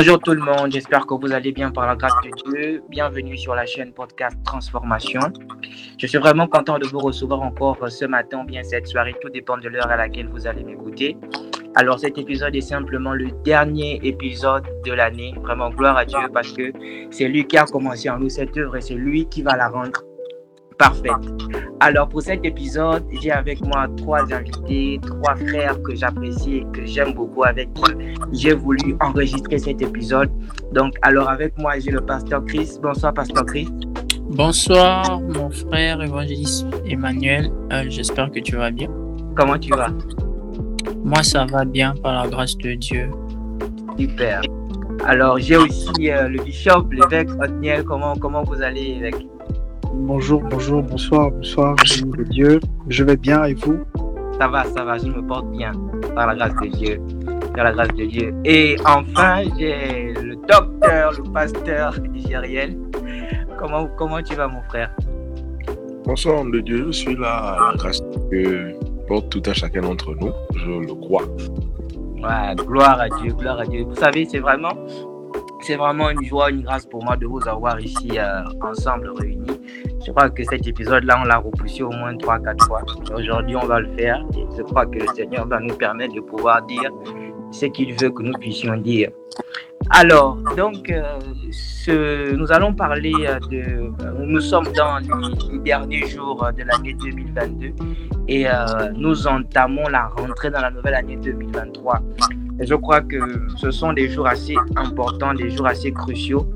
Bonjour tout le monde, j'espère que vous allez bien par la grâce de Dieu. Bienvenue sur la chaîne podcast Transformation. Je suis vraiment content de vous recevoir encore ce matin ou bien cette soirée, tout dépend de l'heure à laquelle vous allez m'écouter. Alors cet épisode est simplement le dernier épisode de l'année. Vraiment gloire à Dieu parce que c'est lui qui a commencé en nous cette œuvre et c'est lui qui va la rendre parfaite. Alors pour cet épisode, j'ai avec moi trois invités, trois frères que j'apprécie et que j'aime beaucoup avec qui j'ai voulu enregistrer cet épisode. Donc alors avec moi, j'ai le pasteur Chris. Bonsoir pasteur Chris. Bonsoir mon frère évangéliste Emmanuel. Euh, j'espère que tu vas bien. Comment tu vas? Moi ça va bien par la grâce de Dieu. Super. Alors j'ai aussi euh, le bishop, l'évêque Otniel. Comment, comment vous allez évêque? Bonjour, bonjour, bonsoir, bonsoir, de Dieu. Je vais bien et vous? Ça va, ça va, je me porte bien, par la grâce de Dieu. Par la grâce de Dieu. Et enfin, j'ai le docteur, le pasteur Gériel. Comment, comment tu vas, mon frère? Bonsoir, homme de Dieu. Je suis là à la grâce que porte tout à chacun d'entre nous. Je le crois. Ouais, gloire à Dieu, gloire à Dieu. Vous savez, c'est vraiment c'est vraiment une joie, une grâce pour moi de vous avoir ici euh, ensemble réunis. Je crois que cet épisode-là, on l'a repoussé au moins 3-4 fois. Aujourd'hui, on va le faire je crois que le Seigneur va nous permettre de pouvoir dire ce qu'il veut que nous puissions dire. Alors, donc, euh, nous allons parler euh, de... nous sommes dans les, derniers jours de l'année 2022 et nous entamons la rentrée dans la nouvelle année 2023. Et je crois que ce sont des jours assez importants, des jours assez cruciaux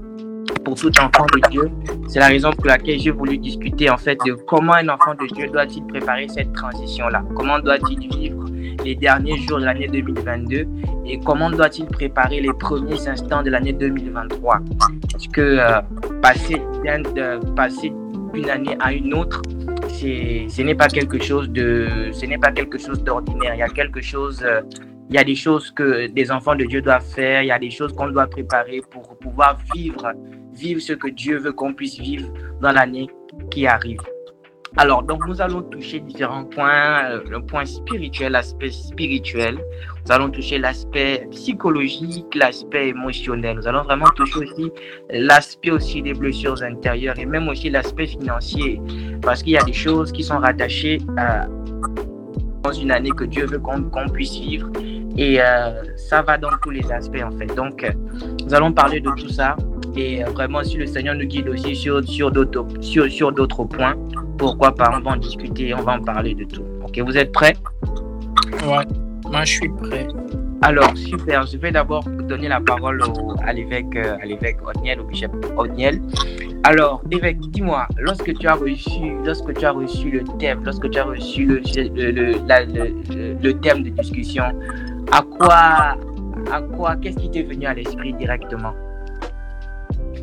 pour tout enfant de Dieu. C'est la raison pour laquelle j'ai voulu discuter en fait de comment un enfant de Dieu doit-il préparer cette transition-là? Comment doit-il vivre les derniers jours de l'année 2022 et comment doit-il préparer les premiers instants de l'année 2023. Parce que euh, passer, d'une année à une autre, ce n'est pas quelque chose de, ce n'est pas quelque chose d'ordinaire. Il y a quelque chose euh, il y a des choses que des enfants de Dieu doivent faire, il y a des choses qu'on doit préparer pour pouvoir vivre, vivre ce que Dieu veut qu'on puisse vivre dans l'année qui arrive. Alors, donc nous allons toucher différents points, euh, le point spirituel, l'aspect spirituel. Nous allons toucher l'aspect psychologique, l'aspect émotionnel. Nous allons vraiment toucher aussi l'aspect aussi des blessures intérieures et même aussi l'aspect financier, parce qu'il y a des choses qui sont rattachées dans une année que Dieu veut qu'on puisse vivre. Et euh, ça va dans tous les aspects, en fait. Donc, euh, nous allons parler de tout ça. Et euh, vraiment, si le Seigneur nous guide aussi sur, sur d'autres sur, sur points, pourquoi pas, on va en discuter, on va en parler de tout. Ok, vous êtes prêts? Ouais, moi je suis prêt. Alors, super. Je vais d'abord donner la parole à l'évêque à l'évêque Otniel, au bishop Otniel. Alors, évêque, dis-moi, lorsque tu as reçu, lorsque tu as reçu le thème, lorsque tu as reçu le, le, le, thème de discussion, à quoi, à quoi, qu'est-ce qui t'est venu à l'esprit directement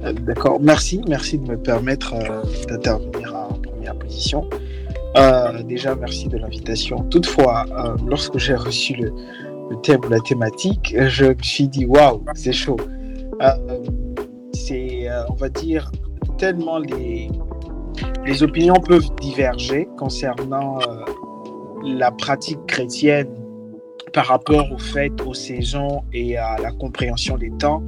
euh, D'accord, merci, merci de me permettre euh, d'intervenir en première position. Euh, déjà, merci de l'invitation. Toutefois, lorsque j'ai reçu le, thème ou la thématique, je me suis dit waouh, c'est chaud. c'est, on va dire, tellement les, opinions peuvent diverger concernant la pratique chrétienne par rapport au fait, aux saisons et à la compréhension des temps.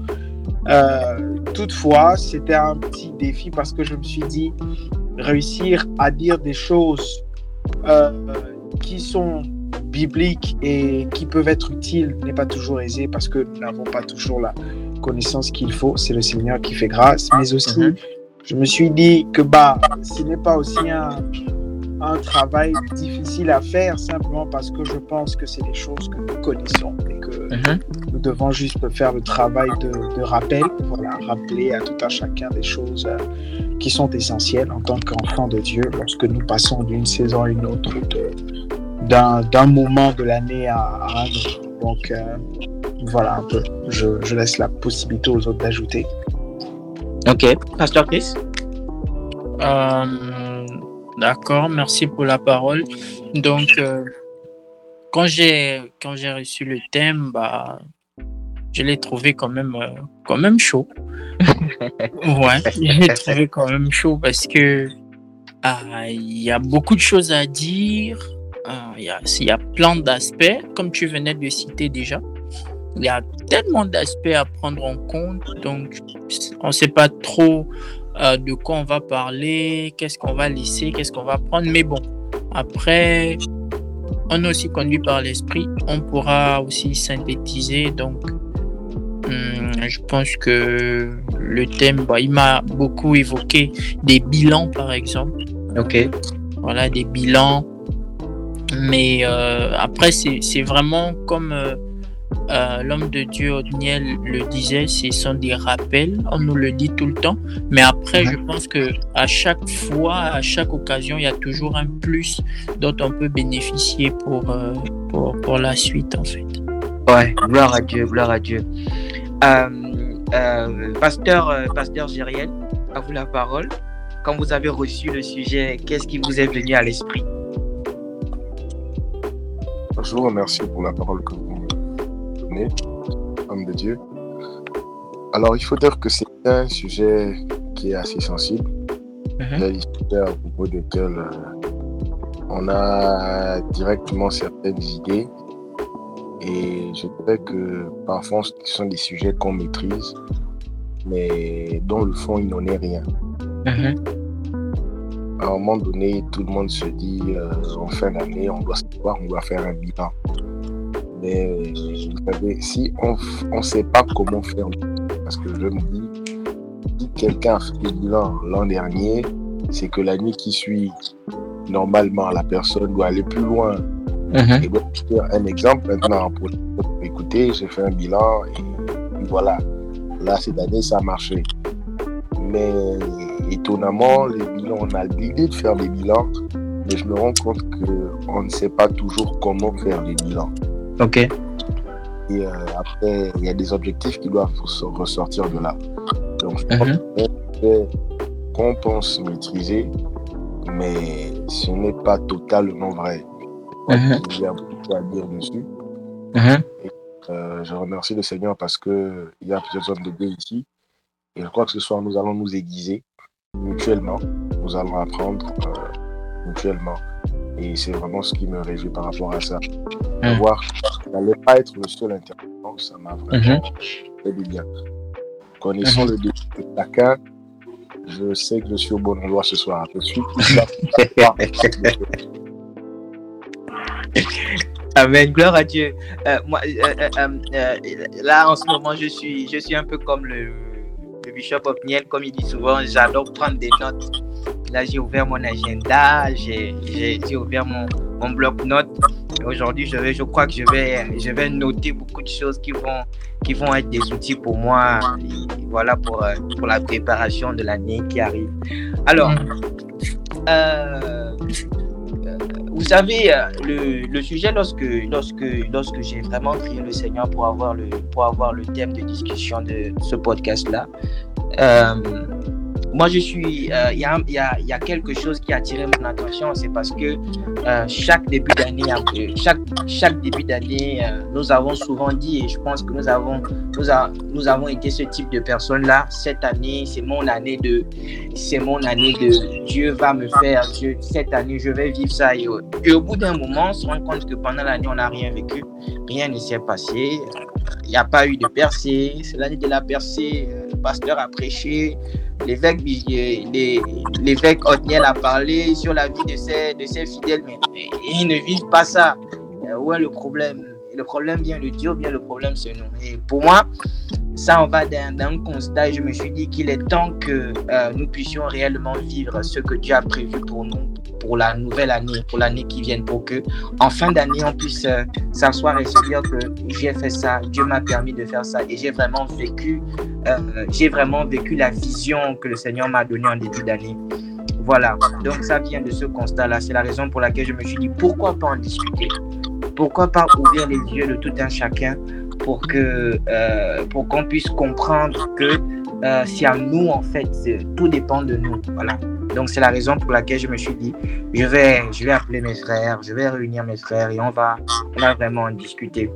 Euh, toutefois, c'était un petit défi parce que je me suis dit, réussir à dire des choses euh, qui sont bibliques et qui peuvent être utiles n'est pas toujours aisé parce que nous n'avons pas toujours la connaissance qu'il faut. C'est le Seigneur qui fait grâce, mais aussi mhm je me suis dit que bah, ce n'est pas aussi un, un, travail difficile à faire simplement parce que je pense que c'est des choses que nous connaissons et que mhm. nous devons juste faire le travail de, de, rappel, voilà, rappeler à tout un chacun des choses euh, qui sont essentielles en tant qu'enfant de Dieu lorsque nous passons d'une saison à une autre, d'un moment de l'année à, à, un autre. Donc euh, voilà un peu, je, je laisse la possibilité aux autres d'ajouter. Ok, Pasteur Chris? Euh, d'accord, merci pour la parole. Donc, euh, quand j'ai quand j'ai reçu le thème, bah, je l'ai trouvé quand même euh, quand même chaud. ouais, je l'ai trouvé quand même chaud parce que ah, il y a beaucoup de choses à dire. Ah, il y, a, y a plein d'aspects, comme tu venais de citer déjà. il y a tellement d'aspects à prendre en compte, donc on ne sait pas trop euh, de quoi on va parler, qu'est-ce qu'on va laisser, qu'est-ce qu'on va prendre. Mais bon, après, on est aussi conduit par l'esprit, on pourra aussi synthétiser. Donc, hum, je pense que le thème, bah, il m'a beaucoup évoqué des bilans, par exemple. Ok. Voilà, des bilans. Mais euh, après, c'est vraiment comme euh, euh, l'homme de Dieu Otniel le disait, ce sont des rappels, on nous le dit tout le temps, mais après, je pense que à chaque fois, à chaque occasion, il y a toujours un plus dont on peut bénéficier pour, euh, pour, pour, la suite, en fait. Ouais, gloire à Dieu, gloire à Dieu. Euh, pasteur, pasteur Gériel, à vous la parole. Quand vous avez reçu le sujet, qu'est-ce qui vous est venu à l'esprit? Je vous remercie pour la parole que vous homme de Dieu. Alors, il faut dire que c'est un sujet qui est assez sensible. Mm à propos desquels euh, on a directement certaines idées. Et je dirais que parfois, ce sont des sujets qu'on maîtrise, mais dont le fond, il n'en est rien. Mhm. À un moment donné, tout le monde se dit, euh, en fin d'année, on doit savoir, on doit faire un bilan. Mais vous savez, si on ne sait pas comment faire, parce que je me dis, si quelqu'un a fait le bilan l'an dernier, c'est que l'année qui suit, normalement, la personne doit aller plus loin. Mm-hmm. Et donc, un exemple maintenant pour écouter, j'ai fait un bilan et voilà, là, cette année, ça a marché. Mais étonnamment, les bilans, on a l'idée de faire des bilans, mais je me rends compte qu'on ne sait pas toujours comment faire des bilans. Ok. Et euh, après, il y a des objectifs qui doivent ressortir de là. Donc, je pense mhm. qu'on pense maîtriser, mais ce n'est pas totalement vrai. Mhm. Il y a beaucoup à dire dessus. Mhm. Euh, je remercie le Seigneur parce qu'il y a plusieurs hommes de Dieu ici. Et je crois que ce soir, nous allons nous aiguiser mutuellement. Nous allons apprendre euh, mutuellement. Et c'est vraiment ce qui me réjouit par rapport à ça. Mmh. Voir, n'allait pas être le seul intervenant, ça m'a vraiment mmh. fait du bien. Connaissant mmh. le début de chacun, je sais que je suis au bon endroit ce soir. Je suis Amen, gloire à Dieu. Euh, moi, euh, euh, là, en ce moment, je suis, je suis un peu comme le, le Bishop Opniel, comme il dit souvent, j'adore prendre des notes. Là, j'ai ouvert mon agenda, j'ai ouvert mon, mon bloc-notes. Aujourd'hui, je, je crois que je vais, je vais noter beaucoup de choses qui vont, qui vont être des outils pour moi, voilà, pour, euh, pour la préparation de l'année qui arrive. Alors, euh, vous savez, euh, le, le, sujet, lorsque, lorsque, lorsque j'ai vraiment prié le Seigneur pour avoir le, pour avoir le thème de discussion de ce podcast-là, moi, je suis. Il euh, y, a, y, a, quelque chose qui a attiré mon attention, c'est parce que euh, chaque début d'année, chaque, chaque début d'année, euh, nous avons souvent dit, et je pense que nous avons, nous, avons été ce type de personnes-là. Cette année, c'est mon année de. C'est mon année de Dieu va me faire. Cette année, je vais vivre ça. Et, et au bout d'un moment, on se rend compte que pendant l'année, on n'a rien vécu. Rien ne s'est passé. Il n'y a pas eu de percée. C'est l'année de la percée. Le pasteur a prêché l'évêque l'évêque Otniel a parlé sur la vie de ses, fidèles, mais ils ne vivent pas ça. Euh, où est le problème? Le problème vient de Dieu, bien le problème c'est nous. Et pour moi, ça en va d'un constat je me suis dit qu'il est temps que euh, nous puissions réellement vivre ce que Dieu a prévu pour nous pour la nouvelle année, pour l'année qui vient, pour que en fin d'année, on puisse euh, s'asseoir et se dire que j'ai fait ça, Dieu m'a permis de faire ça et j'ai vraiment vécu, euh, j'ai vraiment vécu la vision que le Seigneur m'a donnée en début d'année. Voilà, donc ça vient de ce constat-là. C'est la raison pour laquelle je me suis dit pourquoi pas en discuter? Pourquoi pas ouvrir les yeux de tout un chacun pour que euh, pour qu'on puisse comprendre que c'est à nous en fait, tout dépend de nous. Voilà. Donc c'est la raison pour laquelle je me suis dit, je vais, je vais appeler mes frères, je vais réunir mes frères et on va, vraiment en discuter.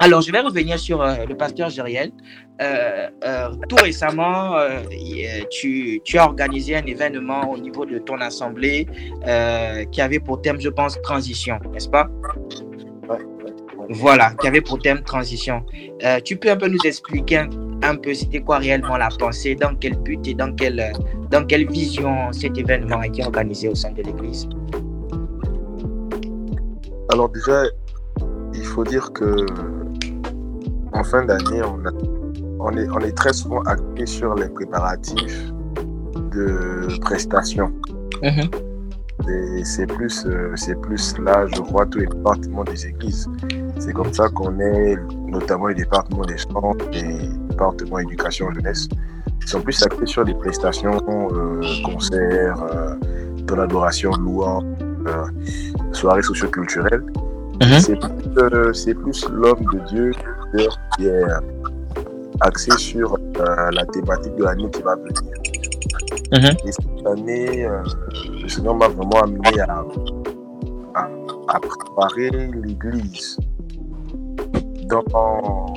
Alors, je vais revenir sur euh, le pasteur Gériel. Euh, euh, tout récemment, tu, tu, as organisé un événement au niveau de ton assemblée qui avait pour thème, je pense, transition, n'est-ce pas? Voilà, qui avait pour thème transition. Tu peux un peu nous expliquer un, peu c'était quoi réellement la pensée, dans quel but et dans quelle, dans quelle vision cet événement a été organisé au sein de l'Église? Alors déjà, il faut dire que en fin d'année, on, on, est, on est très souvent axé sur les préparatifs de prestations. Mhm. C'est plus, euh, c'est plus là, je crois, tous les départements des églises. C'est comme ça qu'on est, notamment les départements des chants, les départements éducation jeunesse. Ils sont plus axés sur des prestations, euh, concerts, euh, dans l'adoration, louange, euh, soirées socioculturelles. Mhm. C'est plus, l'homme de Dieu qui est axé sur la thématique de l'année qui va venir. Mhm. Et cette année, euh, le Seigneur m'a vraiment amené à, à, préparer l'Église dans,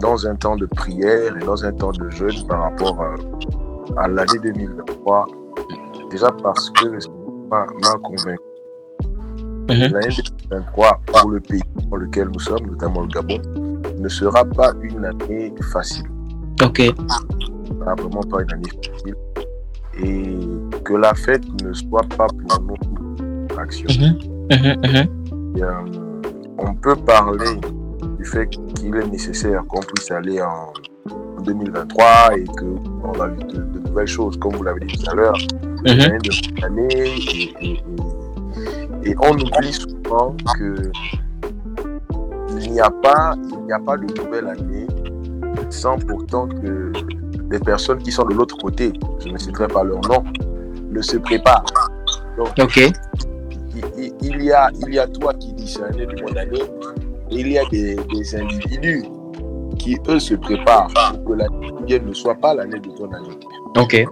dans un temps de prière et dans un temps de jeûne par rapport euh, à, l'année 2023. Déjà parce que m'a convaincu. Mhm. L'année 2023, pour le pays dans lequel nous sommes, notamment le Gabon, ne sera pas une année facile. Ok vraiment pas une année facile. Et que la fête ne soit pas pour nous action. Euh, on peut parler du fait qu'il est nécessaire qu'on puisse aller en, 2023 et qu'on va vivre de, nouvelles choses, comme vous l'avez dit tout à l'heure, de année et, et, on oublie souvent que il n'y a pas, il n'y a pas de nouvelle année sans pourtant que les personnes qui sont de l'autre côté, je ne citerai pas leur nom, ne se préparent. Donc, ok. Il, y a, il y a toi qui dis c'est l'année du monde année, il y a des, individus qui, eux, se préparent pour que l'année ne soit pas l'année de ton année. Ok.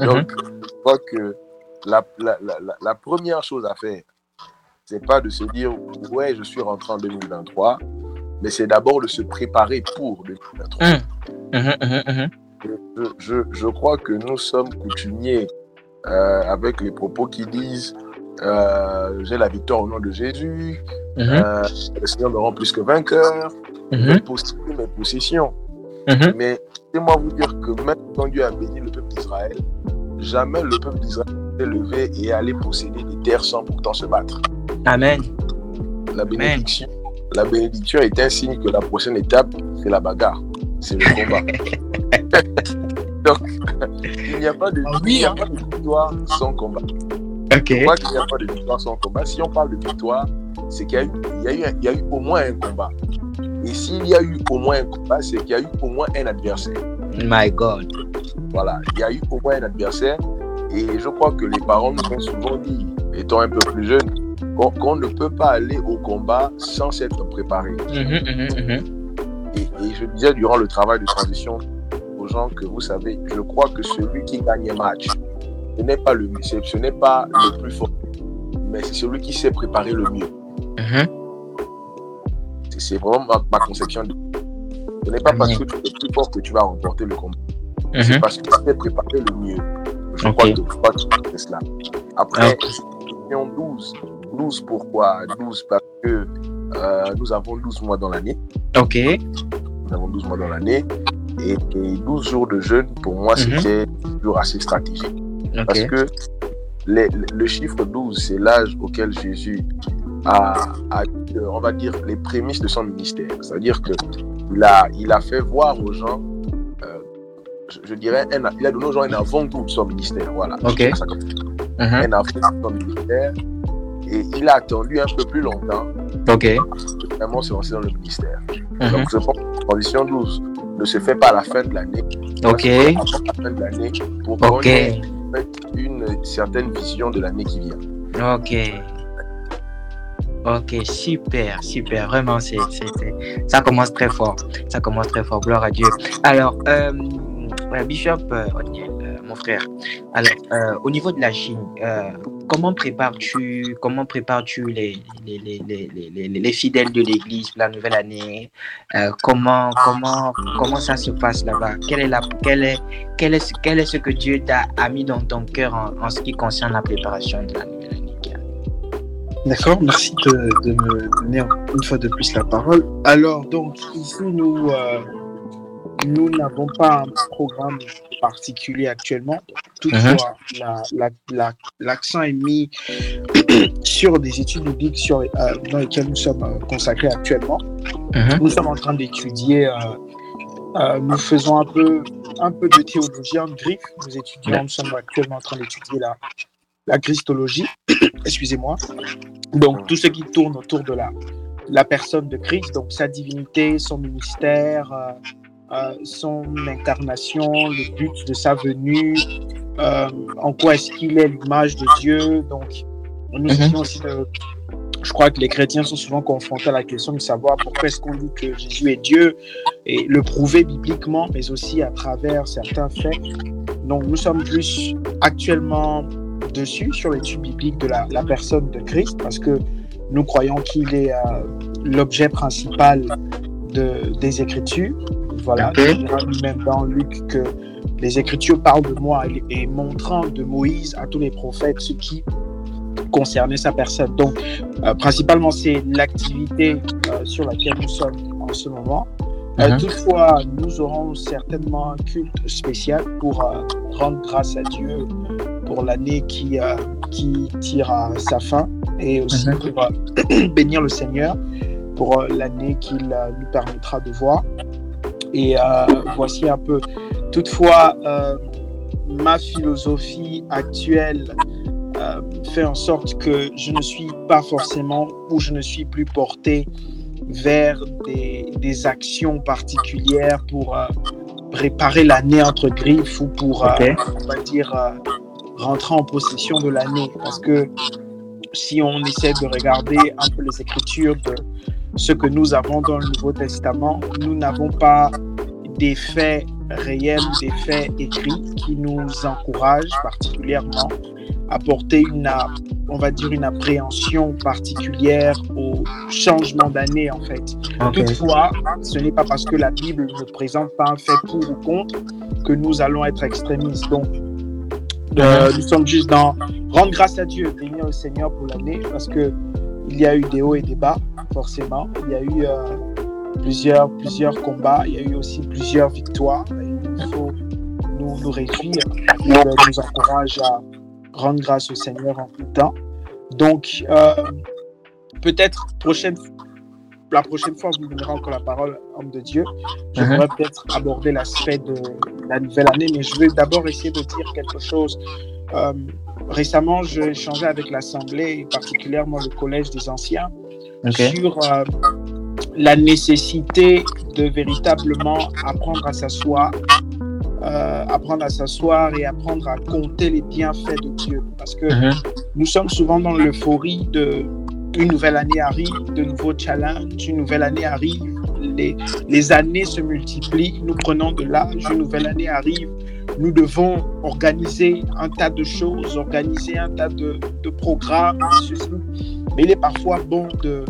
Donc, je crois que la, la, la, la, première chose à faire, c'est pas de se dire, ouais, je suis rentré en 2023, mais c'est d'abord de se préparer pour 2023. Mhm, mhm, mhm. Je, je, crois que nous sommes coutumiers euh, avec les propos qui disent euh, J'ai la victoire au nom de Jésus, euh, le Seigneur me rend plus que vainqueur, je possède mes possessions. Mais laissez-moi vous dire que même quand Dieu a béni le peuple d'Israël, jamais le peuple d'Israël s'est levé et allé posséder des terres sans pourtant se battre. Amen. La bénédiction, la bénédiction est un signe que la prochaine étape, c'est la bagarre c'est le combat. Donc, il n'y a pas de, victoire sans combat. Ok. qu'il n'y a pas de victoire sans combat. Si on parle de victoire, c'est qu'il y, y, y, a eu au moins un combat. Et s'il y a eu au moins un combat, c'est qu'il y a eu au moins un adversaire. My God. Voilà, il y a eu au moins un adversaire. Et je crois que les parents nous ont souvent dit, étant un peu plus jeunes, qu'on ne peut pas aller au combat sans s'être préparé. Mm-hmm, mm-hmm, mm-hmm. Et, je disais durant le travail de transition aux gens que vous savez, je crois que celui qui gagne un match, ce n'est pas le ce n'est pas le plus fort, mais c'est celui qui sait préparer le mieux. Mhm. C'est vraiment ma, conception. Ce n'est pas parce que tu es plus fort que tu vas remporter le combat. Mhm. C'est parce que tu sais préparer le mieux. Je crois que tu cela. Après, question 12. 12 pourquoi? 12 parce que euh, nous avons 12 mois dans l'année. Ok. Nous avons 12 mois dans l'année. Et, 12 jours de jeûne, pour moi, mhm. c'était toujours assez stratégique. Parce que le chiffre 12, c'est l'âge auquel Jésus a, on va dire, les prémices de son ministère. C'est-à-dire qu'il a, il a fait voir aux gens, euh, je, dirais, il a donné aux gens un avant-goût de son ministère. Voilà. Ok. Mhm. Un avant-goût de son ministère. Et il a attendu un peu plus longtemps. Ok. Vraiment se lancer dans le ministère. Mhm. Donc, je pense que la transition 12 ne se fait pas à la fin de l'année. Ok. À la fin de l'année pour qu'on une certaine vision de l'année qui vient. Ok. Ok, super, super. Vraiment, ça commence très fort. Ça commence très fort. Gloire à Dieu. Alors, euh, Bishop euh, frère. Alors, au niveau de la Chine, comment prépares-tu comment prépares-tu les, les, les, les, fidèles de l'Église pour la nouvelle année? Euh, comment, comment, comment ça se passe là-bas? Quel est, la, quel est, quel est, quel est ce que Dieu t'a mis dans ton cœur en, ce qui concerne la préparation de la nouvelle année? D'accord, merci de, de, me donner une fois de plus la parole. Alors, donc, ici, nous, euh, nous n'avons pas un programme particulier actuellement. Toutefois, uh-huh. l'accent est mis sur des études bibliques sur, euh, dans lesquelles nous sommes euh, consacrés actuellement. Uh-huh. Nous sommes en train d'étudier, euh, nous faisons un peu, un peu de théologie en griffe. Nous étudions, nous sommes actuellement en train d'étudier la, la christologie. Excusez-moi. Donc, tout ce qui tourne autour de la, la personne de Christ, donc sa divinité, son ministère, euh, son incarnation, le but de sa venue, euh, en quoi est-ce qu'il est l'image de Dieu. Donc, nous mm aussi je crois que les chrétiens sont souvent confrontés à la question de savoir pourquoi est-ce qu'on dit que Jésus est Dieu et le prouver bibliquement, mais aussi à travers certains faits. Donc, nous sommes plus actuellement dessus sur l'étude biblique de la, personne de Christ parce que nous croyons qu'il est euh, l'objet principal de, des Écritures voilà, même dans Luc que les Écritures parlent de moi et, montrant de Moïse à tous les prophètes ce qui concernait sa personne. Donc, euh, principalement, c'est l'activité euh, sur laquelle nous sommes en ce moment. Euh, uh-huh. toutefois, nous aurons certainement un culte spécial pour rendre grâce à Dieu pour l'année qui, qui tire à sa fin et aussi uh-huh. pour bénir le Seigneur pour l'année qu'il nous permettra de voir. Et euh, voici un peu. Toutefois, euh, ma philosophie actuelle euh, fait en sorte que je ne suis pas forcément ou je ne suis plus porté vers des, des actions particulières pour préparer l'année entre griffes ou pour, on va dire, rentrer en possession de l'année. Parce que si on essaie de regarder un peu les écritures de ce que nous avons dans le Nouveau Testament, nous n'avons pas des faits réels, des faits écrits qui nous encouragent particulièrement à porter une, on va dire, une appréhension particulière au changement d'année, en fait. Toutefois, ce n'est pas parce que la Bible ne présente pas un fait pour ou contre que nous allons être extrémistes. Donc, euh, nous sommes juste dans rendre grâce à Dieu, bénir le Seigneur pour l'année, parce que il y a eu des hauts et des bas, forcément. Il y a eu euh, plusieurs, plusieurs combats, il y a eu aussi plusieurs victoires. il faut nous, nous réjouir, nous, nous encourage à rendre grâce au Seigneur en tout temps. Donc, euh, peut-être prochaine, la prochaine fois, vous donnerez encore la parole, homme de Dieu. Je uh peut-être aborder l'aspect de la nouvelle année, mais je vais d'abord essayer de dire quelque chose. Euh, récemment, j'ai échangé avec l'Assemblée, particulièrement le Collège des Anciens, sur euh, la nécessité de véritablement apprendre à s'asseoir, euh, apprendre à s'asseoir et apprendre à compter les bienfaits de Dieu. Parce que uh-huh. nous sommes souvent dans l'euphorie de une nouvelle année arrive, de nouveaux challenges, une nouvelle année arrive, les, les années se multiplient, nous prenons de l'âge, une nouvelle année arrive, nous devons organiser un tas de choses, organiser un tas de, de programmes, mais il est parfois bon de,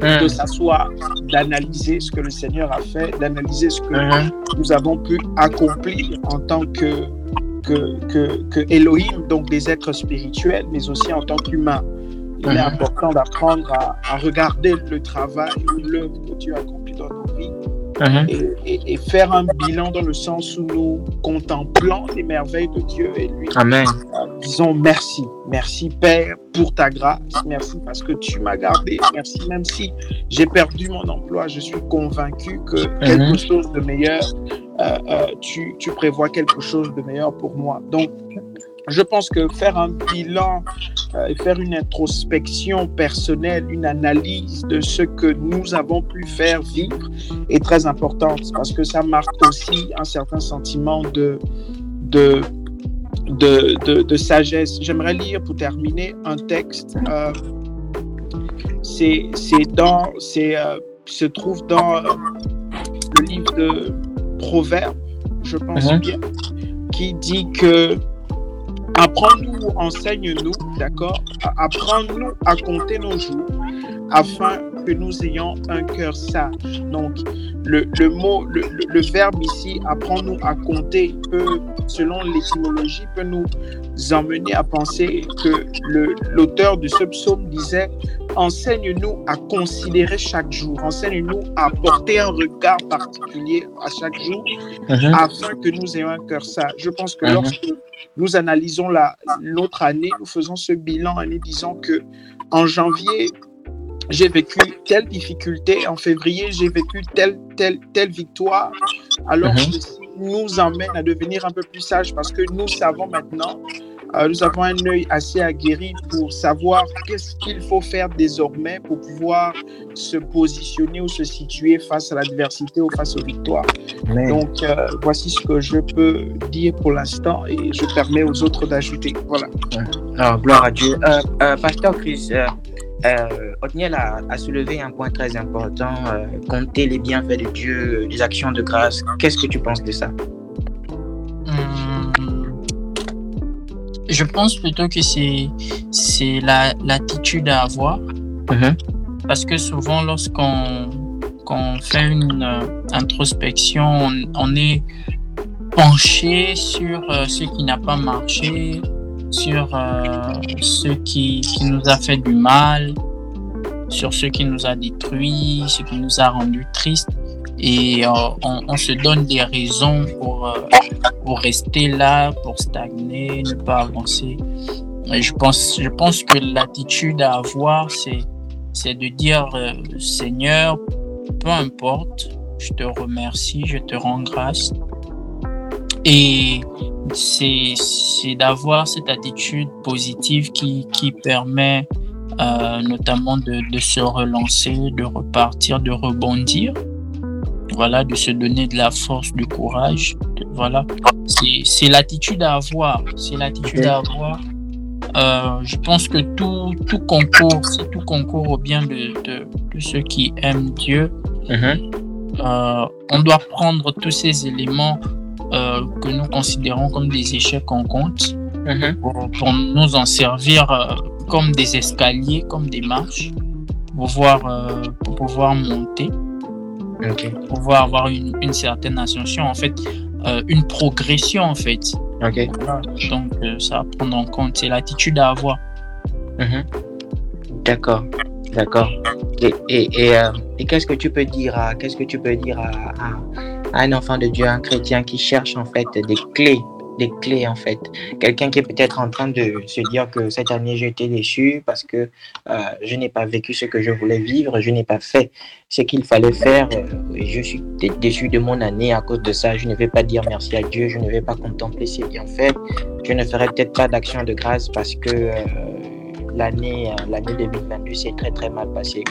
de s'asseoir, d'analyser ce que le Seigneur a fait, d'analyser ce que hmm. nous avons pu accomplir en tant que, que, que, que, Elohim, donc des êtres spirituels, mais aussi en tant qu'humains. Il est hmm. important d'apprendre à, à, regarder le travail ou l'œuvre que Dieu a accompli dans nos vies Uh-huh. et, faire un bilan dans le sens où nous contemplons les merveilles de Dieu et lui Amen. disons merci. Merci Père pour ta grâce. Merci parce que tu m'as gardé. Merci même si j'ai perdu mon emploi, je suis convaincu que uh-huh. quelque chose de meilleur, euh, euh, tu, tu prévois quelque chose de meilleur pour moi. Donc, je pense que faire un bilan euh, et faire une introspection personnelle, une analyse de ce que nous avons pu faire vivre est très importante parce que ça marque aussi un certain sentiment de, de, de, de, sagesse. J'aimerais lire pour terminer un texte. Euh, c'est dans, c'est euh, se trouve dans euh, le livre de Proverbes, je pense uh-huh. bien, qui dit que Apprends-nous, enseigne-nous, d'accord? Apprends-nous à compter nos jours, afin que nous ayons un cœur sage. Donc, le, le mot, le, le- verbe ici, apprends-nous à compter, peut, selon l'étymologie, peut nous emmener à penser que l'auteur de ce psaume disait Enseigne-nous à considérer chaque jour, enseigne-nous à porter un regard particulier à chaque jour Mhm. afin que nous ayons un cœur sage. Je pense que Mhm. lorsque nous analysons la- l'autre année, nous faisons ce bilan et nous disons que en janvier, j'ai vécu telle difficulté, en février, j'ai vécu telle, telle, telle victoire. Alors, ceci nous emmène à devenir un peu plus sages parce que nous savons maintenant, euh, nous avons un œil assez aguerri pour savoir qu'est-ce qu'il faut faire désormais pour pouvoir se positionner ou se situer face à l'adversité ou face aux victoires. Donc, euh, voici ce que je peux dire pour l'instant et je permets aux autres d'ajouter. Voilà. Alors, gloire à Dieu. Euh, Pasteur Chris, euh, euh, Othniel a, a soulevé un point très important, euh, compter les bienfaits de Dieu, les actions de grâce. Qu'est-ce que tu penses de ça? Hum, Je pense plutôt que c'est c'est la- l'attitude à avoir Mhm. parce que souvent lorsqu'on qu'on fait une euh, introspection, on, on est penché sur euh, ce qui n'a pas marché, sur euh, ce qui, qui nous a fait du mal, sur ce qui nous a détruit, ce qui nous a rendu tristes. Et euh, on, se donne des raisons pour, euh, pour rester là, pour stagner, ne pas avancer. Et je pense, je pense que l'attitude à avoir, c'est, c'est de dire Seigneur, peu importe, je te remercie, je te rends grâce. Et c'est, c'est d'avoir cette attitude positive qui, qui permet euh, notamment de, de se relancer, de repartir, de rebondir. Voilà, de se donner de la force, du courage. Voilà, c'est, c'est l'attitude à avoir. C'est l'attitude à avoir. Euh, je pense que tout, tout concourt, c'est tout concourt au bien de, de, de ceux qui aiment Dieu. Mhm. Euh, on doit prendre tous ces éléments euh, que nous considérons comme des échecs en compte Mhm. pour, pour nous en servir euh, comme des escaliers, comme des marches, pour pouvoir, euh, pour pouvoir monter, pour pouvoir avoir une, une certaine ascension, en fait, une progression, en fait. Voilà. Donc, ça à prendre en compte, c'est l'attitude à avoir. Mhm. D'accord. D'accord. Et, et, et, et qu'est-ce que tu peux dire à qu'est-ce que tu peux dire à un enfant de Dieu, un chrétien qui cherche en fait des clés, des clés en fait. Quelqu'un qui est peut-être en train de se dire que cette année j'ai été déçu parce que euh, je n'ai pas vécu ce que je voulais vivre, je n'ai pas fait ce qu'il fallait faire. euh, je suis dé- déçu de mon année à cause de ça. Je ne vais pas dire merci à Dieu, je ne vais pas contempler ses bienfaits. Je ne ferai peut-être pas d'action de grâce parce que euh, l'année l'année 2022 s'est très très mal passée.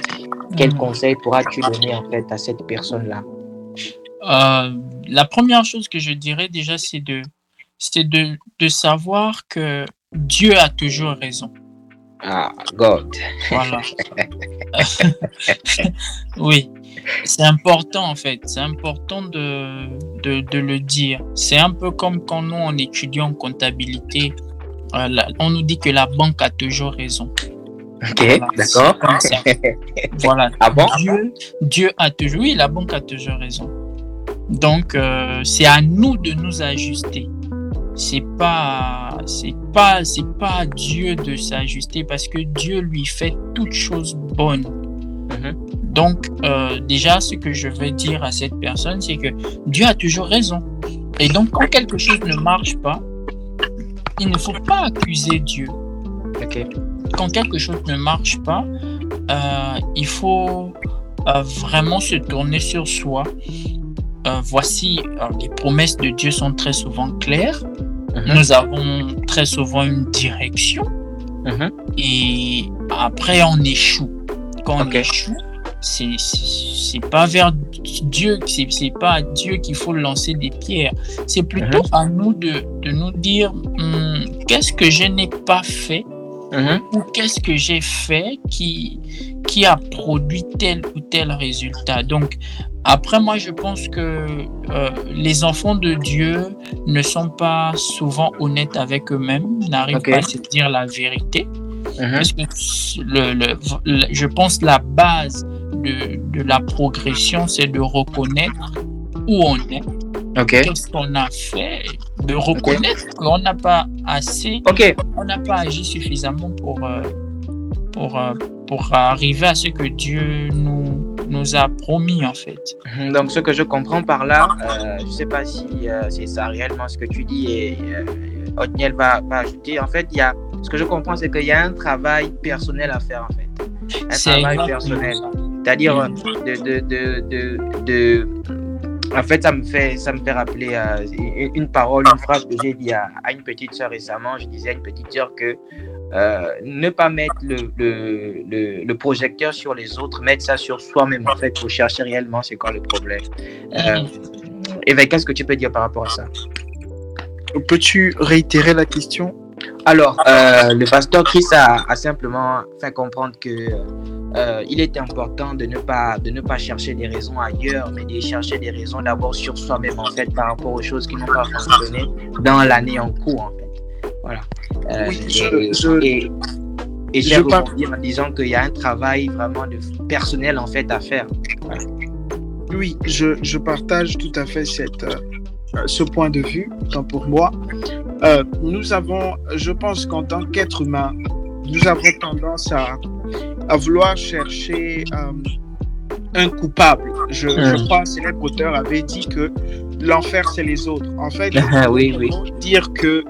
Quel conseil pourras-tu donner en fait à cette personne-là? Euh, la première chose que je dirais déjà, c'est de, c'est de, de savoir que Dieu a toujours raison. Ah, God. Voilà. oui, c'est important en fait. C'est important de, de, de le dire. C'est un peu comme quand nous, en comptabilité, euh, la- on nous dit que la banque a toujours raison. Ok, d'accord. Voilà. Ah bon? Dieu, Dieu a toujours, oui, la banque a toujours raison. Donc, euh, c'est à nous de nous ajuster. C'est pas, c'est pas, c'est pas à Dieu de s'ajuster parce que Dieu lui fait toutes choses bonnes. Mhm. Donc, euh, déjà, ce que je veux dire à cette personne, c'est que Dieu a toujours raison. Et donc, quand quelque chose ne marche pas, il ne faut pas accuser Dieu quand quelque chose ne marche pas, euh, il faut euh, vraiment se tourner sur soi. Euh, voici, alors, les promesses de Dieu sont très souvent claires. Mhm. Nous avons très souvent une direction Mhm. et après on échoue. Quand on échoue, c'est c'est pas vers Dieu, c'est c'est pas à Dieu qu'il faut lancer des pierres. C'est plutôt à nous de, de nous dire Hum, qu'est-ce que je n'ai pas fait Mhm. ou qu'est-ce que j'ai fait qui, qui a produit tel ou tel résultat. Donc, après, moi, je pense que euh, les enfants de Dieu ne sont pas souvent honnêtes avec eux-mêmes, n'arrivent pas à se dire la vérité. Mhm. Parce que le, le- le- je pense la base de, de la progression, c'est de reconnaître où on est, qu'est-ce qu'on a fait, de reconnaître qu'on n'a pas assez, Ok. on n'a pas agi suffisamment pour, euh, pour, euh, pour arriver à ce que Dieu nous, nous a promis, en fait. Mhm. Donc, ce que je comprends par là, euh, je ne sais pas si euh, c'est ça réellement ce que tu dis et euh, Othniel va, va ajouter. En fait, il y a, ce que je comprends, c'est qu'il y a un travail personnel à faire, en fait. Un travail exactement personnel. C'est-à-dire de, de, de, de, En fait, ça me fait, ça me fait rappeler euh, une, parole, une phrase que j'ai dit à, à une petite sœur récemment. Je disais à une petite sœur que euh, ne pas mettre le, le, le, le projecteur sur les autres, mettre ça sur soi-même, en fait, pour chercher réellement c'est quoi le problème. Euh, Éveil, qu'est-ce que tu peux dire par rapport à ça? Peux-tu réitérer la question? Alors, euh, le pasteur Chris a, a simplement fait comprendre que euh, il est important de ne pas de ne pas chercher des raisons ailleurs, mais de chercher des raisons d'abord sur soi-même en fait par rapport aux choses qui n'ont pas fonctionné dans l'année en cours en fait. Voilà. Euh, Oui, et, je- je- et, et je j'ai par- rebondi en disant qu'il y a un travail vraiment de personnel en fait à faire. Oui, je, je partage tout à fait cette, euh, ce point de vue, tant pour moi. Euh, nous avons, je pense qu'en tant qu'être humain, nous avons tendance à, à vouloir chercher euh, un coupable. Je, je Mm. crois un célèbre auteur avait dit que l'enfer, c'est les autres. En fait, oui, oui. dire que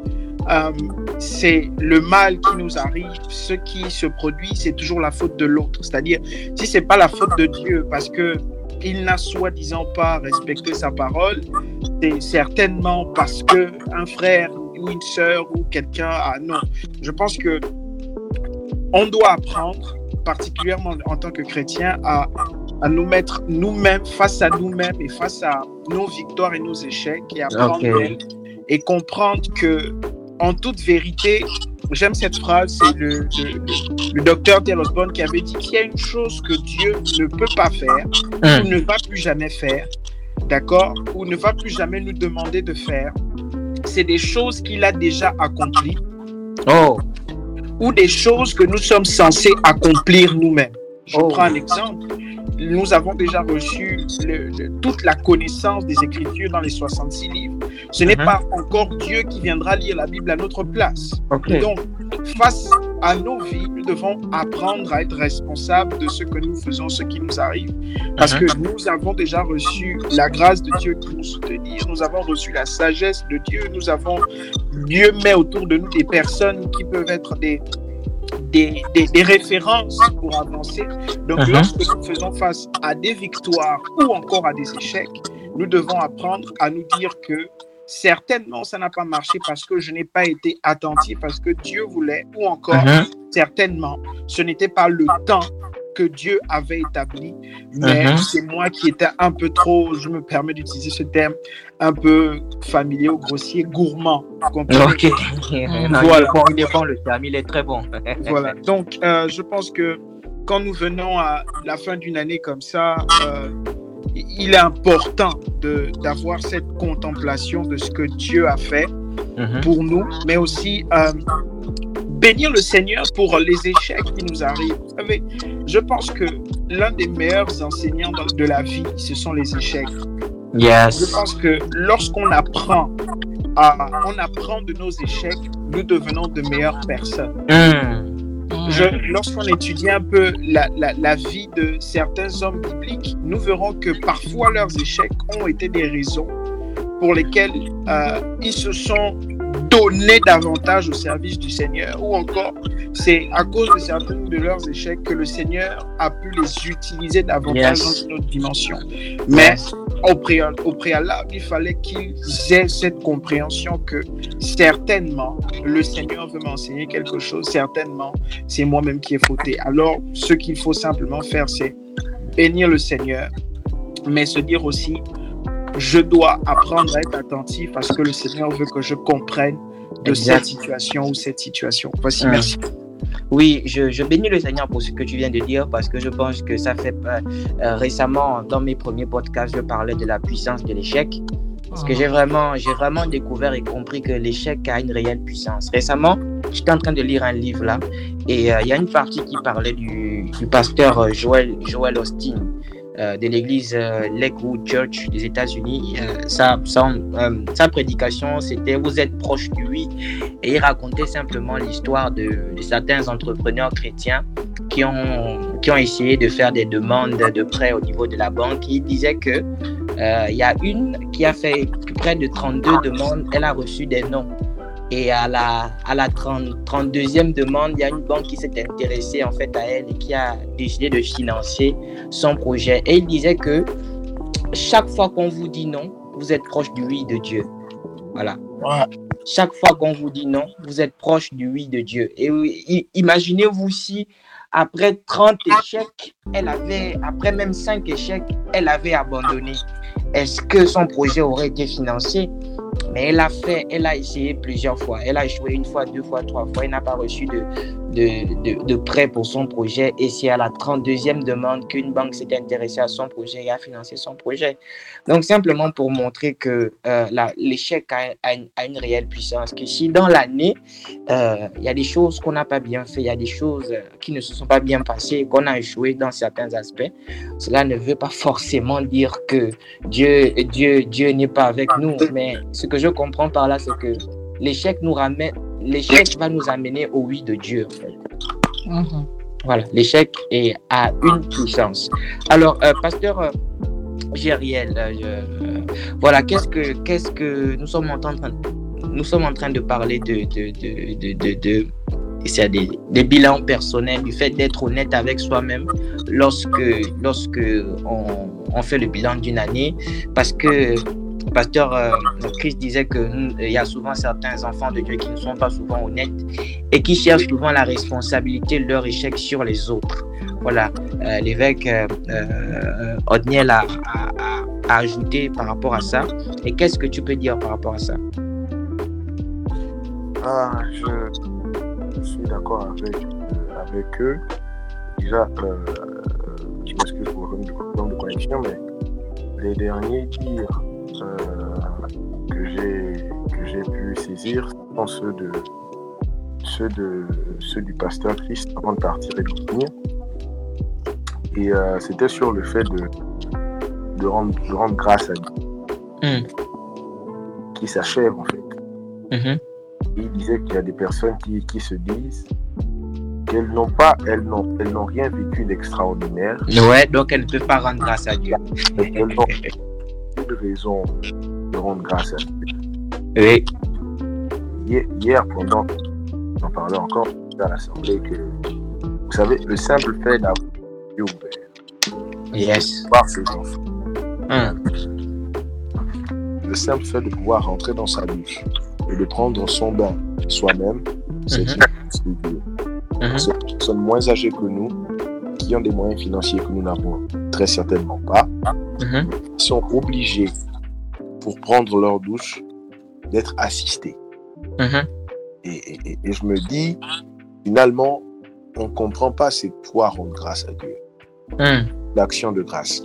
euh, c'est le mal qui nous arrive, ce qui se produit, c'est toujours la faute de l'autre. C'est-à-dire, si c'est pas la faute de Dieu, parce que il n'a soi-disant pas respecté sa parole, c'est certainement parce que un frère ou une sœur ou quelqu'un a non. Je pense que on doit apprendre, particulièrement en tant que chrétien, à, à nous mettre nous-mêmes face à nous-mêmes et face à nos victoires et nos échecs et apprendre et comprendre que en toute vérité, j'aime cette phrase, c'est le, le, le- le docteur Dale Osborne qui avait dit qu'il y a une chose que Dieu ne peut pas faire Hum, ou ne va plus jamais faire, d'accord, ou ne va plus jamais nous demander de faire, c'est des choses qu'il a déjà accomplies Oh, ou des choses que nous sommes censés accomplir nous-mêmes. Je Oh. prends un exemple. Nous avons déjà reçu le- le- toute la connaissance des Écritures dans les 66 livres. Ce n'est Mhm. pas encore Dieu qui viendra lire la Bible à notre place. Donc, face à nos vies, nous devons apprendre à être responsables de ce que nous faisons, ce qui nous arrive. Parce Mhm. que nous avons déjà reçu la grâce de Dieu qui nous soutenir, nous avons reçu la sagesse de Dieu, nous avons, Dieu met autour de nous des personnes qui peuvent être des, des, des, des références pour avancer. Donc, Mhm. lorsque nous faisons face à des victoires ou encore à des échecs, nous devons apprendre à nous dire que certainement ça n'a pas marché parce que je n'ai pas été attentif, parce que Dieu voulait, ou encore Mhm. certainement ce n'était pas le temps que Dieu avait établi, mais Mhm. c'est moi qui étais un peu trop, je me permets d'utiliser ce terme, un peu familier ou grossier, gourmand. vous comprenez Ok. Non, il, Voilà. est bon, il est bon, le terme, il est très bon. Voilà. Donc, euh, je pense que quand nous venons à la fin d'une année comme ça, euh, il est important de- d'avoir cette contemplation de ce que Dieu a fait Mhm. pour nous, mais aussi euh, bénir le Seigneur pour les échecs qui nous arrivent. Vous savez, je pense que l'un des meilleurs enseignants de la vie, ce sont les échecs. Je Yes. pense que lorsqu'on apprend, à, on apprend de nos échecs, nous devenons de meilleures personnes. Je- Lorsqu'on étudie un peu la, la- la vie de certains hommes bibliques, nous verrons que parfois leurs échecs ont été des raisons pour lesquelles euh, ils se sont donnés davantage au service du Seigneur, ou encore c'est à cause de certains de leurs échecs que le Seigneur a pu les utiliser davantage Yes. dans une autre dimension. Mais au, au préalable, il fallait qu'ils aient cette compréhension que certainement le Seigneur veut m'enseigner quelque chose, certainement c'est moi-même qui ai fauté. Alors, ce qu'il faut simplement faire, c'est bénir le Seigneur, mais se dire aussi, je dois apprendre à être attentif à ce que le Seigneur veut que je comprenne de Exact. cette situation ou cette situation. Voici, Hum. merci. Oui, je, je bénis le Seigneur pour ce que tu viens de dire parce que je pense que ça fait euh, euh, récemment dans mes premiers podcasts, je parlais de la puissance de l'échec Parce que j'ai vraiment, j'ai vraiment découvert et compris que l'échec a une réelle puissance. Récemment, j'étais en train de lire un livre là, et euh, il y a une partie qui parlait du, du pasteur Joel, Joel Austin. Euh, de l'église euh, Lakewood Church des États-Unis. Euh, sa, sa, prédication, c'était Vous êtes proche du oui. Et il racontait simplement l'histoire de, de, certains entrepreneurs chrétiens qui ont, qui ont essayé de faire des demandes de prêts au niveau de la banque. Il disait que il y a une qui a fait près de 32 demandes, elle a reçu des noms. Et à la, à la 30, 32e demande, il y a une banque qui s'est intéressée en fait à elle et qui a décidé de financer son projet. Et il disait que chaque fois qu'on vous dit non, vous êtes proche du oui de Dieu. Voilà. Ouais. Chaque fois qu'on vous dit non, vous êtes proche du oui de Dieu. Et imaginez-vous si après 30 échecs, elle avait, après même 5 échecs, elle avait abandonné. Est-ce que son projet aurait été financé? Mais elle a fait, elle a essayé plusieurs fois. Elle a échoué une fois, deux fois, trois fois. Elle n'a pas reçu de, prêt pour son projet. Et c'est à la 32e demande qu'une banque s'est intéressée à son projet et a financé son projet. Donc, simplement pour montrer que euh, l'échec a, une, réelle puissance. Que si dans l'année, euh, il y a des choses qu'on n'a pas bien fait, il y a des choses qui ne se sont pas bien passées, qu'on a échoué dans certains aspects, cela ne veut pas forcément dire que Dieu, Dieu, Dieu n'est pas avec nous. Mais ce que je comprends par là, c'est que l'échec nous ramène, l'échec va nous amener au oui de Dieu. En fait. Mm -hmm. Voilà, l'échec est à une puissance. Alors, euh, pasteur euh, Gériel, euh, voilà, qu'est-ce que, qu'est-ce que nous sommes en train de, nous sommes en train de parler de, de, de, de, de, des, des, bilans personnels, du fait d'être honnête avec soi-même lorsque, lorsque on, on, fait le bilan d'une année, parce que pasteur euh, Christ disait qu'il y a souvent certains enfants de Dieu qui ne sont pas souvent honnêtes et qui cherchent souvent la responsabilité de leur échec sur les autres. Voilà, euh, l'évêque euh, Odniel a, ajouté par rapport à ça. Et qu'est-ce que tu peux dire par rapport à ça? Ah, je, suis d'accord avec, eux. Déjà, je m'excuse pour le problème de connexion, mais les derniers dires euh, que j'ai que j'ai pu saisir sont ceux de ceux de ceux du pasteur Christ avant de partir et de venir. Et euh, c'était sur le fait de de rendre, de rendre grâce à Dieu mm. qui s'achève en fait. Mm -hmm. Il disait qu'il y a des personnes qui, qui se disent qu'elles n'ont pas, elles n'ont, elles n'ont rien vécu d'extraordinaire. Ouais, donc elles ne peuvent pas rendre grâce à Dieu. de raison de rendre grâce à Dieu. Oui. Hier, pendant, j'en parlais encore à l'Assemblée, que vous savez, le simple fait d'avoir Dieu ouvert, yes. voir ses enfants, mm. le simple fait de pouvoir rentrer dans sa douche et de prendre son bain soi-même, c'est Mhm. une grâce de Dieu. Mhm. Ces personnes moins âgées que nous, ont des moyens financiers que nous n'avons très certainement pas, Mhm. sont obligés, pour prendre leur douche, d'être assistés. Mhm. Et, et- et je me dis, finalement, on ne comprend pas c'est quoi rendre grâce à Dieu. Mm. L'action de grâce.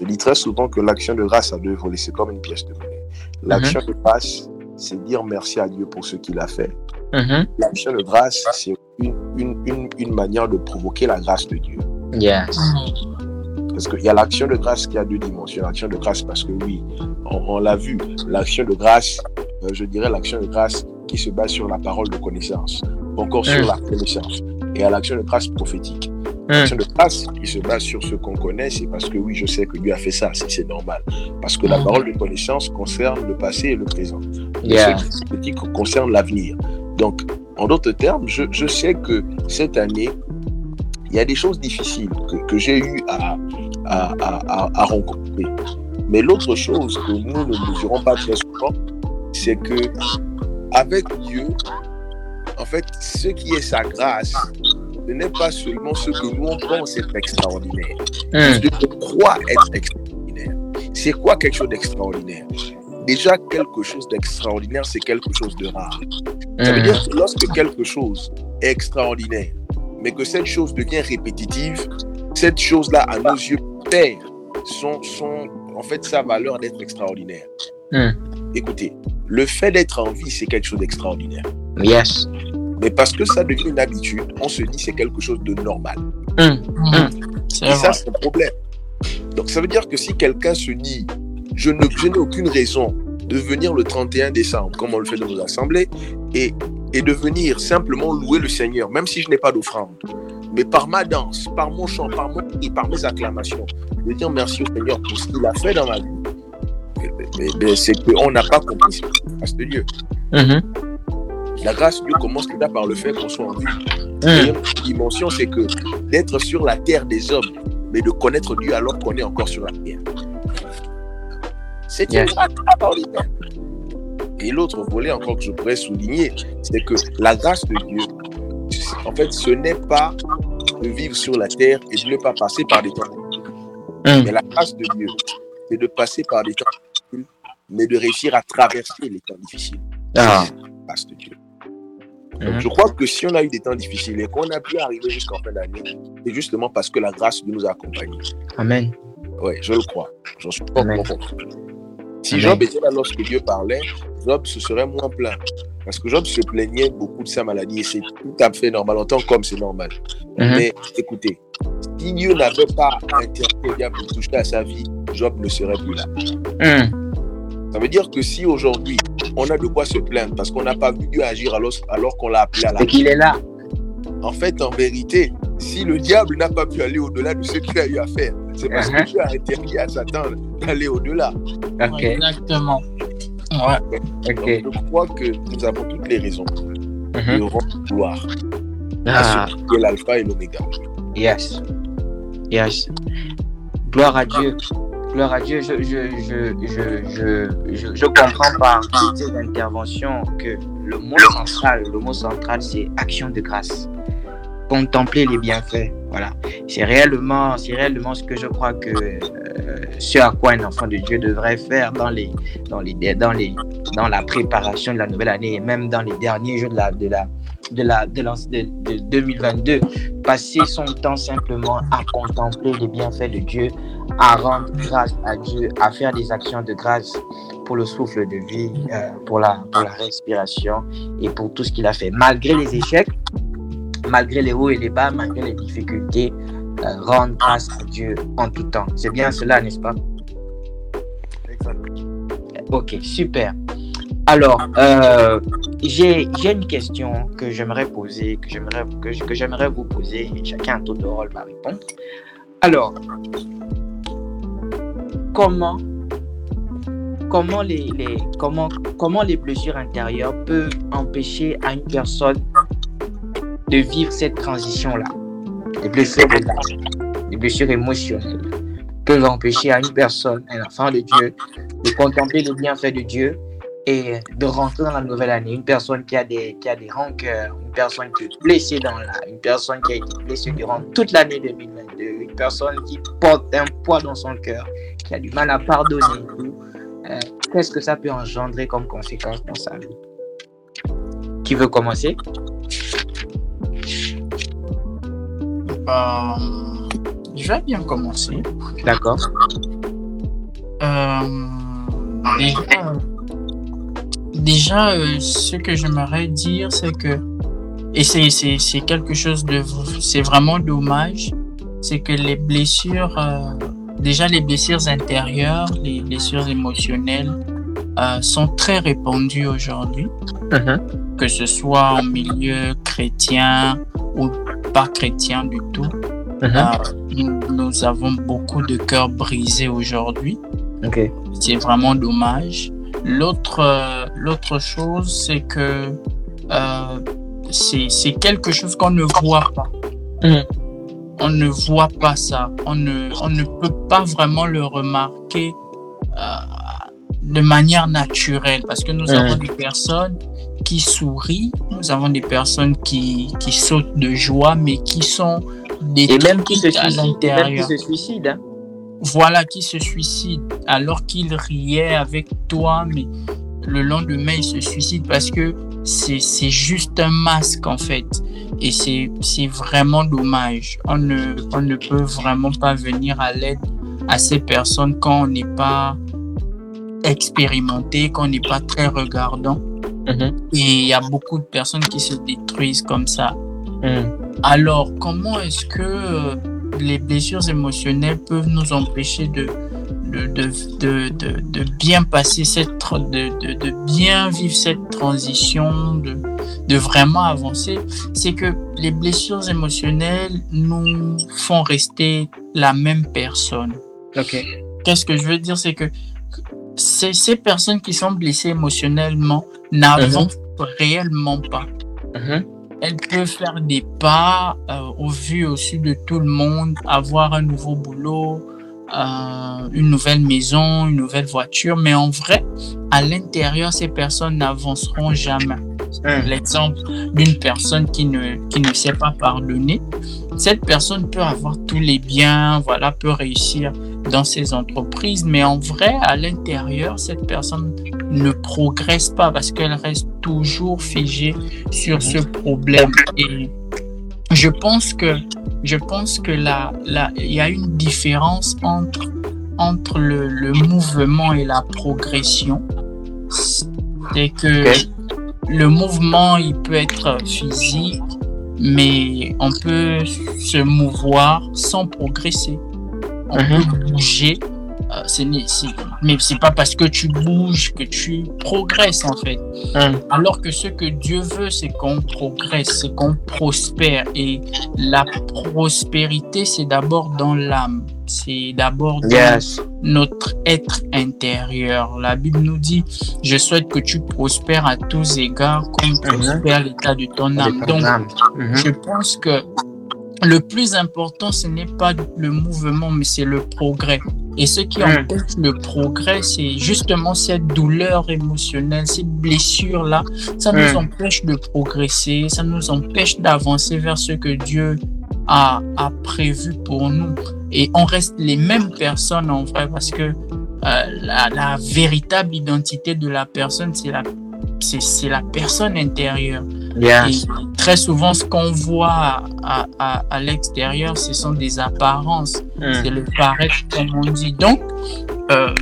Je dis très souvent que l'action de grâce a deux volets, c'est comme une pièce de monnaie. L'action de grâce, c'est dire merci à Dieu pour ce qu'il a fait. Mhm. L'action de grâce, c'est une, une, une, une manière de provoquer la grâce de Dieu. Yes. Parce qu'il y a l'action de grâce qui a deux dimensions. L'action de grâce, parce que oui, on, on l'a vu, l'action de grâce, euh, je dirais l'action de grâce qui se base sur la parole de connaissance, encore sur Mm. la connaissance. Et à l'action de grâce prophétique. Mm. L'action de grâce qui se base sur ce qu'on connaît, c'est parce que oui, je sais que Dieu a fait ça, c'est normal. Parce que la Mm. parole de connaissance concerne le passé et le présent. Et Yeah. ce qui concerne l'avenir. Donc, en d'autres termes, je, je sais que cette année, il y a des choses difficiles que, que j'ai eu à, à, à, à, rencontrer. Mais l'autre chose que nous ne mesurons pas très souvent, c'est que avec Dieu, en fait, ce qui est sa grâce, ce n'est pas seulement ce que nous on pense être extraordinaire. Mm. Je crois être extraordinaire. C'est quoi quelque chose d'extraordinaire? Déjà, quelque chose d'extraordinaire, c'est quelque chose de rare. Ça veut Mm. dire que lorsque quelque chose est extraordinaire, mais que cette chose devient répétitive, cette chose-là, à nos yeux, perd son, son, en fait, sa valeur d'être extraordinaire. Mm. écoutez, le fait d'être en vie, c'est quelque chose d'extraordinaire. Yes. Mais parce que ça devient une habitude, on se dit c'est quelque chose de normal. Hum. C'est Et ça, c'est un problème. Donc, ça veut dire que si quelqu'un se dit, je n'ai aucune raison de venir le 31 décembre, comme on le fait dans nos assemblées, et, et de venir simplement louer le Seigneur, même si je n'ai pas d'offrande, mais par ma danse, par mon chant, par mon cri, par mes acclamations, de dire merci au Seigneur pour ce qu'il a fait dans ma vie, eh ben, eh ben, c'est qu'on n'a pas compris la grâce de Dieu. Mhm. La grâce de Dieu commence déjà par le fait qu'on soit en vie. Et une dimension, c'est que d'être sur la terre des hommes, mais de connaître Dieu alors qu'on est encore sur la terre. C'est une grâce. Et l'autre volet encore que je pourrais souligner, c'est que la grâce de Dieu, en fait, ce n'est pas de vivre sur la terre et de ne pas passer par des temps difficiles. Hum. Mais la grâce de Dieu, c'est de passer par des temps difficiles, mais de réussir à traverser les temps difficiles. Ah. Grâce de Dieu. Donc, Mhm. je crois que si on a eu des temps difficiles et qu'on a pu arriver jusqu'en fin d'année, c'est justement parce que la grâce de Dieu nous a accompagnés. Amen. Oui, je le crois. J'en suis pas convaincu. Si Amen. Job était là lorsque Dieu parlait, Job se serait moins plaint. Parce que Job se plaignait beaucoup de sa maladie et c'est tout à fait normal, en tant qu'homme, c'est normal. Mhm. Mais écoutez, si Dieu n'avait pas interdit au diable de toucher à sa vie, Job ne serait plus là. Hum. Ça veut dire que si aujourd'hui, on a de quoi se plaindre parce qu'on n'a pas vu Dieu agir alors, alors qu'on l'a appelé à la C'est qu'il est là. En fait, en vérité, si le diable n'a pas pu aller au-delà de ce qu'il a eu à faire, c'est parce que Dieu a interdit à Satan d'aller au-delà. Exactement. Ouais. Donc, je crois que nous avons toutes les raisons de rendre gloire Ah. à celui qui est l'alpha et l'oméga. Yes. Yes. Gloire à Dieu. Gloire à Dieu. Je, je, je, je, je, comprends par ces interventions que le mot central, le mot central, c'est action de grâce. Contempler les bienfaits. Voilà. C'est réellement, réellement ce que je crois que euh, ce à quoi un enfant de Dieu devrait faire dans les, dans les, dans les, dans la préparation de la nouvelle année et même dans les derniers jours de la, de la, de la, de la- de- de 2022 passer son temps simplement à contempler les bienfaits de Dieu, à rendre grâce à Dieu, à faire des actions de grâce pour le souffle de vie, euh, pour, la, pour la respiration et pour tout ce qu'il a fait. Malgré les échecs, malgré les hauts et les bas, malgré les difficultés, euh, rendre grâce à Dieu en tout temps. C'est bien cela, n'est-ce pas? Ok, super. Alors, euh, j'ai une question que j'aimerais poser, que j'aimerais que, je- que j'aimerais vous poser, et chacun à tour de rôle va répondre. Alors, comment comment les, les comment comment les blessures intérieures peuvent empêcher à une personne de vivre cette transition là, les blessures de l'âme, les blessures émotionnelles peuvent empêcher à une personne, un enfant de Dieu, de contempler les bienfaits de Dieu et de rentrer dans la nouvelle année. Une personne qui a des, qui a des rancœurs, une personne qui est blessée dans la, une personne qui a été blessée durant toute l'année 2022, une personne qui porte un poids dans son cœur, qui a du mal à pardonner. Euh, Qu'est-ce que ça peut engendrer comme conséquence dans sa vie? Qui veut commencer? Bah, je vais bien commencer. D'accord. Euh, déjà, déjà euh, ce que j'aimerais dire, c'est que, et c'est, quelque chose de, c'est vraiment dommage, c'est que les blessures, euh, déjà les blessures intérieures, les blessures émotionnelles, sont très répandues aujourd'hui, que ce soit en milieu chrétien ou pas chrétien du tout. Euh, nous, nous avons beaucoup de cœurs brisés aujourd'hui. C'est vraiment dommage. L'autre, euh, l'autre chose, c'est que euh, c'est, quelque chose qu'on ne voit pas. Mhm. On ne voit pas ça. On ne, on ne peut pas vraiment le remarquer euh, de manière naturelle parce que nous Mhm. avons des personnes qui sourient, nous avons des personnes qui, qui sautent de joie, mais qui sont des Et même qui se à suicide, et même qui l'intérieur se suicide. hein. voilà qui se suicide alors qu'il riait avec toi, mais le lendemain il se suicide parce que c'est c'est juste un masque en fait. Et c'est c'est vraiment dommage. On ne, on ne peut vraiment pas venir à l'aide à ces personnes quand on n'est pas expérimenté, qu'on n'est pas très regardant. Mhm. Et il y a beaucoup de personnes qui se détruisent comme ça. Mhm. Alors, comment est-ce que euh, les blessures émotionnelles peuvent nous empêcher de, de, de, de, de, bien passer cette, de, de, de bien vivre cette transition, de, de vraiment avancer? C'est que les blessures émotionnelles nous font rester la même personne. Ok. Qu'est-ce que je veux dire? C'est que ces, ces personnes qui sont blessées émotionnellement n'avancent réellement pas Mhm. elle peut faire des pas euh, au vu au su de tout le monde, avoir un nouveau boulot, euh, une nouvelle maison, une nouvelle voiture, mais en vrai, à l'intérieur, ces personnes n'avanceront jamais. Mhm. L'exemple d'une personne qui ne, qui ne sait pas pardonner, cette personne peut avoir tous les biens, voilà, peut réussir dans ses entreprises, mais en vrai, à l'intérieur, cette personne ne progresse pas parce qu'elle reste toujours figée sur ce problème. Et je pense que, je pense que là, là, il y a une différence entre, entre le, le mouvement et la progression. C'est que le mouvement, il peut être physique, mais on peut se mouvoir sans progresser. On Mhm. peut bouger. Euh, c'est- mais c'est pas parce que tu bouges que tu progresses en fait. Mhm. Alors que ce que Dieu veut, c'est qu'on progresse, c'est qu'on prospère. Et la prospérité, c'est d'abord dans l'âme. C'est d'abord dans Yes. notre être intérieur. La Bible nous dit, je souhaite que tu prospères à tous égards comme prospère l'état de ton âme. Donc, Mhm. je pense que le plus important, ce n'est pas le mouvement, mais c'est le progrès. Et ce qui Mm. empêche le progrès, c'est justement cette douleur émotionnelle, ces blessures-là. Ça nous Mm. empêche de progresser, ça nous empêche d'avancer vers ce que Dieu a, a prévu pour nous. Et on reste les mêmes personnes en vrai, parce que euh, la, la véritable identité de la personne, c'est la, c'est, c'est la personne intérieure. Yes. Et très souvent, ce qu'on voit à, à, à l'extérieur, ce sont des apparences. C'est Mhm. le paraître, comme on dit. Donc, euh,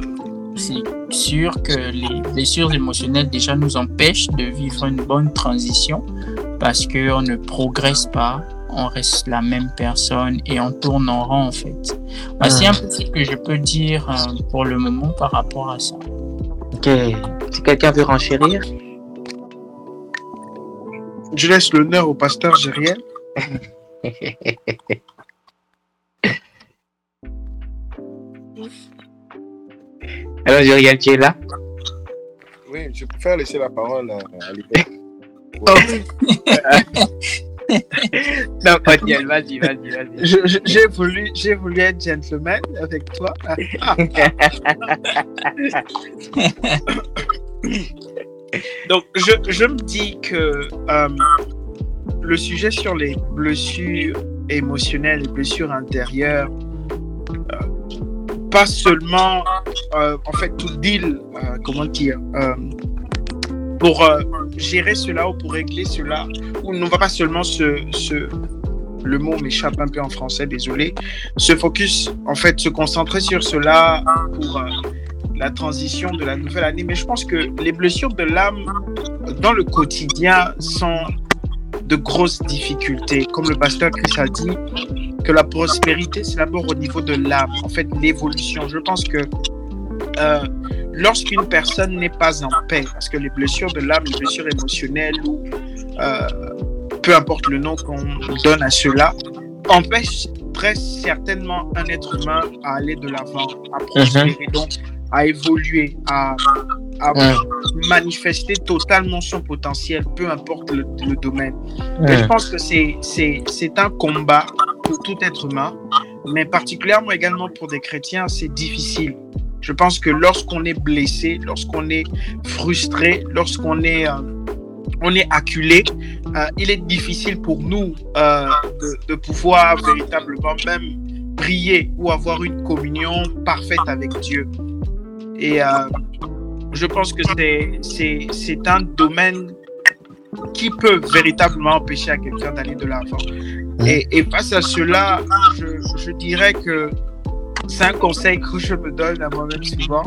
c'est sûr que les blessures émotionnelles déjà nous empêchent de vivre une bonne transition parce qu'on ne progresse pas, on reste la même personne et on tourne en rond en fait. Voici un peu ce que je peux dire euh, pour le moment par rapport à ça. Ok. Si quelqu'un veut renchérir. Je laisse l'honneur au pasteur Gériel. Alors, Juriel, tu es là? Oui, je préfère laisser la parole à, à. Non, vas-y, vas-y, vas-y. J'ai voulu, j'ai voulu être gentleman avec toi. Donc, je, je me dis que euh, le sujet sur les blessures émotionnelles, les blessures intérieures, euh, pas seulement, euh, en fait, tout deal, euh, comment dire, pour gérer cela ou pour régler cela, ou ne va pas seulement se, le mot m'échappe un peu en français, désolé, se focus, en fait, se concentrer sur cela pour la transition de la nouvelle année. Mais je pense que les blessures de l'âme dans le quotidien sont de grosses difficultés. Comme le pasteur Chris a dit, que la prospérité, c'est d'abord au niveau de l'âme, en fait, l'évolution. Je pense que euh, lorsqu'une personne n'est pas en paix, parce que les blessures de l'âme, les blessures émotionnelles ou euh, peu importe le nom qu'on donne à cela, empêche très certainement un être humain à aller de l'avant, à prospérer, donc à évoluer, à, à manifester totalement son potentiel, peu importe le, le domaine. Je pense que c'est, un combat pour tout être humain, mais particulièrement également pour des chrétiens, c'est difficile. Je pense que lorsqu'on est blessé, lorsqu'on est frustré, lorsqu'on est, euh, on est acculé, euh, il est difficile pour nous euh, de, de pouvoir véritablement même prier ou avoir une communion parfaite avec Dieu. Et euh, je pense que c'est, un domaine qui peut véritablement empêcher à quelqu'un d'aller de l'avant. Et, et face à cela, je, je dirais que c'est un conseil que je me donne à moi-même souvent.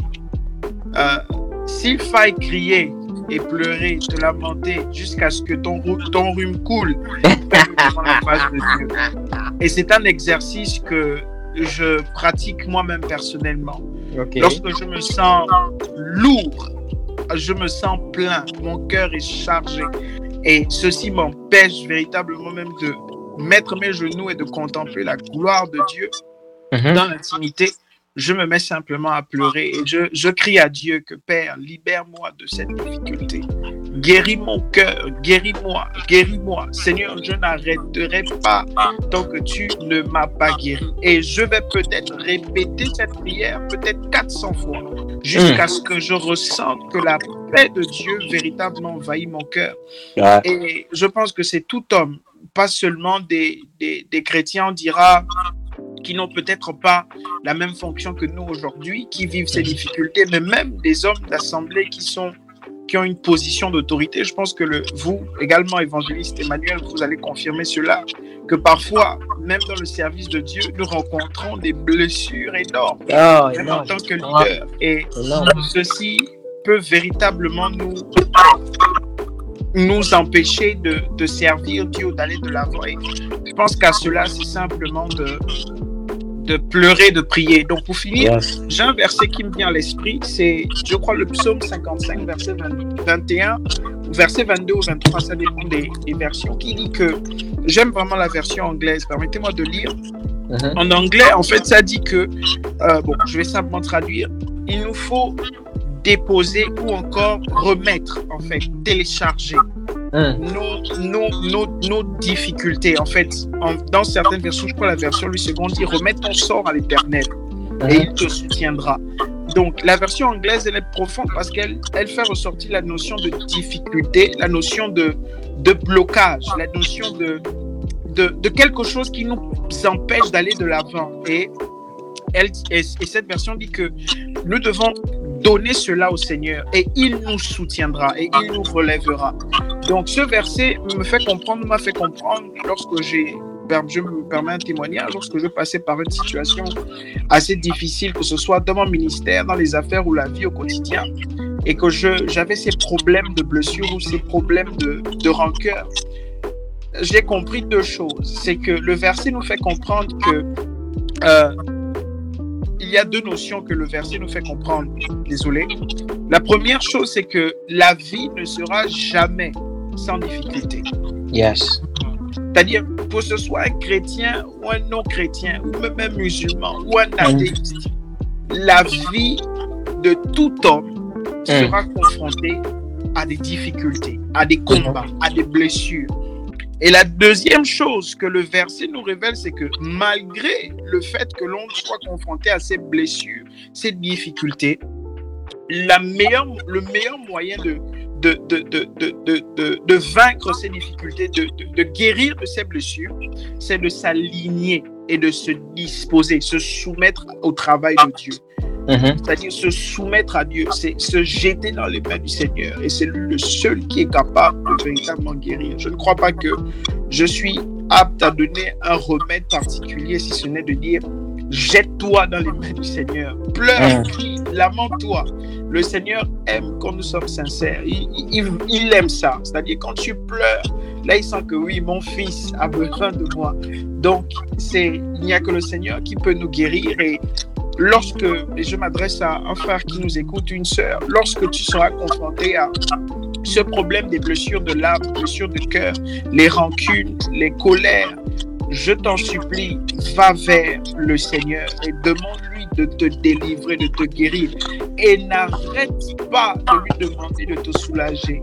euh, s'il faille crier et pleurer, te lamenter jusqu'à ce que ton, ton rhume coule. Et c'est un exercice que je pratique moi-même personnellement. Lorsque je me sens lourd, je me sens plein, mon cœur est chargé. Et ceci m'empêche véritablement même de mettre mes genoux et de contempler la gloire de Dieu Mhm. dans l'intimité. Je me mets simplement à pleurer et je, je crie à Dieu que Père, libère-moi de cette difficulté. Guéris mon cœur, guéris-moi, guéris-moi. Seigneur, je n'arrêterai pas tant que tu ne m'as pas guéri. Et je vais peut-être répéter cette prière peut-être 400 fois jusqu'à ce que je ressente que la paix de Dieu véritablement envahit mon cœur. Et je pense que c'est tout homme, pas seulement des, des, des chrétiens, on dira, qui n'ont peut-être pas la même fonction que nous aujourd'hui, qui vivent ces difficultés, mais même des hommes d'assemblée qui sont qui ont une position d'autorité. Je pense que le, vous, également évangéliste Emmanuel, vous allez confirmer cela, que parfois, même dans le service de Dieu, nous rencontrons des blessures énormes, Oh, même en tant que leader. Et Énorme. ceci peut véritablement nous, nous empêcher de, de servir Dieu, d'aller de l'avant. Et je pense qu'à cela, c'est simplement de, de pleurer, de prier. Donc pour finir, Yes. j'ai un verset qui me vient à l'esprit, c'est, je crois, le psaume 55, verset 20 21, ou verset 22 ou 23, ça dépend des, des versions, qui dit que j'aime vraiment la version anglaise. Permettez-moi de lire. Mhm. En anglais, en fait, ça dit que, euh, bon, je vais simplement traduire, il nous faut déposer ou encore remettre, en fait, télécharger Mhm. nos, nos, nos, difficultés. En fait, dans certaines versions, je crois la version lui seconde dit remets ton sort à l'éternel et il te soutiendra. Donc, la version anglaise, elle est profonde parce qu'elle elle fait ressortir la notion de difficulté, la notion de, de blocage, la notion de, de, quelque chose qui nous empêche d'aller de l'avant. Et, et cette version dit que nous devons donner cela au Seigneur et il nous soutiendra et il nous relèvera. Donc, ce verset me fait comprendre, m'a fait comprendre lorsque j'ai je me permets un témoignage lorsque je passais par une situation assez difficile, que ce soit dans mon ministère, dans les affaires ou la vie au quotidien, et que j'avais ces problèmes de blessure ou ces problèmes de, de rancœur. J'ai compris deux choses. C'est que le verset nous fait comprendre que euh, il y a deux notions que le verset nous fait comprendre. Désolé. La première chose, c'est que la vie ne sera jamais sans difficulté. Yes. C'est-à-dire, que ce soit un chrétien ou un non-chrétien, ou même un musulman ou un athéiste, la vie de tout homme sera confrontée à des difficultés, à des combats, à des blessures. Et la deuxième chose que le verset nous révèle, c'est que malgré le fait que l'on soit confronté à ces blessures, ces difficultés, le meilleur moyen de, de, de, de, de, de, de- de vaincre ces difficultés, de, guérir de ces blessures, c'est de s'aligner et de se disposer, se soumettre au travail de Dieu. Mhm. C'est-à-dire se soumettre à Dieu, c'est se jeter dans les mains du Seigneur. Et c'est le seul qui est capable de véritablement guérir. Je ne crois pas que je suis apte à donner un remède particulier, si ce n'est de dire jette-toi dans les mains du Seigneur. Pleure, Mm. crie, lamente-toi. Le Seigneur aime quand nous sommes sincères. Il, il- il aime ça. C'est-à-dire quand tu pleures, là il sent que oui, mon fils a besoin de moi. Donc c'est il n'y a que le Seigneur qui peut nous guérir et lorsque, et je m'adresse à un frère qui nous écoute, une sœur, lorsque tu seras confronté à ce problème des blessures de l'âme, blessures de cœur, les rancunes, les colères, je t'en supplie, va vers le Seigneur et demande-lui de te délivrer, de te guérir. Et n'arrête pas de lui demander de te soulager.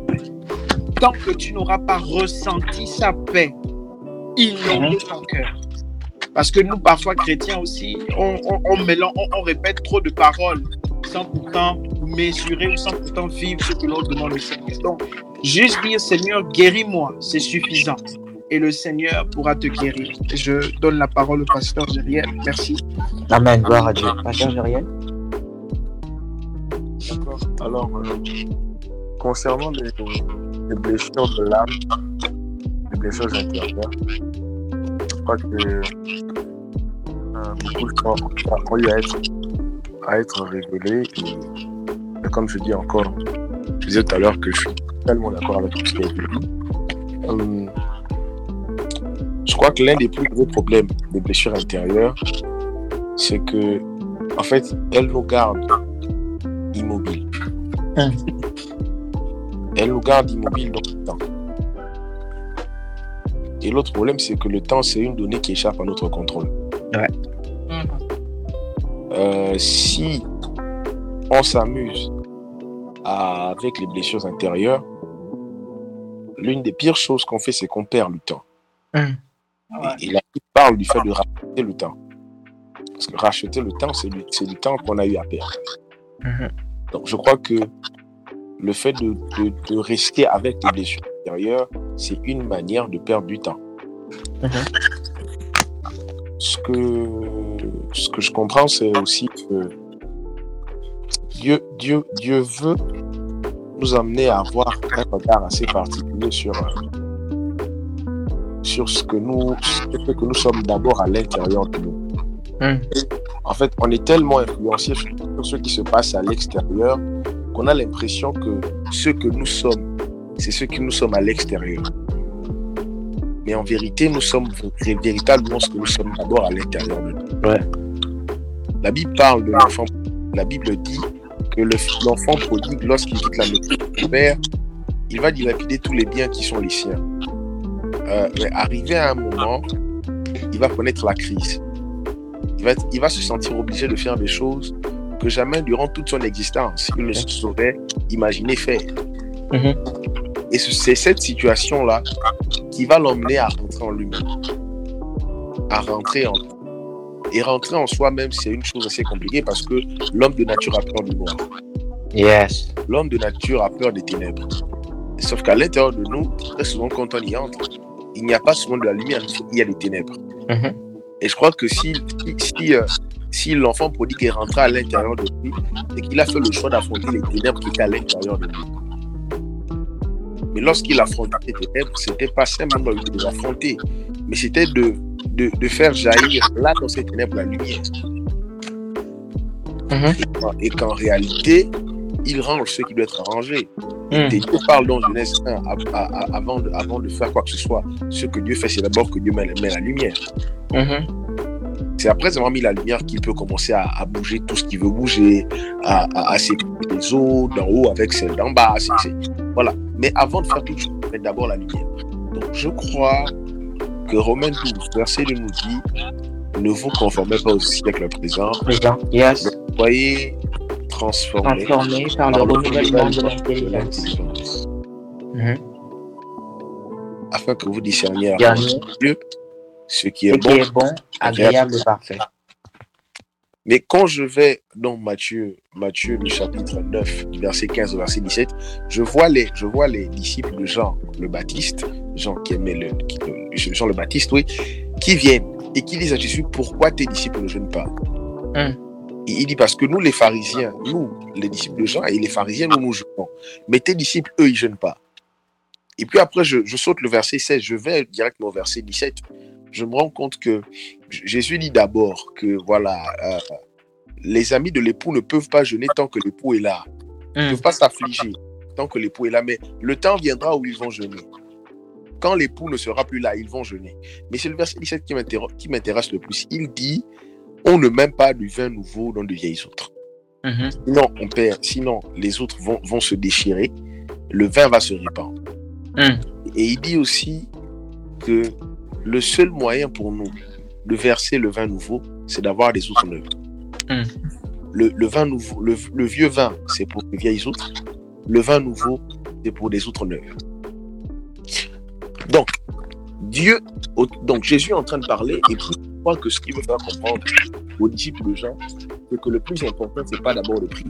Tant que tu n'auras pas ressenti sa paix, inonder ton cœur. Parce que nous, parfois, chrétiens aussi, on, on, on mélange, on, on répète trop de paroles sans pourtant mesurer ou sans pourtant vivre ce que l'on demande au Seigneur. Donc, juste dire, Seigneur, guéris-moi, c'est suffisant. Et le Seigneur pourra te guérir. Je donne la parole au pasteur Gériel. Merci. Amen. Gloire à Dieu. Pasteur Juriel. D'accord. Alors, euh, concernant les, les blessures de l'âme, les blessures intérieures, je crois que euh, beaucoup ont eu à être, à être révélés et comme je dis encore, je disais tout à l'heure que je suis tellement d'accord avec tout ce qui a été dit. Hum, je crois que l'un des plus gros problèmes des blessures intérieures, c'est que, en fait, elles nous gardent immobiles. Hum. Elles nous gardent immobiles dans le temps. Et l'autre problème, c'est que le temps, c'est une donnée qui échappe à notre contrôle. Mhm. Euh, si on s'amuse avec les blessures intérieures, l'une des pires choses qu'on fait, c'est qu'on perd le temps. Mhm. Et, Bible parle du fait de racheter le temps. Parce que racheter le temps, c'est du, temps qu'on a eu à perdre. Mhm. Donc, je crois que le fait de, de- de rester avec les blessures intérieures, c'est une manière de perdre du temps. Mhm. Ce que, ce que je comprends, c'est aussi que Dieu, Dieu, Dieu veut nous amener à avoir un regard assez particulier sur, euh, sur ce que nous, ce que nous sommes d'abord à l'intérieur de nous. Mhm. En fait, on est tellement influencé sur ce qui se passe à l'extérieur qu'on a l'impression que ce que nous sommes, c'est ce que nous sommes à l'extérieur. Mais en vérité, nous sommes véritablement ce que nous sommes d'abord à l'intérieur de nous. Ouais. La Bible parle de l'enfant. La Bible dit que le- l'enfant prodigue, lorsqu'il quitte la maison de son père, il va dilapider tous les biens qui sont les siens. Euh, mais arrivé à un moment, il va connaître la crise. Il va, être- il va se sentir obligé de faire des choses que jamais durant toute son existence il ne se saurait imaginer faire. Mhm. Et ce- c'est cette situation-là qui va l'emmener à rentrer en lui-même. À rentrer en Et rentrer en soi-même, c'est une chose assez compliquée parce que l'homme de nature a peur du noir. Yes. L'homme de nature a peur des ténèbres. Sauf qu'à l'intérieur de nous, très souvent, quand on y entre, il n'y a pas souvent de la lumière, il y a des ténèbres. Mhm. Et je crois que si, si, si, euh, si l'enfant prodigue est rentré à l'intérieur de lui, c'est qu'il a fait le choix d'affronter les ténèbres qui étaient à l'intérieur de lui. Mais lorsqu'il affrontait les ténèbres, c'était pas simplement de les affronter, mais c'était de, de, de faire jaillir là dans ces ténèbres la lumière. Mhm. Et qu'en réalité, il range ce qui doit être rangé. Et Dieu parle dans Genèse 1, à- à- à- avant, de, avant de faire quoi que ce soit, ce que Dieu fait, c'est d'abord que Dieu met, met la lumière. Mhm. C'est après avoir mis la lumière qu'il peut commencer à, bouger tout ce qu'il veut bouger, à, séparer les eaux d'en haut avec celles d'en bas. Voilà. Mais avant de faire tout ça, il met d'abord la lumière. Donc je crois que Romains 12, verset 2 nous dit Ne vous conformez pas au siècle présent, Présent. Yes. soyez transformés Transformé par le par le renouvellement de l'intelligence. Mhm. afin que vous discerniez à. Dieu ce qui Ce est qui bon est bon, agréable et parfait. Mais quand je vais dans Matthieu, Matthieu le chapitre 9, du verset 15 au verset 17, je vois les, je vois les disciples de Jean le Baptiste, Jean qui aimait le, qui- le- Jean le Baptiste, oui, qui viennent et qui disent à Jésus, pourquoi tes disciples ne jeûnent pas? Hum. Il dit, parce que nous les pharisiens, nous, les disciples de Jean et les pharisiens, nous nous jeûnons. Mais tes disciples, eux, ils jeûnent pas. Et puis après, je, je saute le verset 16, je vais directement au verset 17. Je me rends compte que Jésus dit d'abord que, voilà, euh, les amis de l'époux ne peuvent pas jeûner tant que l'époux est là. Ils ne Hum. peuvent pas s'affliger tant que l'époux est là. Mais le temps viendra où ils vont jeûner. Quand l'époux ne sera plus là, ils vont jeûner. Mais c'est le verset 17 qui m'intér- qui m'intéresse le plus. Il dit On ne met pas du vin nouveau dans de vieilles outres. Mhm. Sinon, on perd. Sinon, les autres vont, vont se déchirer. Le vin va se répandre. Hum. Et il dit aussi que le seul moyen pour nous de verser le vin nouveau, c'est d'avoir des outres neuves. Mm. Le, le vin nouveau, le, le vieux vin, c'est pour les vieilles outres. Le vin nouveau, c'est pour des outres neuves. Donc, Dieu, donc Jésus est en train de parler, et puis crois que ce qu'il veut faire comprendre aux disciples de Jean, c'est que le plus important, c'est pas d'abord le prix,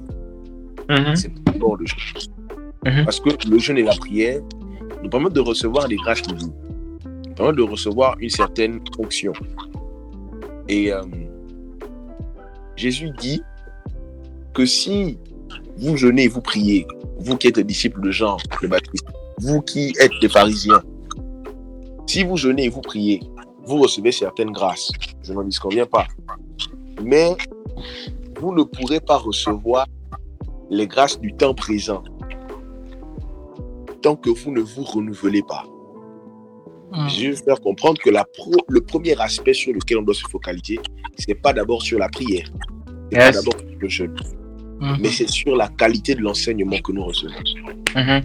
Mhm. c'est d'abord le jeûne. Mhm. Parce que le jeûne et la prière nous permettent de recevoir des grâces divines, nous permettent de recevoir une certaine fonction. Et euh, Jésus dit que si vous jeûnez et vous priez, vous qui êtes disciples de Jean le Baptiste, vous qui êtes des pharisiens, si vous jeûnez et vous priez, vous recevez certaines grâces. Je n'en disconviens pas. Mais vous ne pourrez pas recevoir les grâces du temps présent tant que vous ne vous renouvelez pas. Mm. Je veux faire comprendre que la pro- le premier aspect sur lequel on doit se focaliser, ce n'est pas d'abord sur la prière, ce n'est pas d'abord sur le jeûne, Mhm. mais c'est sur la qualité de l'enseignement que nous recevons. Mhm.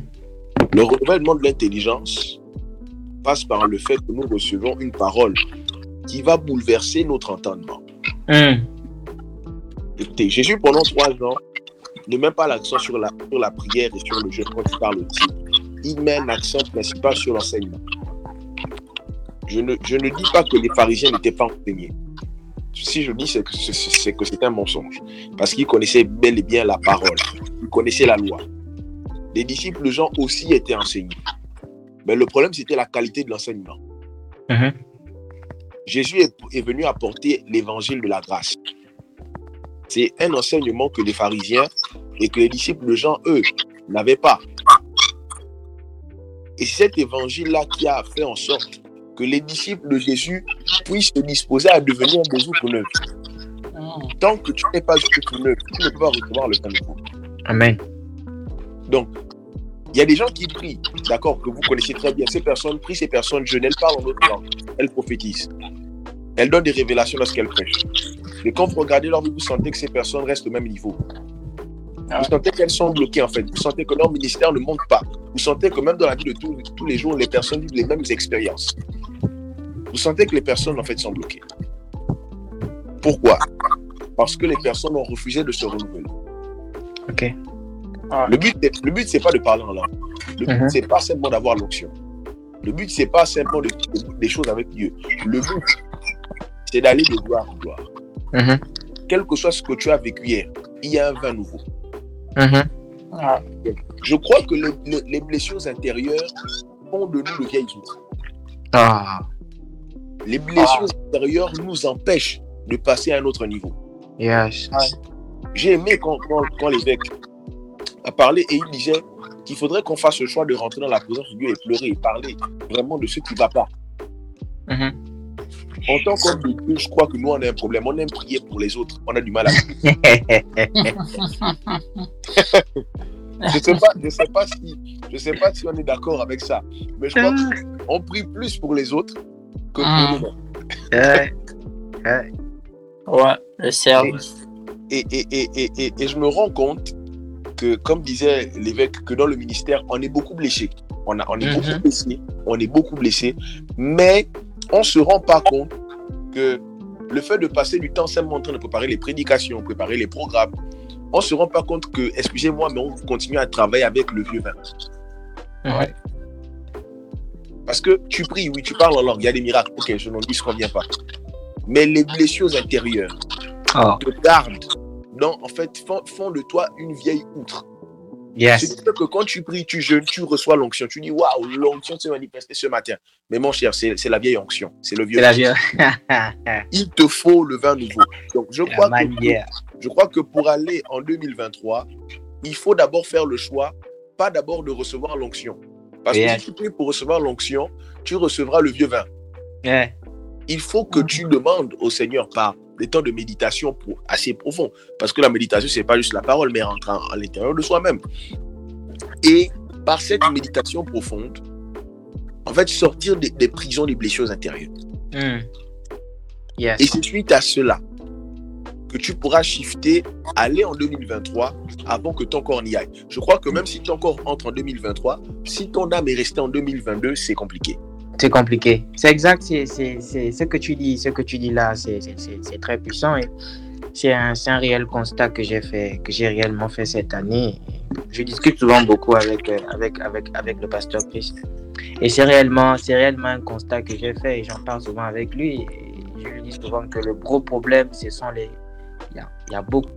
Le renouvellement de l'intelligence passe par le fait que nous recevons une parole qui va bouleverser notre entendement. Écoutez, Jésus, pendant trois ans, ne met pas l'accent sur la, sur la prière et sur le jeûne quand il parle aussi. Il met un accent principal sur l'enseignement. Je ne, je ne dis pas que les pharisiens n'étaient pas enseignés. Si je dis, c'est que c'est- c'est que c'est un mensonge. Parce qu'ils connaissaient bel et bien la parole. Ils connaissaient la loi. Les disciples de Jean aussi étaient enseignés. Mais le problème, c'était la qualité de l'enseignement. Mhm. Jésus est, est venu apporter l'évangile de la grâce. C'est un enseignement que les pharisiens et que les disciples de Jean, eux, n'avaient pas. Et c'est cet évangile-là qui a fait en sorte que les disciples de Jésus puissent se disposer à devenir des outres neuves. Mm. Tant que tu n'es pas outre neuf, tu ne peux pas recevoir le pain nouveau. Amen. Donc, il y a des gens qui prient, d'accord, que vous connaissez très bien. Ces personnes prient, ces personnes jeûnent, elles parlent en autre langue, elles prophétisent. Elles donnent des révélations lorsqu'elles prêchent. Mais quand vous regardez leur vie, vous sentez que ces personnes restent au même niveau. Vous sentez qu'elles sont bloquées en fait. Vous sentez que leur ministère ne monte pas. Vous sentez que même dans la vie de tous, tous les jours, les personnes vivent les mêmes expériences. Vous sentez que les personnes en fait sont bloquées. Pourquoi? Parce que les personnes ont refusé de se renouveler. Ok. Le but, c'est- le but, c'est pas de parler en langue. Le but, Mhm. c'est pas simplement d'avoir l'onction. Le but, c'est pas simplement de, de- des choses avec Dieu. Le but, c'est d'aller de gloire en gloire. Mhm. Quel que soit ce que tu as vécu hier, il y a un vin nouveau. Mhm. Ah, Je crois que les, les- les blessures intérieures font de nous de vieilles outres. Ah, Les blessures intérieures nous empêchent de passer à un autre niveau. yes. J'ai aimé quand, quand, quand l'évêque a parlé et il disait qu'il faudrait qu'on fasse le choix de rentrer dans la présence de Dieu et pleurer et parler vraiment de ce qui ne va pas. Mhm. En tant qu'homme de Dieu, je crois que nous, on a un problème. On aime prier pour les autres. On a du mal à. Je sais pas, je sais pas si, je sais pas si on est d'accord avec ça. Mais je crois qu'on prie plus pour les autres que pour Ah. nous. Ouais. ouais, le service. Et, et, et, et, et, et je me rends compte que, comme disait l'évêque, que dans le ministère, on est beaucoup blessé. On, a, on est beaucoup Mhm. blessé. On est beaucoup blessé. Mais on ne se rend pas compte que le fait de passer du temps simplement en train de préparer les prédications, préparer les programmes, on ne se rend pas compte que, excusez-moi, mais on continue à travailler avec le vieux vin. Ouais. Parce que tu pries, oui, tu parles en langue, il y a des miracles. Ok, je n'en dis qu'on vient pas. Mais les blessures intérieures Oh, te gardent, non, en fait, font, font de toi une vieille outre. yes. C'est-à-dire que quand tu pries, tu jeûnes, tu reçois l'onction. Tu dis, waouh, l'onction s'est manifestée ce matin. Mais mon cher, c'est la vieille onction. C'est le vieux. La vie. Il te faut le vin nouveau. Donc, je crois, que, manière. je crois que pour aller en 2023, il faut d'abord faire le choix, pas d'abord de recevoir l'onction. Parce que si tu pries pour recevoir l'onction, tu recevras le vieux vin. Il faut que tu demandes au Seigneur par des temps de méditation pour, assez profonds. Parce que la méditation, c'est pas juste la parole, mais rentrer à l'intérieur de soi-même. Et par cette méditation profonde, en fait, sortir des, des prisons, des blessures intérieures. Hmm. Yes. Et c'est suite à cela que tu pourras shifter, aller en 2023 avant que ton corps n'y aille. Je crois que même si ton corps entre en 2023, si ton âme est restée en 2022, c'est compliqué. C'est compliqué. C'est exact. C'est ce que tu dis. Ce que tu dis là, c'est très puissant. Et c'est un, un réel constat que j'ai fait, que j'ai réellement fait cette année. Je discute souvent beaucoup avec, euh, avec, avec, avec le pasteur Chris. Et c'est réellement, réellement un constat que j'ai fait et j'en parle souvent avec lui. Et je lui dis souvent que le gros problème, ce sont les. Il y a, y a beaucoup.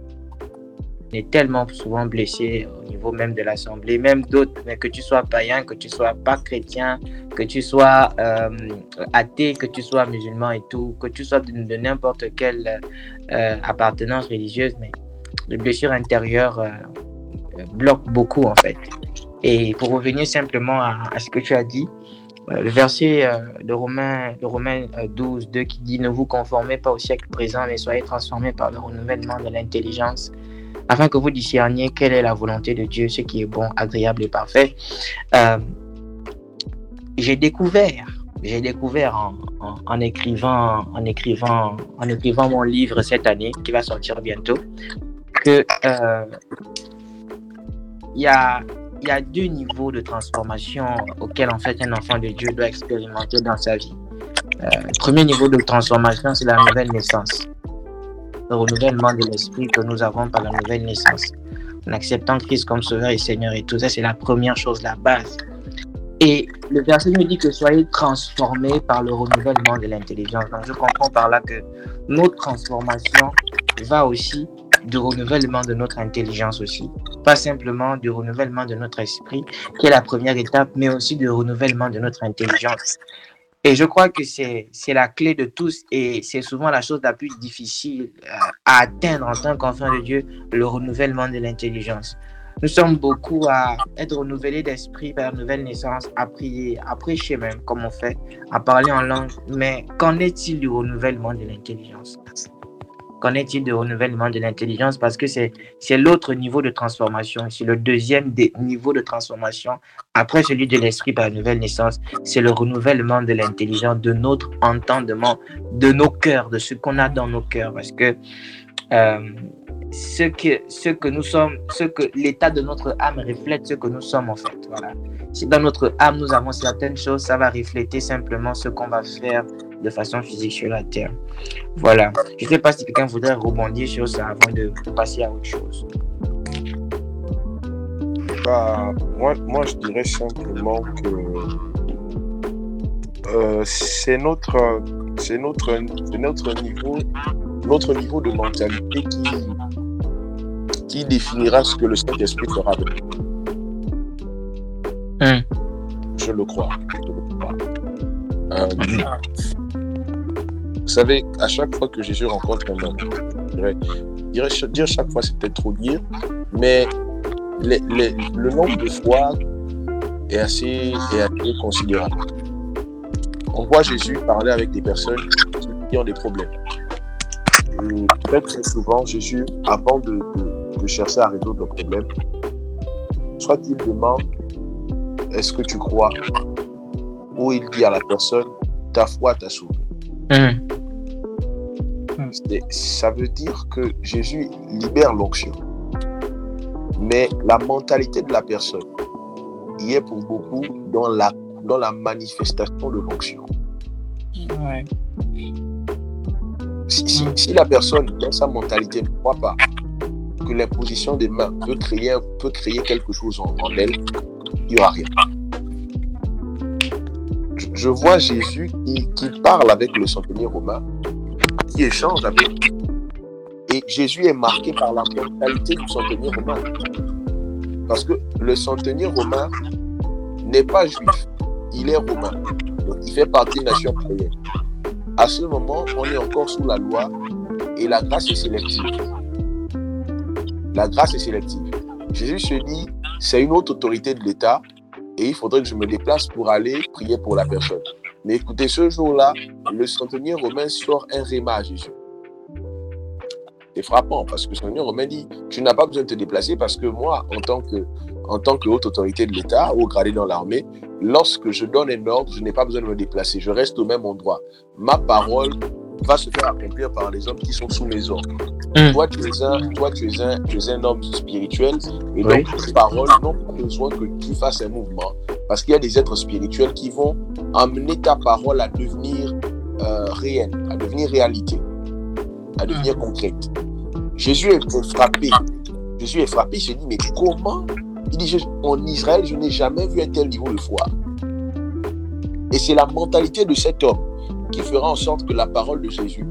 Est tellement souvent blessé au niveau même de l'Assemblée, même d'autres, mais que tu sois païen, que tu sois pas chrétien, que tu sois euh, athée, que tu sois musulman et tout, que tu sois de, n'importe quelle euh, appartenance religieuse, mais les blessures intérieures euh, bloquent beaucoup en fait. Et pour revenir simplement à, à ce que tu as dit, le verset de Romains, de Romains euh, 12, 2 qui dit Ne vous conformez pas au siècle présent, mais soyez transformés par le renouvellement de l'intelligence afin que vous discerniez quelle est la volonté de Dieu, ce qui est bon, agréable et parfait. Euh, j'ai découvert, j'ai découvert en, écrivant, en écrivant, en écrivant mon livre cette année qui va sortir bientôt, que euh, il y a il y a deux niveaux de transformation auxquels en fait un enfant de Dieu doit expérimenter dans sa vie. Euh, premier niveau de transformation, c'est la nouvelle naissance. Le renouvellement de l'esprit que nous avons par la nouvelle naissance. En acceptant Christ comme Sauveur et Seigneur et tout ça, c'est la première chose, la base. Et le verset nous dit que soyez transformés par le renouvellement de l'intelligence. Donc je comprends par là que notre transformation va aussi du renouvellement de notre intelligence aussi. Pas simplement du renouvellement de notre esprit, qui est la première étape, mais aussi du renouvellement de notre intelligence. Et je crois que c'est la clé de tous et c'est souvent la chose la plus difficile euh, à atteindre en tant qu'enfant de Dieu, le renouvellement de l'intelligence. Nous sommes beaucoup à être renouvelés d'esprit par nouvelle naissance, à prier, à prêcher même, comme on fait, à parler en langue. Mais qu'en est-il du renouvellement de l'intelligence? Qu'en est-il du renouvellement de l'intelligence? Parce que c'est l'autre niveau de transformation. C'est le deuxième niveau de transformation. Après celui de l'esprit par nouvelle naissance, c'est le renouvellement de l'intelligence, de notre entendement, de nos cœurs, de ce qu'on a dans nos cœurs. Parce que euh, ce que, ce que nous sommes, ce que l'état de notre âme reflète ce que nous sommes en fait. Voilà. Si dans notre âme nous avons certaines choses, ça va refléter simplement ce qu'on va faire de façon physique sur la terre. Voilà. Je ne sais pas si quelqu'un voudrait rebondir sur ça avant de passer à autre chose. Bah, moi, moi, je dirais simplement que euh, c'est notre, c'est notre, notre niveau, notre niveau de mentalité qui, qui définira ce que le Saint-Esprit fera de hmm. Je le crois. Je le crois. Vous savez, à chaque fois que Jésus rencontre un homme, je dire chaque fois, c'est peut-être trop dire, mais le nombre de fois est assez, est considérable. On voit Jésus parler avec des personnes qui ont des problèmes. Très très souvent, Jésus, avant de, de chercher à résoudre le problème, soit il demande est-ce que tu crois? Ou il dit à la personne ta foi t'a sauvé. Hum. Ça veut dire que Jésus libère l'onction. Mais la mentalité de la personne y est pour beaucoup dans la, dans la manifestation de l'onction. Si, si, la personne, dans sa mentalité, ne croit pas que l'imposition des mains peut créer, peut créer quelque chose en, elle, il n'y aura rien. Je, vois Jésus qui, parle avec le centenier romain qui échange avec Et Jésus est marqué par la mentalité du centenier romain. Parce que le centenier romain n'est pas juif, il est romain. Donc il fait partie de la nation païenne. À ce moment, on est encore sous la loi et la grâce est sélective. La grâce est sélective. Jésus se dit, c'est une autre autorité de l'État et il faudrait que je me déplace pour aller prier pour la personne. Mais écoutez, ce jour-là, le centenier romain sort un réma à Jésus. C'est frappant parce que le centenier romain dit Tu n'as pas besoin de te déplacer parce que moi, en tant que, en tant que haute autorité de l'État, ou gradé dans l'armée, lorsque je donne un ordre, je n'ai pas besoin de me déplacer. Je reste au même endroit. Ma parole va se faire accomplir par les hommes qui sont sous mes ordres. Hmm. Toi, tu es un, toi tu es un, tu es un homme spirituel et donc tes paroles n'ont pas besoin que tu fasses un mouvement parce qu'il y a des êtres spirituels qui vont amener ta parole à devenir euh, réelle, à devenir réalité, à devenir concrète. Jésus est frappé. Jésus est frappé. Il se dit, mais comment? Il dit, en Israël, je n'ai jamais vu un tel niveau de foi. Et c'est la mentalité de cet homme qui fera en sorte que la parole de Jésus,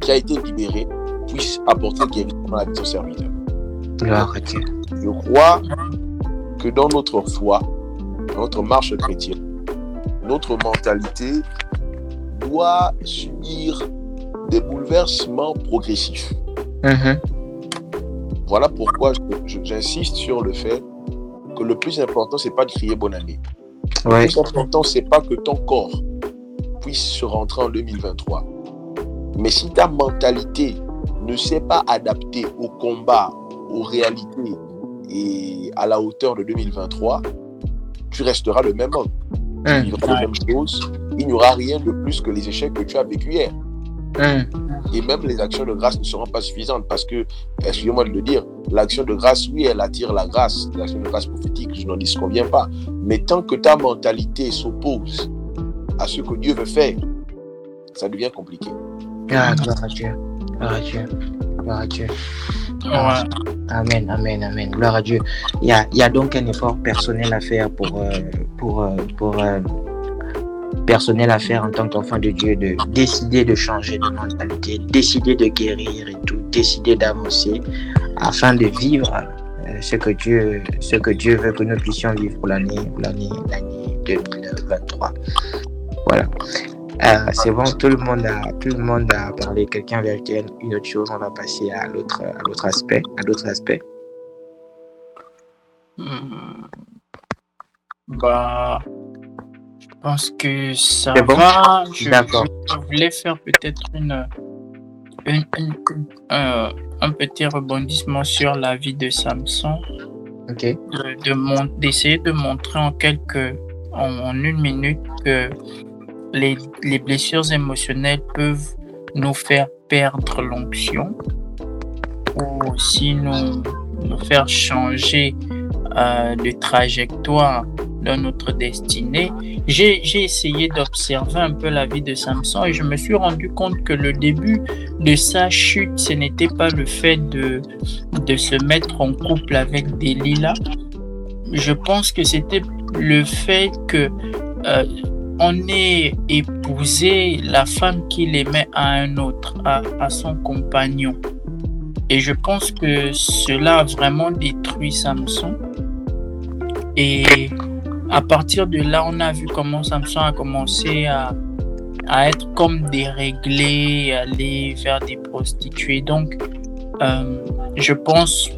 qui a été libérée, puisse apporter guérison à la vie de son serviteur. Je crois que dans notre foi, notre marche chrétienne, notre mentalité doit subir des bouleversements progressifs. Mm-hmm. Voilà pourquoi j'insiste sur le fait que le plus important, c'est pas de crier bonne année. Le plus important, c'est pas que ton corps puisse se rentrer en 2023. Mais si ta mentalité ne s'est pas adapté au combat, aux réalités et à la hauteur de 2023, tu resteras le même homme. Tu vivras les mêmes choses. Il n'y aura rien de plus que les échecs que tu as vécu hier. hum, Et même les actions de grâce ne seront pas suffisantes parce que, excusez-moi de le dire, l'action de grâce, oui, elle attire la grâce, l'action de grâce prophétique, je n'en disconviens pas. Mais tant que ta mentalité s'oppose à ce que Dieu veut faire, ça devient compliqué. Ah, gloire à Dieu. Gloire à Dieu. Gloire à Dieu. Ouais. Amen, amen, amen. Gloire à Dieu. Il y a, il y a donc un effort personnel à faire pour, euh, pour, euh, pour euh, personnel à faire en tant qu'enfant de Dieu, de décider de changer de mentalité, décider de guérir et tout, décider d'avancer afin de vivre euh, ce que Dieu, ce que Dieu veut que nous puissions vivre pour l'année, l'année, l'année 2023. Voilà. Euh, c'est bon, tout le monde a, tout le monde a parlé. Quelqu'un ajouter une autre chose. On va passer à l'autre, à l'autre aspect, à l'autre aspect. Hmm. Bah, je pense que ça bon? va. Je, voulais faire peut-être une, une, une- euh, un petit rebondissement sur la vie de Samson, Ok. de, de mon- d'essayer de montrer en quelques, en, en une minute que les, les blessures émotionnelles peuvent nous faire perdre l'onction ou aussi nous, nous faire changer euh, de trajectoire dans notre destinée. J'ai j'ai essayé d'observer un peu la vie de Samson et je me suis rendu compte que le début de sa chute, ce n'était pas le fait de, de se mettre en couple avec Delilah. Je pense que c'était le fait que euh, on ait épousé la femme qu'il aimait à un autre, à, à son compagnon. Et je pense que cela a vraiment détruit Samson. Et à partir de là, on a vu comment Samson a commencé à, à être comme déréglé, aller vers des prostituées. Donc, euh, je pense,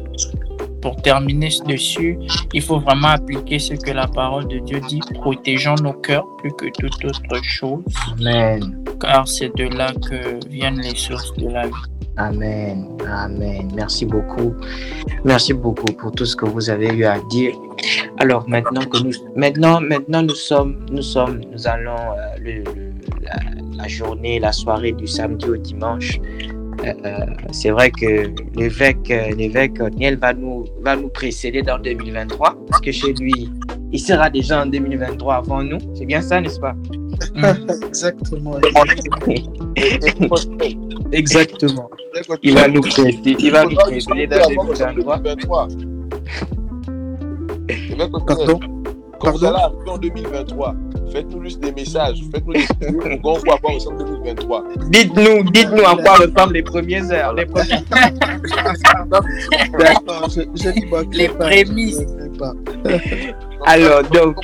pour terminer dessus, il faut vraiment appliquer ce que la parole de Dieu dit, protégeant nos cœurs plus que toute autre chose, Amen. car c'est de là que viennent les sources de la vie. Amen. Amen. Merci beaucoup. Merci beaucoup pour tout ce que vous avez eu à dire. Alors maintenant que nous, maintenant, maintenant nous sommes, nous sommes, nous allons euh, le, le- la, la journée, la soirée du samedi au dimanche. Euh, euh, c'est vrai que l'évêque, euh, l'évêque Niel va nous, va nous précéder dans 2023 parce que chez lui, il sera déjà en 2023 avant nous. C'est bien ça, n'est-ce pas? Exactement. Exactement. Il va nous précéder, il va nous précéder dans 2023. 2023. Pardon? Pardon en 2023, faites-nous juste des messages, faites-nous des vidéos pour qu'on voit à quoi ressemble 2023. Dites-nous, dites-nous à quoi ressemblent les premières heures, les premières D'accord, je, je n'y manquerai Les pas, prémices. Alors, donc,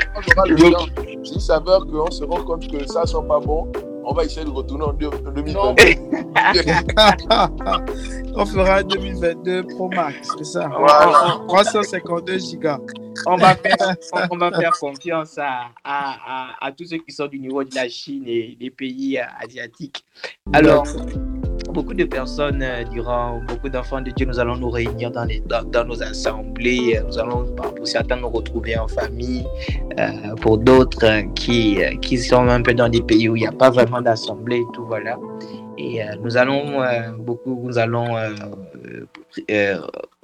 bilan. S'il s'avère qu'on se rend compte que ça ne sent pas bon, on va essayer de retourner en deux- en 2022. On fera un 2022 Pro Max, c'est ça Voilà. 352 gigas. on va faire, on, on va faire confiance à, à, à, à tous ceux qui sont du niveau de la Chine et des pays asiatiques. Alors, beaucoup de personnes, euh, durant beaucoup d'enfants de Dieu, nous allons nous réunir dans, les, dans, nos assemblées. euh, Nous allons, pour certains, nous retrouver en famille. euh, pour d'autres qui, qui sont un peu dans des pays où il n'y a pas vraiment d'assemblée et tout, voilà. Et nous allons beaucoup, nous allons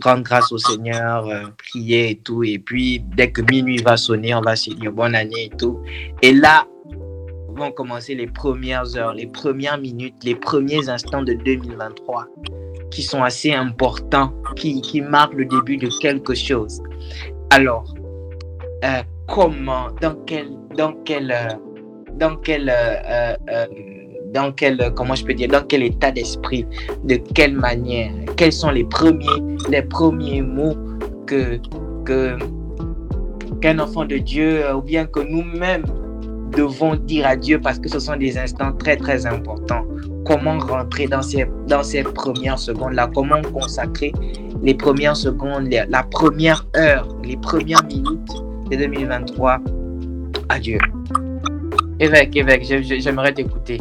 rendre grâce au Seigneur, prier et tout. Et puis, dès que minuit va sonner, on va se dire bonne année et tout. Et là, vont commencer les premières heures, les premières minutes, les premiers instants de 2023 qui sont assez importants, qui, qui marquent le début de quelque chose. Alors, euh, comment, dans quel, dans quel, euh, dans quel, euh, dans quel, comment je peux dire, dans quel état d'esprit, de quelle manière, quels sont les premiers, les premiers mots que, que qu'un enfant de Dieu ou bien que nous-mêmes devons dire à Dieu parce que ce sont des instants très très importants. Comment rentrer dans ces, dans ces premières secondes-là? Comment consacrer les premières secondes, la première heure, les premières minutes de 2023 à Dieu? Évêque, évêque, j'aimerais t'écouter.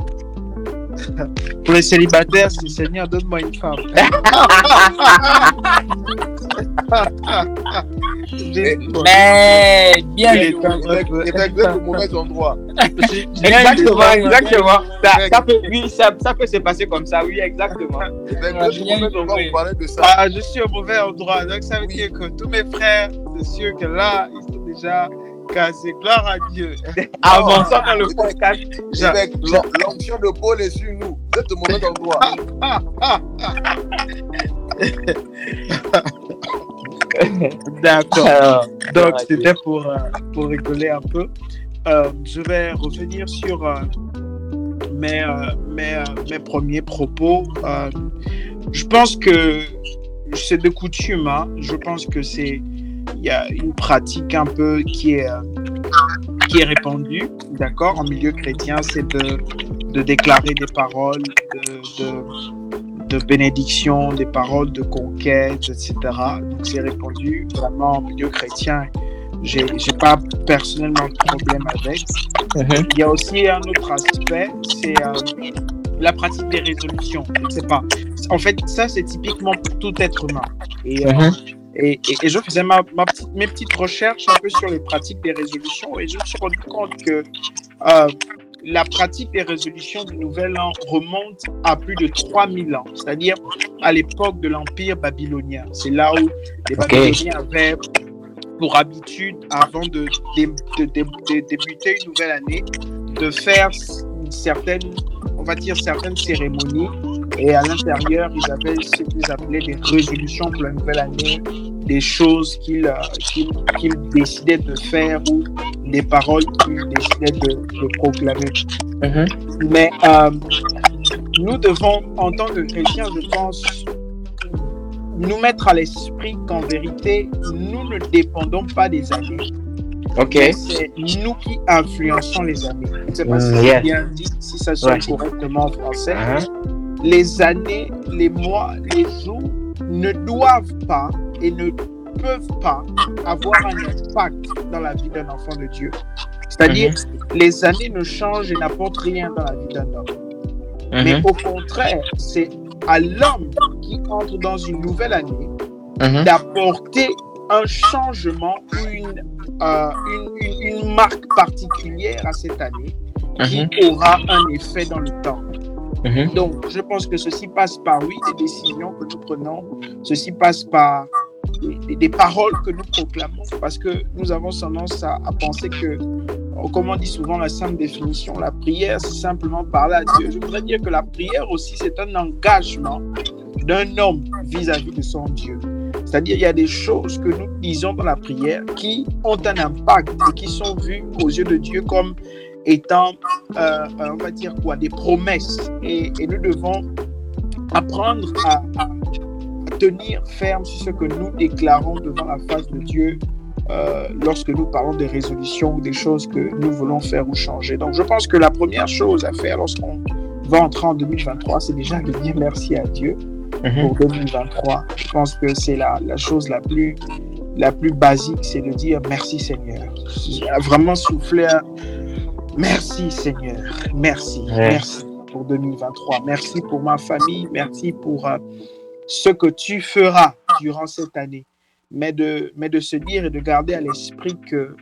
Pour les célibataires, c'est Seigneur, donne-moi une femme. Mais bien Il est joué. temps. Il est exact au mauvais endroit. Exactement, exactement. Ça, ça peut, oui, ça, ça peut se passer comme ça, oui, exactement. Ah. On de ça. Ah, je suis au mauvais endroit. Donc, ça veut Oui. dire que tous mes frères, c'est sûr que là, ils sont déjà cassés. Gloire à Dieu. Avançons dans le podcast. L'onction de Paul est sur nous. Endroit. Ah, ah, ah. D'accord. Donc, Ah, c'était pour, euh, pour rigoler un peu. Euh, je vais revenir sur euh, mes, mes, mes premiers propos. Je pense que c'est de coutume. hein. Je pense que c'est il y a une pratique un peu qui est, euh, qui est répandue, d'accord, en milieu chrétien, c'est de, de déclarer des paroles de, de, de bénédiction, des paroles de conquête, etc. Donc c'est répandu vraiment en milieu chrétien. J'ai j'ai pas personnellement de problème avec. Mhm. Il y a aussi un autre aspect, c'est euh, la pratique des résolutions. Je sais pas. En fait, ça, c'est typiquement pour tout être humain. Et, euh, Mhm. Et, et- et je faisais ma, ma petite, mes petites recherches un peu sur les pratiques des résolutions et je me suis rendu compte que euh, la pratique des résolutions du Nouvel An remonte à plus de 3000 ans, c'est-à-dire à l'époque de l'Empire babylonien. C'est là où les. Babyloniens avaient pour habitude, avant de, de- de- de débuter une nouvelle année, de faire une certaine, on va dire certaines cérémonies. Et à l'intérieur, ils avaient ce qu'ils appelaient des résolutions pour la nouvelle année, des choses qu'ils euh, qu'ils- qu'ils décidaient de faire ou des paroles qu'ils décidaient de, de proclamer. Mhm. Mais euh, nous devons, en tant que chrétiens, je pense, nous mettre à l'esprit qu'en vérité, nous ne dépendons pas des années. Ok. mais C'est nous qui influençons les années. Je ne sais pas si Mm, bien dit, si ça sonne Ouais. correctement en français. Hein? Les années, les mois, les jours ne doivent pas et ne peuvent pas avoir un impact dans la vie d'un enfant de Dieu. C'est-à-dire, Mhm. les années ne changent et n'apportent rien dans la vie d'un homme. Mais Mhm. au contraire, c'est à l'homme qui entre dans une nouvelle année Mhm. d'apporter un changement ou une, euh, une, une- une marque particulière à cette année qui Mhm. aura un effet dans le temps. Mhm. Donc, je pense que ceci passe par, oui, des décisions que nous prenons, ceci passe par des, des paroles que nous proclamons, parce que nous avons tendance à, à penser que, oh, comme on dit souvent la simple définition, la prière, c'est simplement parler à Dieu. Je voudrais dire que la prière aussi, c'est un engagement d'un homme vis-à-vis de son Dieu. C'est-à-dire, il y a des choses que nous disons dans la prière qui ont un impact et qui sont vues aux yeux de Dieu comme étant, euh, euh, on va dire quoi, des promesses. Et, nous devons apprendre à tenir ferme sur ce que nous déclarons devant la face de Dieu euh, lorsque nous parlons des résolutions ou des choses que nous voulons faire ou changer. Donc, je pense que la première chose à faire lorsqu'on va entrer en 2023, c'est déjà de dire merci à Dieu Mhm. pour 2023. Je pense que c'est la, la chose la plus, la plus basique, c'est de dire merci Seigneur. Vraiment souffler un merci Seigneur, merci, merci pour 2023. Merci pour ma famille, merci pour euh, ce que tu feras durant cette année. Mais de, mais de se dire et de garder à l'esprit que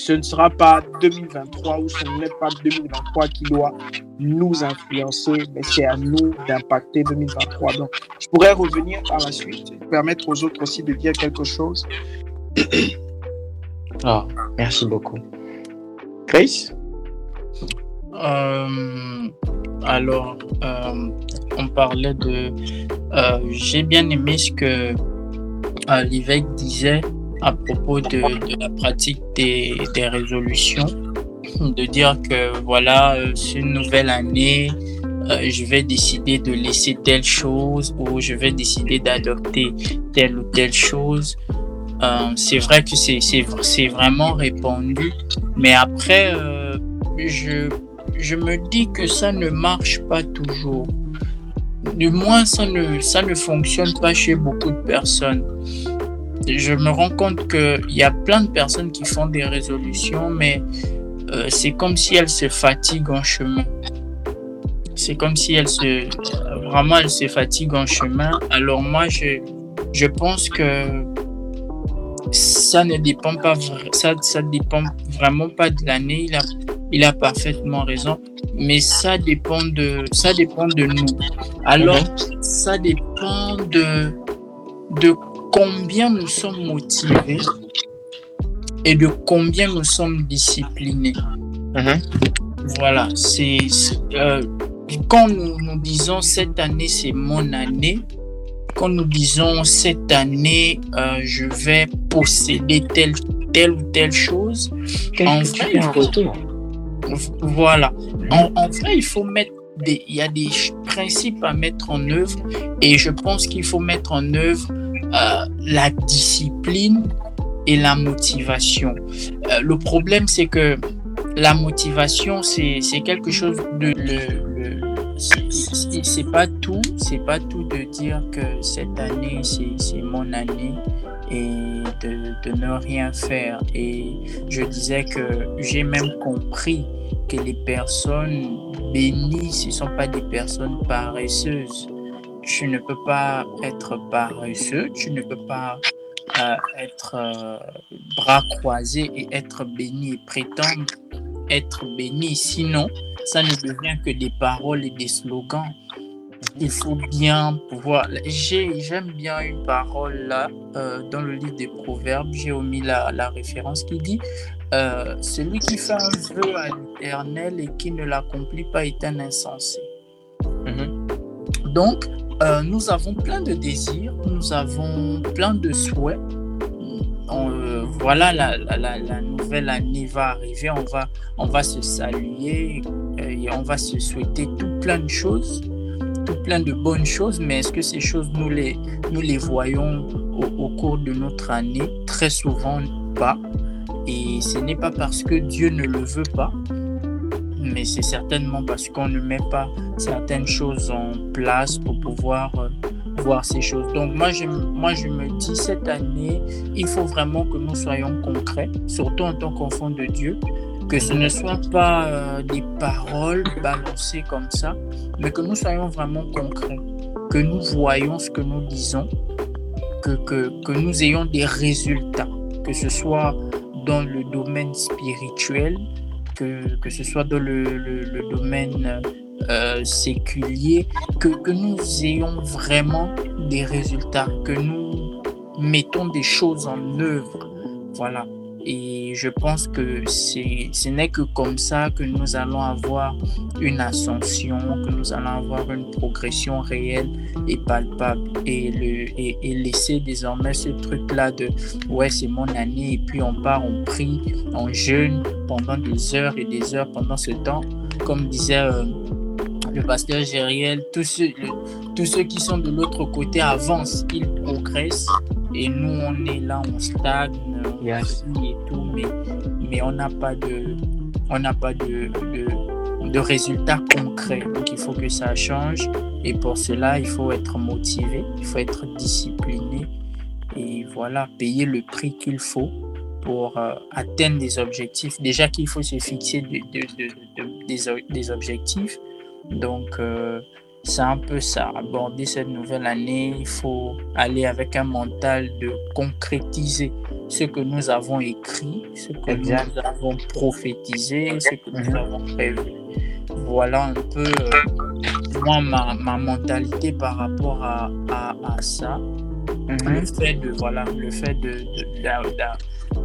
ce ne sera pas 2023 ou ce n'est pas 2023 qui doit nous influencer, mais c'est à nous d'impacter 2023. Donc, je pourrais revenir par la suite et permettre aux autres aussi de dire quelque chose. Oh, merci beaucoup. Grace Euh, alors, euh, on parlait de. euh, J'ai bien aimé ce que euh, l'évêque disait à propos de, la pratique des, des résolutions, de dire que voilà, euh, une nouvelle année, euh, je vais décider de laisser telle chose ou je vais décider d'adopter telle ou telle chose. Euh, c'est vrai que c'est vraiment répandu, mais après, euh, je je me dis que ça ne marche pas toujours. Du moins, ça ne, ça ne fonctionne pas chez beaucoup de personnes. Je me rends compte qu'il y a plein de personnes qui font des résolutions, mais euh, c'est comme si elles se fatiguent en chemin. c'est comme si elle se, vraiment, elle se fatigue en chemin. Alors moi, je, je pense que ça ne dépend pas, ça, ça dépend vraiment pas de l'année. Il a, il a parfaitement raison, mais ça dépend de, ça dépend de nous. Alors, mhm. ça dépend de, de combien nous sommes motivés et de combien nous sommes disciplinés. Mhm. Voilà, c'est euh, quand nous, nous disons cette année c'est mon année, quand nous disons cette année euh, je vais posséder telle, telle ou telle chose, en vrai, il faut, voilà. En, en, vrai, il faut mettre des, il y a des principes à mettre en œuvre et je pense qu'il faut mettre en œuvre euh, la discipline et la motivation. Euh, le problème, c'est que la motivation, c'est quelque chose de... C'est pas tout, c'est pas tout de dire que cette année, c'est mon année et de, de, ne rien faire. Et je disais que j'ai même compris que les personnes bénies, ce ne sont pas des personnes paresseuses. Tu ne peux pas être paresseux, tu ne peux pas euh, être euh, bras croisés et être béni et prétendre être béni. Sinon, ça ne devient que des paroles et des slogans. Il faut bien pouvoir. J'aime bien une parole là euh, dans le livre des Proverbes. J'ai omis la, la, référence qui dit Celui qui fait un vœu à l'éternel et qui ne l'accomplit pas est un insensé. Mhm. Donc, euh, nous avons plein de désirs, nous avons plein de souhaits. Euh, voilà, la, la, la, nouvelle année va arriver, on va, on va se saluer euh, et on va se souhaiter tout plein de choses, tout plein de bonnes choses, mais est-ce que ces choses, nous les, nous les voyons au cours de notre année? Très souvent pas. Et ce n'est pas parce que Dieu ne le veut pas, mais c'est certainement parce qu'on ne met pas certaines choses en place pour pouvoir euh, voir ces choses. Donc moi je, moi, je me dis, cette année, il faut vraiment que nous soyons concrets, surtout en tant qu'enfants de Dieu, que ce ne soit pas euh, des paroles balancées comme ça, mais que nous soyons vraiment concrets, que nous voyons ce que nous disons, que, que, que nous ayons des résultats, que ce soit dans le domaine spirituel, que, ce soit dans le, domaine euh, séculier, que, que, nous ayons vraiment des résultats, que nous mettons des choses en œuvre. Voilà. Et je pense que ce n'est que comme ça que nous allons avoir une ascension, que nous allons avoir une progression réelle et palpable. Et, le, et, laisser désormais ce truc-là de ouais, c'est mon année, et puis on part, on prie, on jeûne pendant des heures et des heures pendant ce temps. Comme disait euh, le pasteur Gériel, tous ceux, tous ceux qui sont de l'autre côté avancent, ils progressent. Et nous, on est là, on stagne, on yes. et tout, mais, mais on n'a pas de, on n'a pas de, de, de, résultats concrets. Donc, il faut que ça change. Et pour cela, il faut être motivé, il faut être discipliné. Et voilà, payer le prix qu'il faut pour euh, atteindre des objectifs. Déjà qu'il faut se fixer de, des, des, objectifs. Donc, euh, c'est un peu ça. Aborder cette nouvelle année, il faut aller avec un mental de concrétiser ce que nous avons écrit, ce que nous avons prophétisé, ce que nous mhm. avons prévu. Voilà un peu euh, moi ma, ma, mentalité par rapport à, à, à ça. Mhm. Le fait de voilà, le fait de,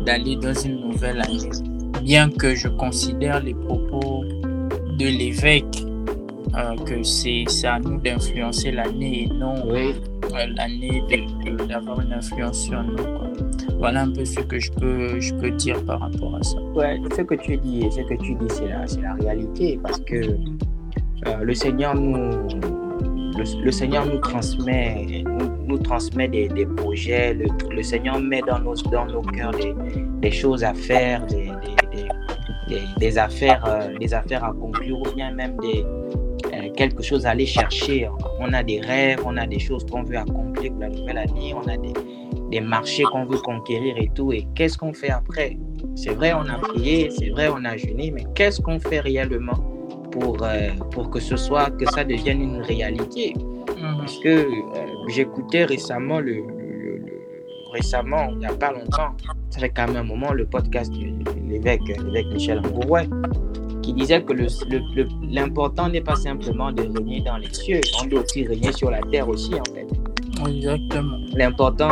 d'aller dans une nouvelle année. Bien que je considère les propos de l'évêque euh, que c'est à nous d'influencer l'année et non euh, l'année d'avoir une influence sur nous. Voilà un peu ce que je peux, je peux dire par rapport à ça. Ouais, ce que tu dis, ce que tu dis, c'est la, la réalité parce que euh, le Seigneur nous, le, Seigneur nous transmet, nous, transmet des, des projets. Le, le, Seigneur met dans nos, dans nos cœurs des, des choses à faire, des, des, des affaires, des affaires à conclure ou bien même des, quelque chose à aller chercher. On a des rêves, on a des choses qu'on veut accomplir pour la nouvelle année, on a des, des marchés qu'on veut conquérir et tout. Et qu'est-ce qu'on fait après? C'est vrai, on a prié, c'est vrai, on a jeûné, mais qu'est-ce qu'on fait réellement pour, euh, pour que ce soit, que ça devienne une réalité? Mhm. Parce que euh, j'écoutais récemment, le, le- le- récemment, il n'y a pas longtemps, ça fait quand même un moment, le podcast de l'évêque, l'évêque Michel Ambourouet, qui disait que l'important n'est pas simplement de régner dans les cieux, on doit aussi régner sur la terre aussi, en fait. Exactement. L'important,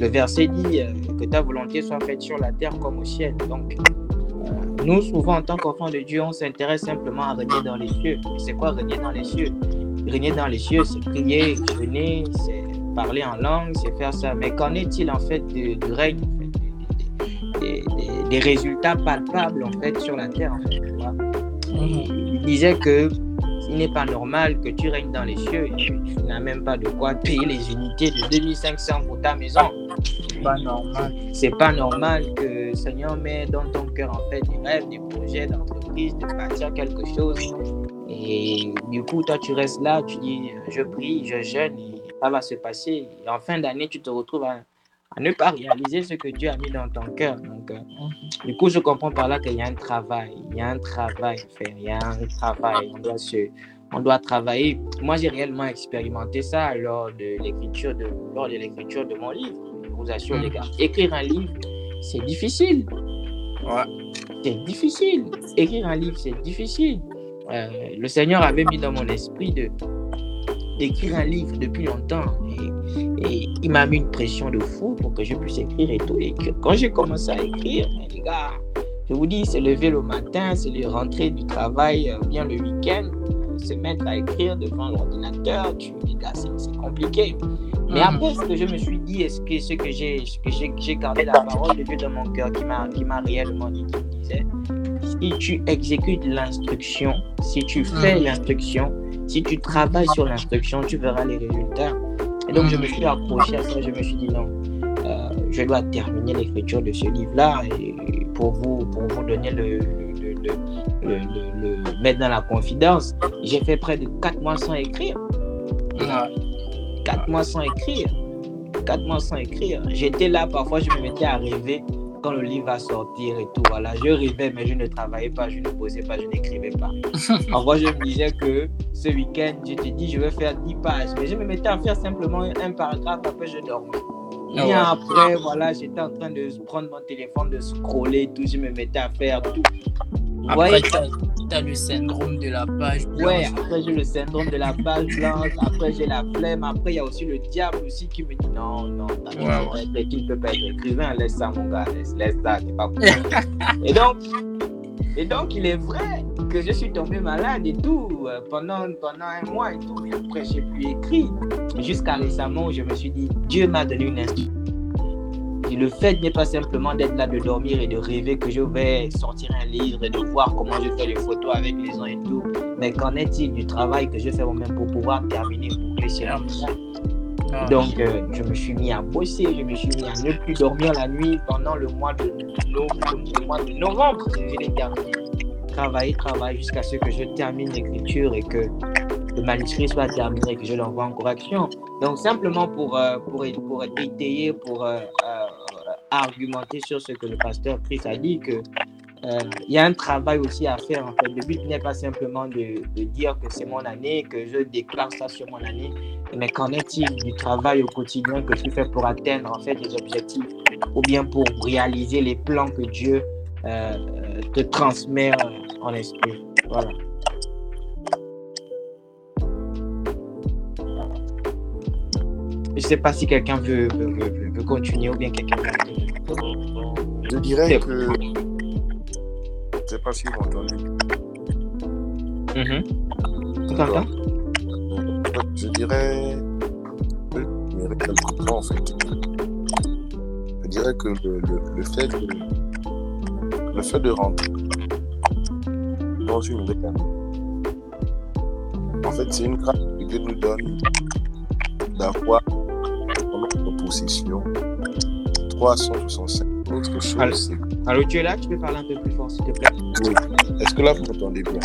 le verset dit euh, que ta volonté soit faite sur la terre comme au ciel. Donc, euh, nous, souvent, en tant qu'enfants de Dieu, on s'intéresse simplement à régner dans les cieux. C'est quoi régner dans les cieux? Régner dans les cieux, c'est prier, jeûner, c'est parler en langue, c'est faire ça. Mais qu'en est-il en fait du, règne, des, des- des- des résultats palpables en fait sur la terre en fait, tu vois Mhm. il disait que il n'est pas normal que tu règnes dans les cieux et tu, tu n'as même pas de quoi payer les unités de 2500 pour ta maison. C'est pas normal. C'est pas normal que Seigneur met dans ton cœur en fait des rêves, des projets d'entreprise, de bâtir quelque chose. Et du coup, toi, tu restes là, tu dis, je prie, je jeûne, et ça va se passer. Et en fin d'année, tu te retrouves à, à ne pas réaliser ce que Dieu a mis dans ton cœur. Donc, euh, du coup, je comprends par là qu'il y a un travail, il y a un travail à faire, il y a un travail, on doit se, on doit travailler. Moi, j'ai réellement expérimenté ça lors de l'écriture de, lors de l'écriture de mon livre. Je vous assure, les gars, écrire un livre, c'est difficile. Ouais. C'est difficile. Écrire un livre, c'est difficile. Euh, le Seigneur avait mis dans mon esprit de d'écrire un livre depuis longtemps et, et il m'a mis une pression de fou pour que je puisse écrire et tout. Et quand j'ai commencé à écrire, mais les gars, je vous dis, c'est lever le matin, c'est le rentrer du travail, euh, bien le week-end, euh, se mettre à écrire devant l'ordinateur, tu, les gars, c'est compliqué. Mais Mhm. après, ce que je me suis dit, est-ce que ce que j'ai, ce que j'ai, j'ai gardé la parole de Dieu dans mon cœur qui m'a, qui m'a réellement dit, qui me disait, si tu exécutes l'instruction, si tu fais Mhm. l'instruction, si tu travailles sur l'instruction, tu verras les résultats. Et donc, je me suis accroché à ça, je me suis dit non, euh, je dois terminer l'écriture de ce livre-là et pour vous, pour vous donner le, le, mettre dans la confidence. J'ai fait près de 4 mois sans écrire. Ouais. 4 mois sans écrire. 4 mois sans écrire. J'étais là, parfois je me mettais à rêver quand le livre va sortir et tout. Voilà, je rêvais, mais je ne travaillais pas, je ne posais pas, je n'écrivais pas. Parfois, je me disais que ce week-end, je te dis, je vais faire 10 pages. Mais je me mettais à faire simplement un paragraphe, après je dormais. Ah ouais. après, voilà, j'étais en train de prendre mon téléphone, de scroller, tout. Je me mettais à faire tout. Après, tu as, le syndrome de la page blanche. Ouais, après j'ai le syndrome de la page blanche, après j'ai la flemme, après il y a aussi le diable aussi qui me dit non, non, t'as- t'as- tu ne peux pas être écrivain, laisse ça mon gars, laisse, laisse ça, c'est pas pour Et donc, et donc il est vrai que je suis tombé malade et tout euh, pendant, pendant un mois et tout, mais après j'ai plus écrit. Jusqu'à récemment où je me suis dit, Dieu m'a donné une instruction. Et le fait n'est pas simplement d'être là, de dormir et de rêver que je vais sortir un livre et de voir comment je fais les photos avec les gens et tout. Mais qu'en est-il du travail que je fais moi-même pour pouvoir terminer, pour que c'est Ah. Donc, euh, je me suis mis à bosser, je me suis mis à ne plus dormir la nuit pendant le mois de, no- le mois de novembre. Je l'ai terminé. Travailler, travailler jusqu'à ce que je termine l'écriture et que le manuscrit soit terminé, que je l'envoie en correction. Donc, simplement pour, euh, pour, pour étayer, pour euh, euh, argumenter sur ce que le pasteur Chris a dit, que euh, il y a un travail aussi à faire. En fait. Le but n'est pas simplement de, dire que c'est mon année, que je déclare ça sur mon année, mais qu'en est-il du travail au quotidien que tu fais pour atteindre en fait les objectifs ou bien pour réaliser les plans que Dieu euh, te transmet en esprit. Voilà. Je ne sais pas si quelqu'un veut, veut, veut- veut continuer ou bien quelqu'un veut. Je dirais que. Je ne sais pas si vous m'entendez. Tu t'entends? Je dirais. Je en fait. Je dirais que le, le, le fait de. Le fait de rentrer dans une année. En fait, c'est une grâce que Dieu nous donne d'avoir notre possession 365 autres choses. Alors- c'est- Allô, tu es là? Tu peux parler un peu plus fort, s'il te plaît? Est-ce que là, vous m'entendez bien?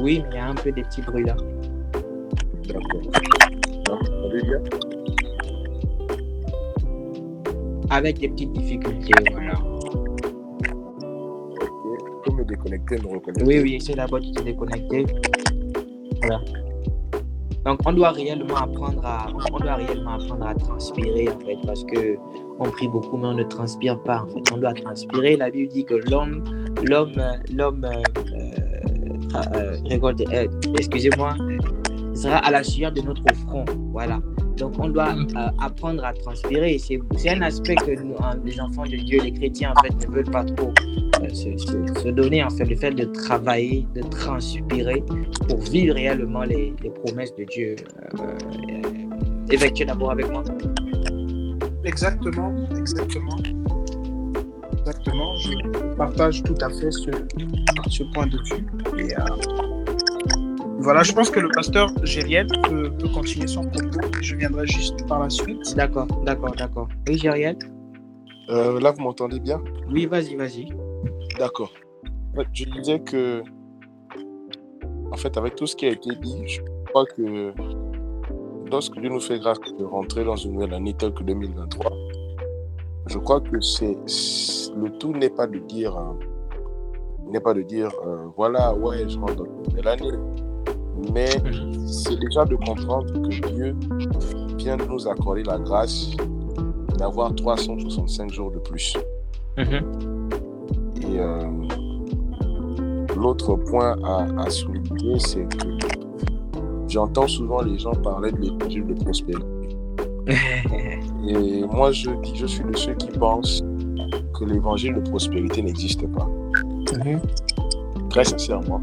Oui, mais il y a un peu des petits bruits là. D'accord. Là, vous m'entendez bien Avec des petites difficultés, voilà. Ok. Comme des déconnecté, me reconnecter. Oui, oui, c'est d'abord de te déconnecter. Voilà. Donc, on doit réellement apprendre à, transpirer, en fait, parce que on prie beaucoup, mais on ne transpire pas, en fait. On doit transpirer. La Bible dit que l'homme, l'homme, l'homme, euh, euh, euh, excusez-moi, sera à la sueur de notre front. Voilà. Donc, on doit euh, apprendre à transpirer. C'est un aspect que hein, les enfants de Dieu, les chrétiens, en fait, ne veulent pas trop euh, se, donner, en fait, le fait de travailler, de transpirer pour vivre réellement les, promesses de Dieu. Euh, euh, d'abord avec moi? Exactement, exactement. Exactement, je partage tout à fait ce, point de vue. Voilà, je pense que le pasteur Gériel peut, peut continuer son propos. Je viendrai juste par la suite. D'accord, d'accord, d'accord. Oui, Gériel Euh, là, vous m'entendez bien? Oui, vas-y, vas-y. D'accord. Je disais que, en fait, avec tout ce qui a été dit, je crois que lorsque Dieu nous fait grâce de rentrer dans une nouvelle année telle que 2023, je crois que c'est le tout n'est pas de dire, euh, n'est pas de dire, euh, voilà, ouais, je rentre dans une nouvelle année, mais c'est déjà de comprendre que Dieu vient de nous accorder la grâce d'avoir 365 jours de plus. Mhm. Et euh, l'autre point à, à souligner, c'est que j'entends souvent les gens parler de l'évangile de prospérité. Et moi, je, dis, je suis de ceux qui pensent que l'évangile de prospérité n'existe pas. Mhm. Très sincèrement,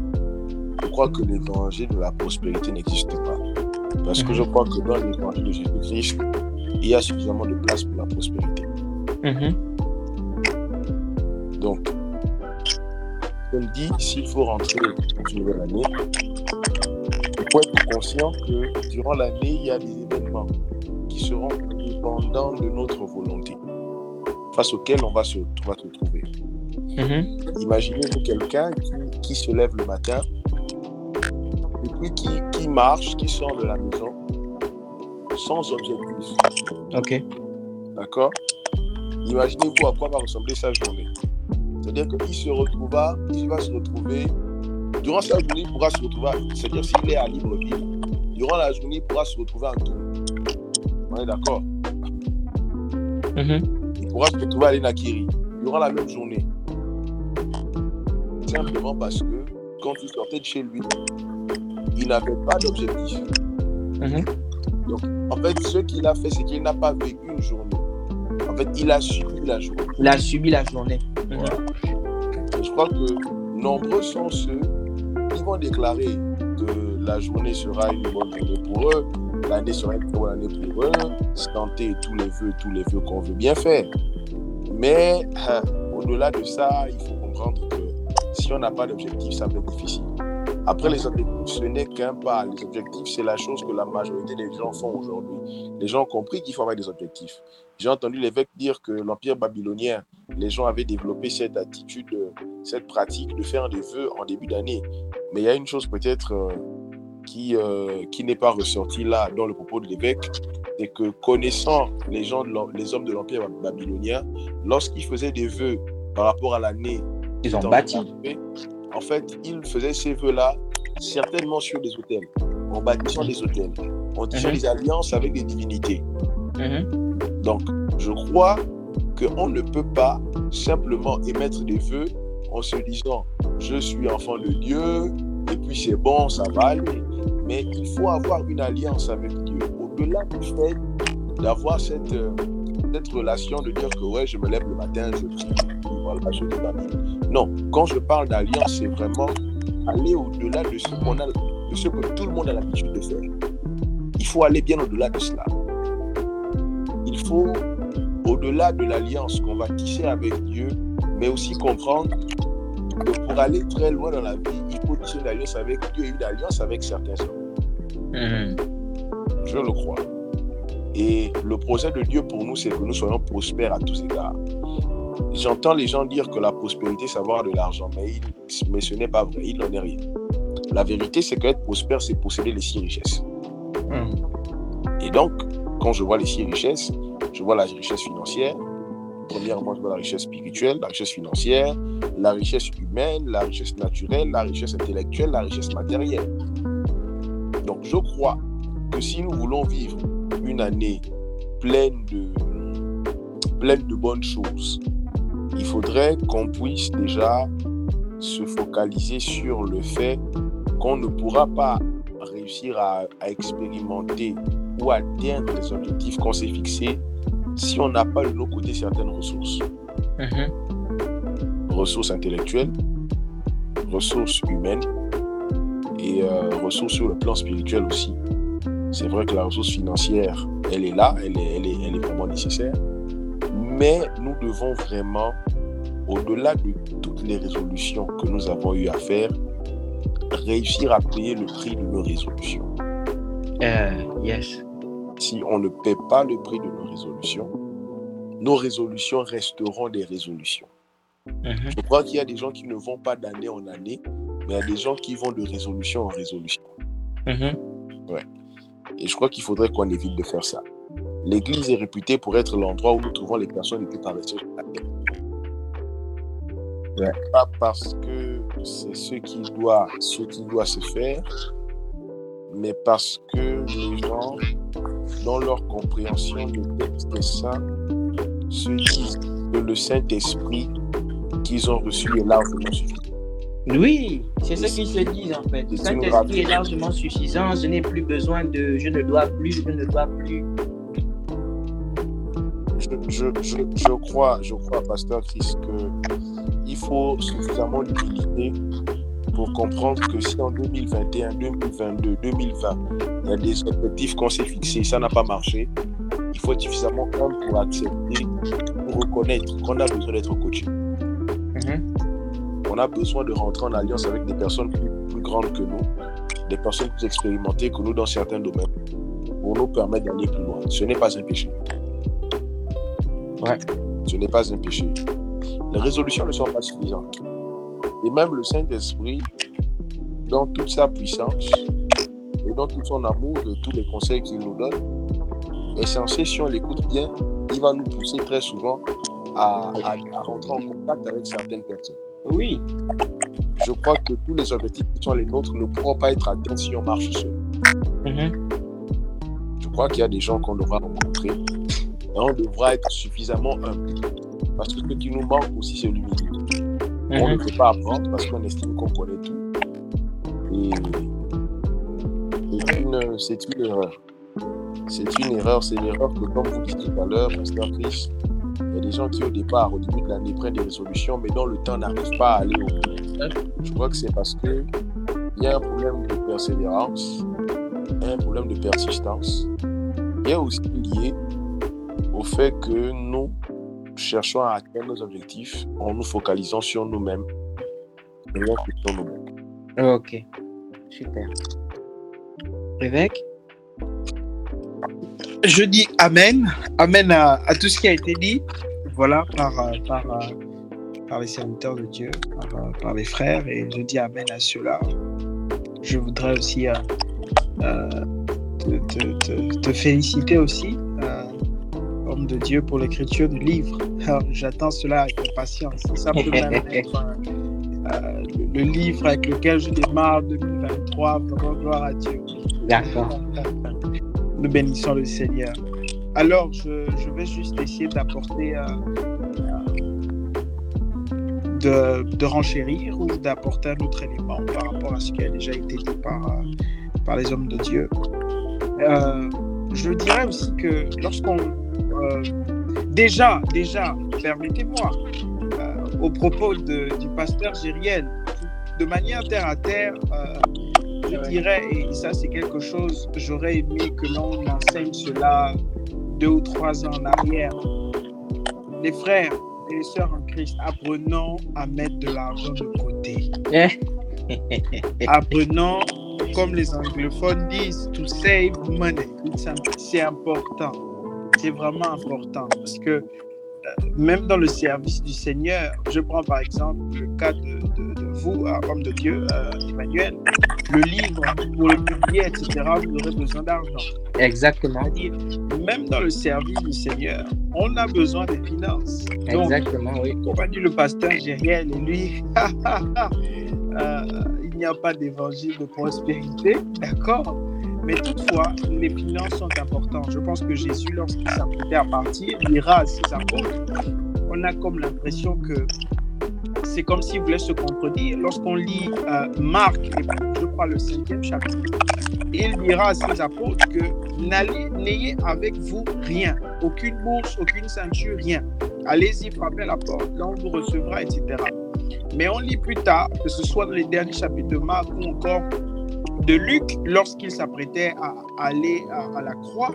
crois que l'évangile de la prospérité n'existe pas. Parce que je crois que dans l'évangile de Jésus-Christ, il y a suffisamment de place pour la prospérité. Mhm. Donc, comme dit, s'il faut rentrer dans une nouvelle année, il faut être conscient que durant l'année, il y a des événements qui seront dépendants de notre volonté, face auxquels on va se, on va se trouver. Mhm. Imaginez-vous quelqu'un qui, qui se lève le matin qui, qui marche, qui sort de la maison sans objectif. Ok. D'accord? Imaginez-vous à quoi va ressembler sa journée. C'est-à-dire qu'il se retrouvera, il va se retrouver, durant sa journée, il pourra se retrouver, c'est-à-dire s'il est à Libreville, durant la journée, il pourra se retrouver en tout. On est d'accord? Mhm. Il pourra se retrouver à l'Enakiri, durant la même journée. Simplement parce que quand il sortait de chez lui, il n'avait pas d'objectif. Mhm. En fait, ce qu'il a fait, c'est qu'il n'a pas vécu une journée. En fait, il a subi la journée. Il a subi la journée. Mhm. Voilà. Je crois que nombreux sont ceux qui vont déclarer que la journée sera une bonne journée pour eux, l'année sera une bonne année pour eux, et tous les vœux, tous les vœux qu'on veut bien faire. Mais hein, au-delà de ça, il faut comprendre que si on n'a pas d'objectif, ça peut être difficile. Après, les objectifs, ce n'est qu'un pas. Les objectifs, c'est la chose que la majorité des gens font aujourd'hui. Les gens ont compris qu'il faut avoir des objectifs. J'ai entendu l'évêque dire que l'Empire babylonien, les gens avaient développé cette attitude, euh, cette pratique de faire des vœux en début d'année. Mais il y a une chose peut-être euh, qui, euh, qui n'est pas ressortie là dans le propos de l'évêque, c'est que connaissant les, gens de les hommes de l'Empire babylonien, lorsqu'ils faisaient des vœux par rapport à l'année Ils ont bâti. En fait, ils faisaient ces vœux-là certainement sur des hôtels, en bâtissant des hôtels, en tissant Mhm. des alliances avec des divinités. Mhm. Donc, je crois qu'on ne peut pas simplement émettre des vœux en se disant je suis enfant de Dieu et puis c'est bon, ça va aller. Mais il faut avoir une alliance avec Dieu. Au-delà du fait d'avoir cette, euh, cette relation de dire que ouais, je me lève le matin, je prie, voilà, je ma Bible. Non, quand je parle d'alliance, c'est vraiment aller au-delà de ce qu'on a, de ce que tout le monde a l'habitude de faire. Il faut aller bien au-delà de cela il faut, au-delà de l'alliance qu'on va tisser avec Dieu, mais aussi comprendre que pour aller très loin dans la vie, il faut tisser une alliance avec Dieu et une alliance avec certains hommes. Mhm. Je le crois. Et le projet de Dieu pour nous, c'est que nous soyons prospères à tous égards. J'entends les gens dire que la prospérité, c'est avoir de l'argent, mais, il- mais ce n'est pas vrai, il n'en est rien. La vérité, c'est qu'être prospère, c'est posséder les six richesses. Mhm. Et donc, quand je vois les six richesses, je vois la richesse financière, premièrement, je vois la richesse spirituelle, la richesse financière, la richesse humaine, la richesse naturelle, la richesse intellectuelle, la richesse matérielle. Donc, je crois que si nous voulons vivre une année pleine de, pleine de bonnes choses, il faudrait qu'on puisse déjà se focaliser sur le fait qu'on ne pourra pas réussir à, à expérimenter ou atteindre les objectifs qu'on s'est fixés si on n'a pas de nos côtés certaines ressources. Mhm. Ressources intellectuelles, ressources humaines et euh, ressources sur le plan spirituel aussi. C'est vrai que la ressource financière, elle est là, elle est, elle est, elle est vraiment nécessaire. Mais nous devons vraiment, au-delà de toutes les résolutions que nous avons eu à faire, réussir à payer le prix de nos résolutions. Euh, yes. Si on ne paie pas le prix de nos résolutions, nos résolutions resteront des résolutions. Mhm. Je crois qu'il y a des gens qui ne vont pas d'année en année, mais il y a des gens qui vont de résolution en résolution. Mhm. Et je crois qu'il faudrait qu'on évite de faire ça. L'Église est réputée pour être l'endroit où nous trouvons les personnes les plus paresseuses de la terre. Ouais. Pas parce que c'est ce qui doit, ce qui doit se faire, mais parce que les gens, dans leur compréhension du texte saint, se disent que le Saint-Esprit qu'ils ont reçu est largement suffisant. Oui, c'est ce qu'ils se disent en fait. Le Saint-Esprit est largement suffisant. Je n'ai plus besoin de. Je ne dois plus, je ne dois plus. Je, je, je, je crois, je crois, Pasteur Chris, que il faut suffisamment d'humilité pour comprendre que si en 2021, 2022, 2020, il y a des objectifs qu'on s'est fixés, ça n'a pas marché, il faut être suffisamment humble pour accepter, pour reconnaître qu'on a besoin d'être coaché. Mhm. On a besoin de rentrer en alliance avec des personnes plus, plus grandes que nous, des personnes plus expérimentées que nous dans certains domaines, pour nous permettre d'aller plus loin. Ce n'est pas un péché. Ouais. Ce n'est pas un péché. Les résolutions ne sont pas suffisantes. Et même le Saint-Esprit, dans toute sa puissance et dans tout son amour de tous les conseils qu'il nous donne, est censé, si on l'écoute bien, il va nous pousser très souvent à, à- à rentrer en contact avec certaines personnes. Oui. Je crois que tous les objectifs qui sont les nôtres ne pourront pas être atteints si on marche seul. Mhm. Je crois qu'il y a des gens qu'on devra rencontrer et on devra être suffisamment humble. Parce que ce qui nous manque aussi, c'est l'humilité. On ne Mhm. peut pas apprendre parce qu'on estime qu'on connaît tout. Et c'est une, erreur. C'est une erreur. C'est une erreur que, comme vous dites tout à l'heure, Pasteur Chris, il y a des gens qui, au départ, au début de l'année, prennent des résolutions, mais dans le temps, n'arrivent pas à aller au bout. Je crois que c'est parce qu'il y a un problème de persévérance, un problème de persistance. Il y a aussi lié au fait que nous cherchons à atteindre nos objectifs en nous focalisant sur nous-mêmes, rien que sur nous-mêmes. Ok. Super. Évêque? Je dis Amen. Amen à, à tout ce qui a été dit. Voilà, par, euh, par, euh, par les serviteurs de Dieu, par, euh, par les frères. Et je dis Amen à cela. Je voudrais aussi euh, te, te- te- te féliciter aussi, homme de Dieu, pour l'écriture du livre. Alors, J'attends cela avec impatience. Ça peut même être euh, euh, le, le livre avec lequel je démarre 2023. Vraiment, gloire à Dieu. D'accord. Nous bénissons le Seigneur. Alors, je, je vais juste essayer d'apporter, euh, de, de renchérir ou d'apporter un autre élément par rapport à ce qui a déjà été dit par, par les hommes de Dieu. Je dirais aussi que lorsqu'on... euh, déjà, déjà, permettez-moi, euh, au propos de- du pasteur Gériel, de manière terre à terre, euh, je dirais, et ça c'est quelque chose, j'aurais aimé que l'on enseigne cela deux ou trois ans en arrière. Les frères et les sœurs en Christ, apprenons à mettre de l'argent de côté. Apprenons, comme les anglophones disent, to save money. C'est important. C'est vraiment important parce que même dans le service du Seigneur, je prends par exemple le cas de, vous, homme de Dieu, Emmanuel, le livre, pour le publier, etc., vous aurez besoin d'argent. Exactement. Même dans le service du Seigneur, on a besoin de finances. Exactement, oui. Comme a dit le pasteur Gériel, et lui, il n'y a pas d'évangile de prospérité, d'accord? Mais toutefois, les finances sont importantes. Je pense que Jésus, lorsqu'il s'apprêtait à partir, dira à ses apôtres, on a comme l'impression que c'est comme s'il voulait se contredire. Lorsqu'on lit euh, Marc, je crois le cinquième chapitre, il dira à ses apôtres que n'ayez avec vous rien, aucune bourse, aucune ceinture, rien. Allez-y, frappez la porte, là on vous recevra, etc. Mais on lit plus tard, que ce soit dans les derniers chapitres de Marc ou encore de Luc, lorsqu'il s'apprêtait à aller à, la croix,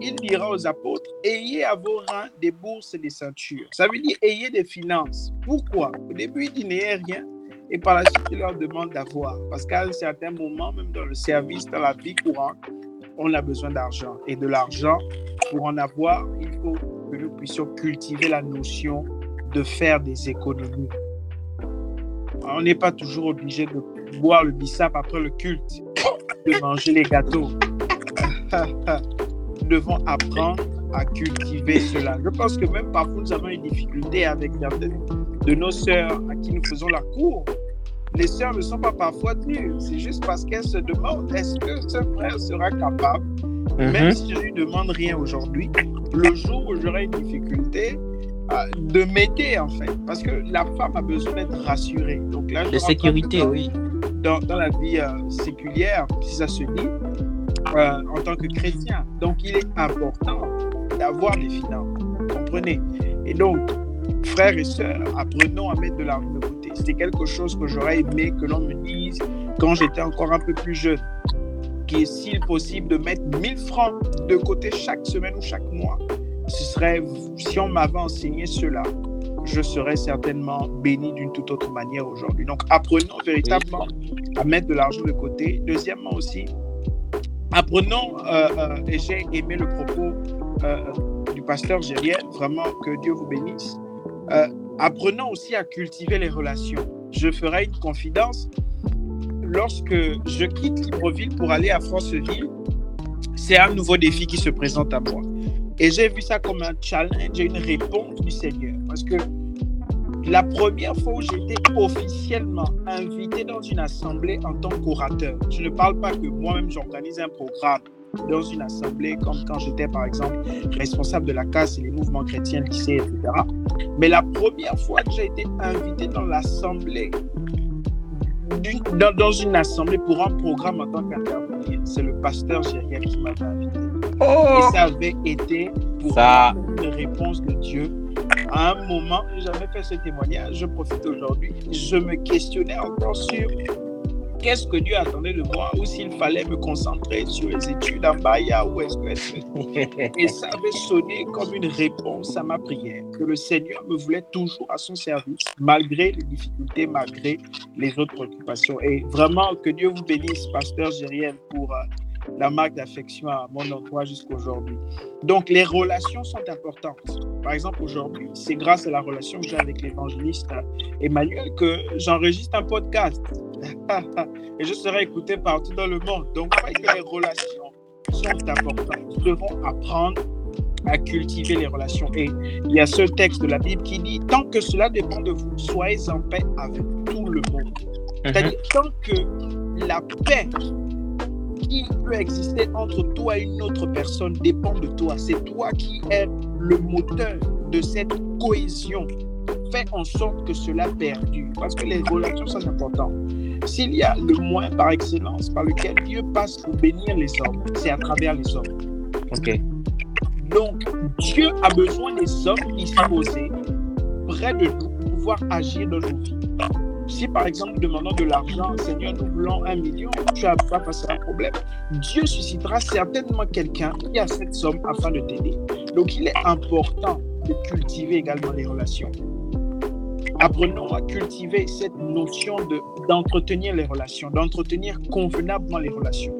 il dira aux apôtres, ayez à vos reins des bourses et des ceintures. Ça veut dire, ayez des finances. Pourquoi? Au début, il dit, n'ayez rien. Et par la suite, il leur demande d'avoir. Parce qu'à un certain moment, même dans le service, dans la vie courante, on a besoin d'argent. Et de l'argent, pour en avoir, il faut que nous puissions cultiver la notion de faire des économies. On n'est pas toujours obligé de boire le bissap après le culte, de manger les gâteaux. nous devons apprendre à cultiver cela. Je pense que même parfois nous avons une difficulté avec certaines de nos sœurs à qui nous faisons la cour. Les sœurs ne sont pas parfois tenues. C'est juste parce qu'elles se demandent est-ce que ce frère sera capable, mhm. même si je ne lui demande rien aujourd'hui, le jour où j'aurai une difficulté, de m'aider en fait. Parce que la femme a besoin d'être rassurée. Donc là, de sécurité, oui dans, la vie euh, séculière, si ça se dit, euh, en tant que chrétien. Donc, il est important d'avoir des finances. Comprenez? Et donc, frères et sœurs, apprenons à mettre de l'argent de côté. C'était quelque chose que j'aurais aimé que l'on me dise quand j'étais encore un peu plus jeune. Qu'il est s'il possible de mettre 1000 francs de côté chaque semaine ou chaque mois. Ce serait, si on m'avait enseigné cela, je serais certainement béni d'une toute autre manière aujourd'hui. Donc, apprenons véritablement à mettre de l'argent de côté. Deuxièmement aussi, apprenons, euh, euh, et j'ai aimé le propos euh, du pasteur Gériel, vraiment que Dieu vous bénisse. apprenons aussi à cultiver les relations. Je ferai une confidence. Lorsque je quitte Libreville pour aller à Franceville, c'est un nouveau défi qui se présente à moi. Et j'ai vu ça comme un challenge et une réponse du Seigneur. Parce que la première fois où j'étais officiellement invité dans une assemblée en tant qu'orateur, je ne parle pas que moi-même j'organise un programme dans une assemblée, comme quand j'étais par exemple responsable de la casse et les mouvements chrétiens, lycée, etc. Mais la première fois que j'ai été invité dans l'assemblée, dans, dans, une assemblée pour un programme en tant qu'intervenir, c'est le pasteur Gériel qui m'avait invité. Oh. Et ça avait été pour ça. une réponse de Dieu. À un moment, j'avais fait ce témoignage, je profite aujourd'hui, je me questionnais encore sur qu'est-ce que Dieu attendait de moi ou s'il fallait me concentrer sur les études en Baya ou est-ce que... Et ça avait sonné comme une réponse à ma prière, que le Seigneur me voulait toujours à son service, malgré les difficultés, malgré les autres préoccupations. Et vraiment, que Dieu vous bénisse, pasteur Gériel, pour euh, la marque d'affection à mon emploi jusqu'à aujourd'hui. Donc, les relations sont importantes. Par exemple, aujourd'hui, c'est grâce à la relation que j'ai avec l'évangéliste Emmanuel que j'enregistre un podcast. Et je serai écouté partout dans le monde. Donc, que les relations sont importantes. Nous devons apprendre à cultiver les relations. Et il y a ce texte de la Bible qui dit, tant que cela dépend de vous, soyez en paix avec tout le monde. C'est-à-dire, mhm. tant que la paix qui peut exister entre toi et une autre personne dépend de toi. C'est toi qui es le moteur de cette cohésion. Fais en sorte que cela perdure. Parce que les relations sont importantes. S'il y a le moyen par excellence par lequel Dieu passe pour bénir les hommes, c'est à travers les hommes. Ok. Donc, Dieu a besoin des hommes disposés près de nous pour pouvoir agir dans nos vies. Si par exemple nous demandons de l'argent, Seigneur, nous voulons un million, tu n'as pas passé un problème. Dieu suscitera certainement quelqu'un qui a cette somme afin de t'aider. Donc il est important de cultiver également les relations. Apprenons à cultiver cette notion de, d'entretenir les relations, d'entretenir convenablement les relations.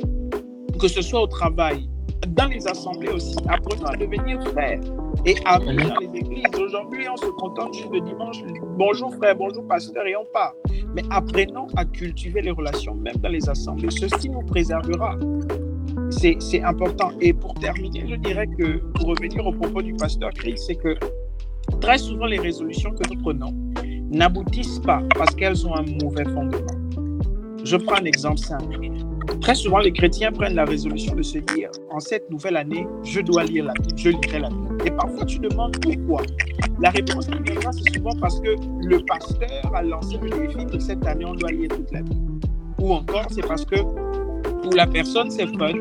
Que ce soit au travail, dans les assemblées aussi. Apprenons à devenir frères. Et amener dans les églises. Aujourd'hui, on se contente juste le dimanche. Bonjour frère, bonjour pasteur, et on part. Mais apprenons à cultiver les relations, même dans les assemblées. Ceci nous préservera. C'est important. Et pour terminer, je dirais que, pour revenir au propos du pasteur Chris, c'est que très souvent, les résolutions que nous prenons n'aboutissent pas parce qu'elles ont un mauvais fondement. Je prends un exemple simple. Très souvent, les chrétiens prennent la résolution de se dire, en cette nouvelle année, je dois lire la Bible, je lirai la Bible. Et parfois, tu demandes pourquoi. La réponse qui viendra, c'est souvent parce que le pasteur a lancé le défi que cette année, on doit lire toute la Bible. Ou encore, c'est parce que pour la personne, c'est fun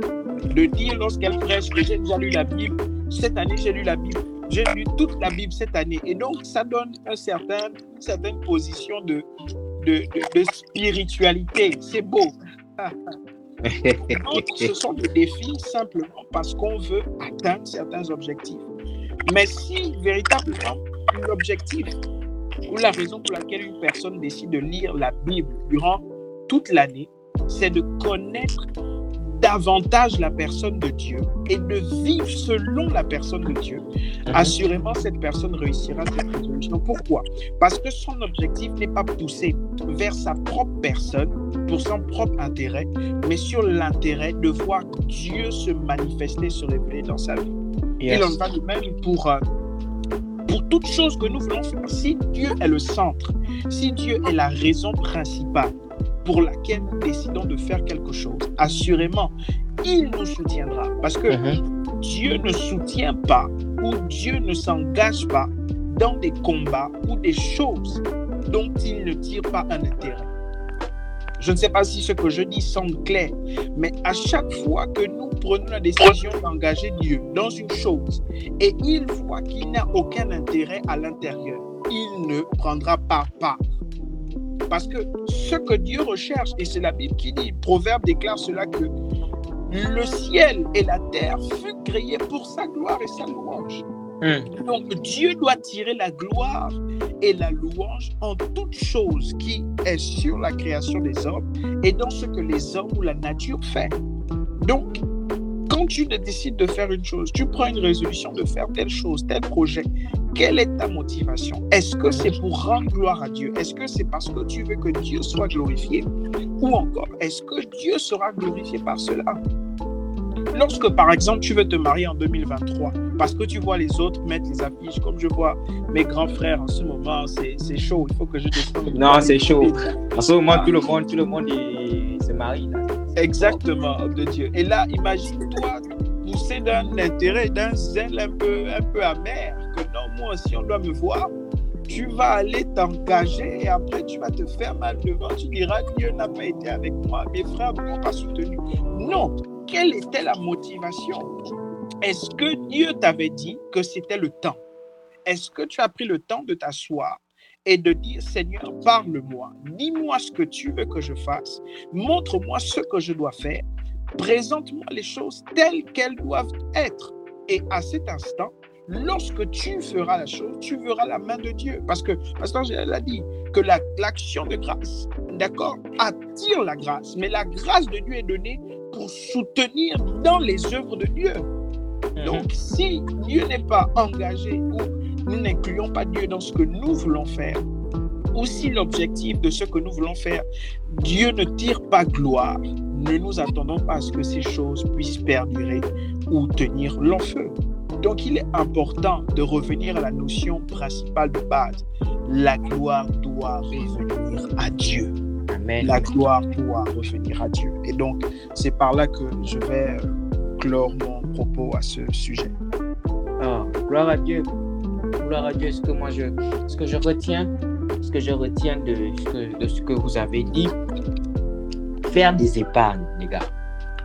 de dire lorsqu'elle prêche que j'ai déjà lu la Bible, cette année, j'ai lu la Bible. J'ai lu toute la Bible cette année. Et donc, ça donne un certain, une certaine position de, de, de, spiritualité. C'est beau. ce sont des défis simplement parce qu'on veut atteindre certains objectifs. Mais si véritablement l'objectif ou la raison pour laquelle une personne décide de lire la Bible durant toute l'année, c'est de connaître davantage la personne de Dieu et de vivre selon la personne de Dieu, mhm. assurément cette personne réussira cette résolution. Pourquoi? Parce que son objectif n'est pas poussé vers sa propre personne, pour son propre intérêt, mais sur l'intérêt de voir Dieu se manifester, se révéler dans sa vie. Il en va de même pour, euh, pour toute chose que nous voulons faire. Si Dieu est le centre, si Dieu est la raison principale, pour laquelle nous décidons de faire quelque chose, assurément, il nous soutiendra. Parce que mhm. Dieu ne soutient pas ou Dieu ne s'engage pas dans des combats ou des choses dont il ne tire pas un intérêt. Je ne sais pas si ce que je dis semble clair, mais à chaque fois que nous prenons la décision d'engager Dieu dans une chose et il voit qu'il n'a aucun intérêt à l'intérieur, il ne prendra pas part. Parce que ce que Dieu recherche, et c'est la Bible qui dit, Proverbe déclare cela que le ciel et la terre furent créés pour sa gloire et sa louange. Hmm. Donc Dieu doit tirer la gloire et la louange en toute chose qui est sur la création des hommes et dans ce que les hommes ou la nature fait. Donc, quand tu décides de faire une chose, tu prends une résolution de faire telle chose, tel projet, quelle est ta motivation? Est-ce que c'est pour rendre gloire à Dieu? Est-ce que c'est parce que tu veux que Dieu soit glorifié? Ou encore, est-ce que Dieu sera glorifié par cela? Lorsque, par exemple, tu veux te marier en 2023, parce que tu vois les autres mettre les affiches, comme je vois mes grands frères en ce moment, c'est chaud, il faut que je descende. Non, c'est chaud. En ce moment, tout le monde, tout le monde se marie. Exactement, de Dieu. Et là, imagine-toi pousser d'un intérêt, d'un zèle un peu, un peu amer, que non, moi aussi, on doit me voir. Tu vas aller t'engager et après tu vas te faire mal devant. Tu diras, Dieu n'a pas été avec moi, mes frères ne m'ont pas soutenu. Non, quelle était la motivation? Est-ce que Dieu t'avait dit que c'était le temps? Est-ce que tu as pris le temps de t'asseoir et de dire, Seigneur, parle-moi, dis-moi ce que tu veux que je fasse, montre-moi ce que je dois faire, présente-moi les choses telles qu'elles doivent être. Et à cet instant, lorsque tu feras la chose, tu verras la main de Dieu. Parce que, Pasteur l'a dit, que l'action de grâce, d'accord, attire la grâce. Mais la grâce de Dieu est donnée pour soutenir dans les œuvres de Dieu. Mhm. Donc, si Dieu n'est pas engagé ou nous n'incluons pas Dieu dans ce que nous voulons faire, ou si l'objectif de ce que nous voulons faire, Dieu ne tire pas gloire, ne nous attendons pas à ce que ces choses puissent perdurer ou tenir long feu. Donc il est important de revenir à la notion principale de base. La gloire doit revenir à Dieu. Amen. La gloire doit revenir à Dieu. Et donc c'est par là que je vais euh, clore mon propos à ce sujet. Ah, gloire à Dieu. Gloire à Dieu. Ce que moi je, ce que je retiens, ce que je retiens de ce que vous avez dit, faire des épargnes, les gars.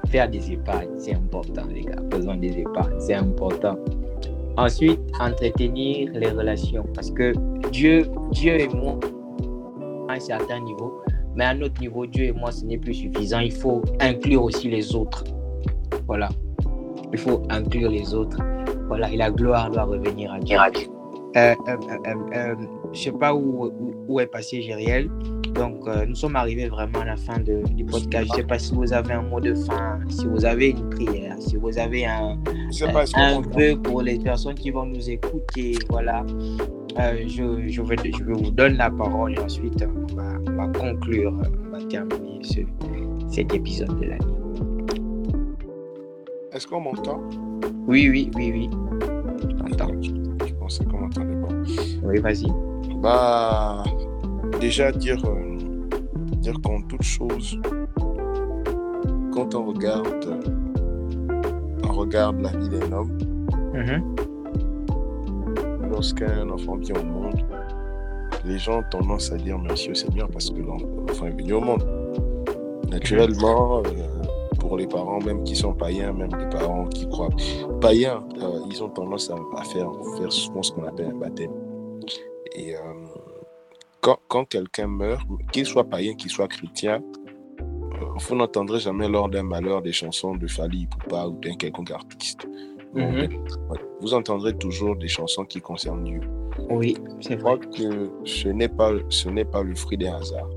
Faire des épargnes, c'est important, les gars. Faisons des épargnes, c'est important. Ensuite, entretenir les relations. Parce que Dieu, Dieu et moi, à un certain niveau, mais à un autre niveau, Dieu et moi, ce n'est plus suffisant. Il faut inclure aussi les autres. Voilà. Il faut inclure les autres. Voilà. Et la gloire doit revenir à Dieu. Je ne sais pas où, où, est passé Gériel, Donc, euh, nous sommes arrivés vraiment à la fin de, du podcast. Je ne sais pas si vous avez un mot de fin, si vous avez une prière, si vous avez un, un vœu pour les personnes qui vont nous écouter. Voilà. Euh, je, je, vais, je vous donne la parole et ensuite on va, on va conclure, on va terminer ce, cet épisode de l'année. Est-ce qu'on m'entend? Oui, oui, oui, oui. Je pensais qu'on m'entendait pas. Oui, vas-y. Bah, déjà dire, euh, dire qu'en toute chose, quand on regarde, on regarde la vie d'un homme, Mhm. lorsqu'un enfant vient au monde, les gens ont tendance à dire merci au Seigneur parce que l'enfant est venu au monde. Naturellement, euh, pour les parents même qui sont païens, même les parents qui croient païens, euh, ils ont tendance à, à faire, faire souvent ce qu'on appelle un baptême. Et euh, quand, quand quelqu'un meurt, qu'il soit païen, qu'il soit chrétien, euh, vous n'entendrez jamais lors d'un malheur des chansons de Fali Poupa ou d'un quelconque artiste. Mhm. Vous entendrez toujours des chansons qui concernent Dieu. Oui, c'est Je crois vrai. que ce n'est pas, ce n'est pas le fruit des hasards.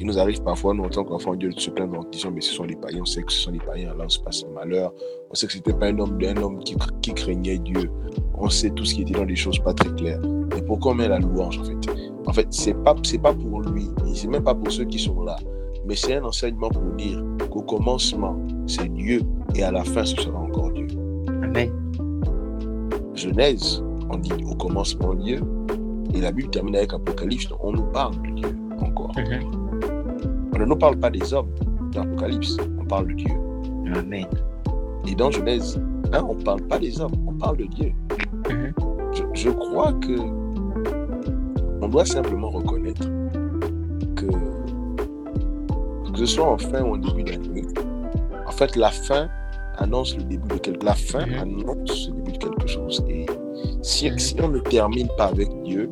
Il nous arrive parfois, nous, en tant qu'enfants Dieu, se plaindre en disant, mais ce sont les païens, on sait que ce sont les païens, là, on se passe un malheur. On sait que ce n'était pas un homme, un homme qui, qui craignait Dieu. On sait tout ce qui était dans des choses pas très claires. Mais pourquoi on met la louange, en fait? En fait, c'est pas, c'est pas pour lui, c'est même pas pour ceux qui sont là. Mais c'est un enseignement pour dire qu'au commencement, c'est Dieu, et à la fin, ce sera encore Dieu. Amen. Genèse, on dit au commencement Dieu, et la Bible termine avec Apocalypse, on nous parle de Dieu encore. On ne nous parle pas des hommes dans l'Apocalypse, on parle de Dieu. Amen. Et dans Genèse 1, on ne parle pas des hommes, on parle de Dieu. Mhm. Je, je crois que on doit simplement reconnaître que, que ce soit en fin ou en début d'année, en fait, la fin annonce le début de quelque La fin Mhm. annonce le début de quelque chose. Et si, Mhm. si on ne termine pas avec Dieu,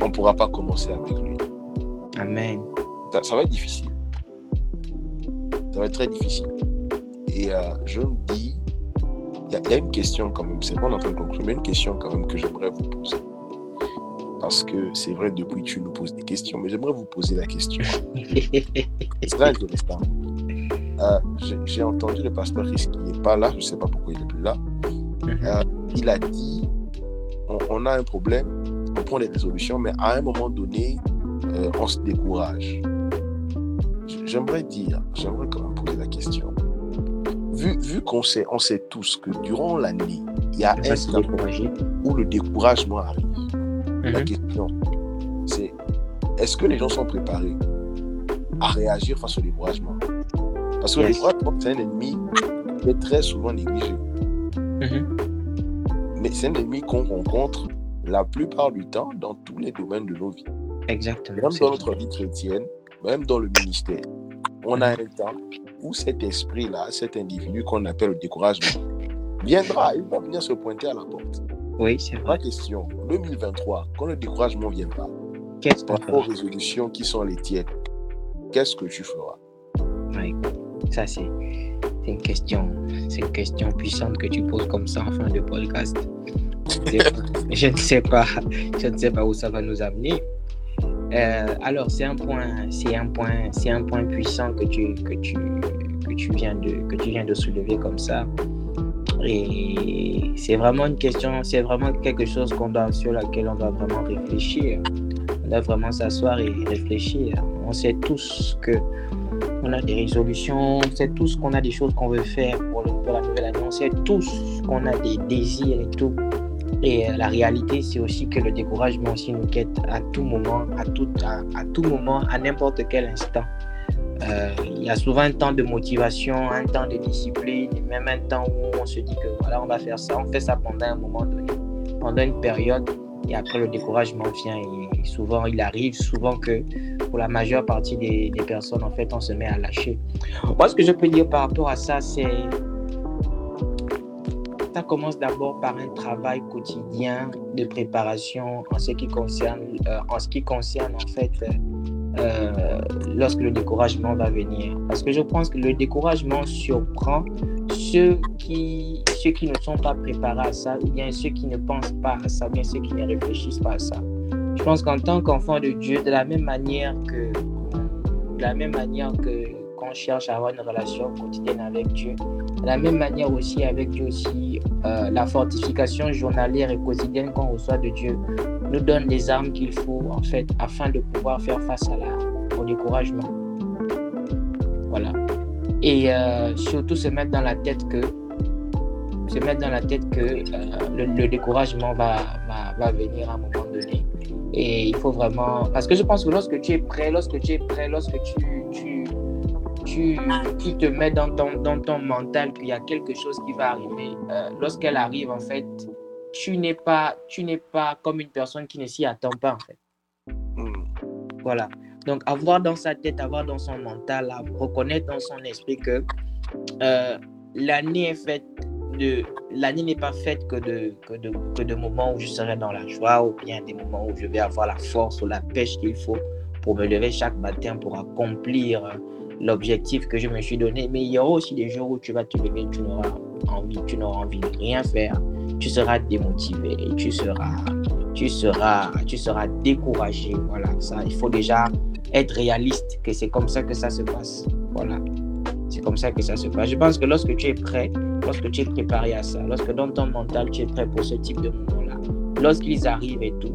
on ne pourra pas commencer avec lui. Amen. Ça, ça va être difficile. Ça va être très difficile. Et euh, je me dis, il y, a- il y a une question quand même, c'est pas en train de conclure, mais une question quand même que j'aimerais vous poser. Parce que c'est vrai, depuis tu nous poses des questions, mais j'aimerais vous poser la question. C'est très intéressant. Euh, j'ai- entendu le pasteur Chris qui n'est pas là, je ne sais pas pourquoi il n'est plus là. Mhm. Il a dit on, on a un problème, on prend des résolutions, mais à un moment donné, euh, on se décourage. J'aimerais dire, j'aimerais quand même poser la question. Vu, vu qu'on sait, on sait tous que durant l'année, il y a un décourager. où le découragement arrive. La Mhm. question, c'est est-ce que les gens sont préparés à réagir face au découragement? Parce que le Yes. découragement, c'est un ennemi qui est très souvent négligé. Mhm. Mais c'est un ennemi qu'on rencontre la plupart du temps dans tous les domaines de nos vies. Exactement. Même dans notre vie chrétienne, même dans le ministère. On a un temps où cet esprit-là, cet individu qu'on appelle le découragement, viendra, il va venir se pointer à la porte. Oui, c'est vrai. Ma question, 2023, quand le découragement viendra, Qu'est-ce par rapport aux résolutions qui sont les tiennes, qu'est-ce que tu feras? Ouais, Ça, c'est une question. C'est une question puissante que tu poses comme ça en fin de podcast. Je ne sais pas. Je ne sais pas où ça va nous amener. Euh, alors, c'est un point, c'est un point, c'est un point puissant que tu, que tu, que tu viens de, que tu viens de soulever comme ça. Et c'est vraiment une question, c'est vraiment quelque chose qu'on doit, sur laquelle on doit vraiment réfléchir. On doit vraiment s'asseoir et réfléchir. On sait tous que on a des résolutions, on sait tous qu'on a des choses qu'on veut faire pour, la nouvelle année, on sait tous qu'on a des désirs et tout. Et euh, la réalité, c'est aussi que le découragement aussi nous guette à tout moment, à tout, à, tout moment, à n'importe quel instant. Euh, il y a souvent un temps de motivation, un temps de discipline, même un temps où on se dit que voilà, on va faire ça, on fait ça pendant un moment donné, pendant une période, et après le découragement vient. Et souvent, il arrive souvent que pour la majeure partie des, des personnes, en fait, on se met à lâcher. Moi, ce que je peux dire par rapport à ça, c'est ça commence d'abord par un travail quotidien de préparation en ce qui concerne, euh, en ce qui concerne en fait, euh, lorsque le découragement va venir. Parce que je pense que le découragement surprend ceux qui, ceux qui ne sont pas préparés à ça, ou bien ceux qui ne pensent pas à ça, ou bien ceux qui ne réfléchissent pas à ça. Je pense qu'en tant qu'enfant de Dieu, de la même manière que, de la même manière que qu'on cherche à avoir une relation quotidienne avec Dieu, la même manière aussi avec aussi, euh, la fortification journalière et quotidienne qu'on reçoit de Dieu nous donne les armes qu'il faut en fait afin de pouvoir faire face à la, au découragement. Voilà. Et euh, surtout se mettre dans la tête que se mettre dans la tête que euh, le, découragement va, va, va, venir à un moment donné. Et il faut vraiment... Parce que je pense que lorsque tu es prêt, lorsque tu es prêt, lorsque tu, tu, tu, te mets dans ton, dans ton mental qu'il y a quelque chose qui va arriver, euh, lorsqu'elle arrive, en fait, tu n'es pas, tu n'es pas comme une personne qui ne s'y attend pas, en fait. Hmm. Voilà. Donc, avoir dans sa tête, avoir dans son mental, reconnaître dans son esprit que euh, l'année est faite de. L'année n'est pas faite que de, que, de, que de moments où je serai dans la joie ou bien des moments où je vais avoir la force ou la pêche qu'il faut pour me lever chaque matin pour accomplir l'objectif que je me suis donné. Mais il y aura aussi des jours où tu vas te lever, tu n'auras envie, tu n'auras envie de rien faire. Tu seras démotivé, tu seras, tu seras, tu seras découragé. Voilà, ça, il faut déjà être réaliste que c'est comme ça que ça se passe. Voilà. C'est comme ça que ça se passe. Je pense que lorsque tu es prêt, lorsque tu es préparé à ça, lorsque dans ton mental tu es prêt pour ce type de moment-là, lorsqu'ils arrivent et tout,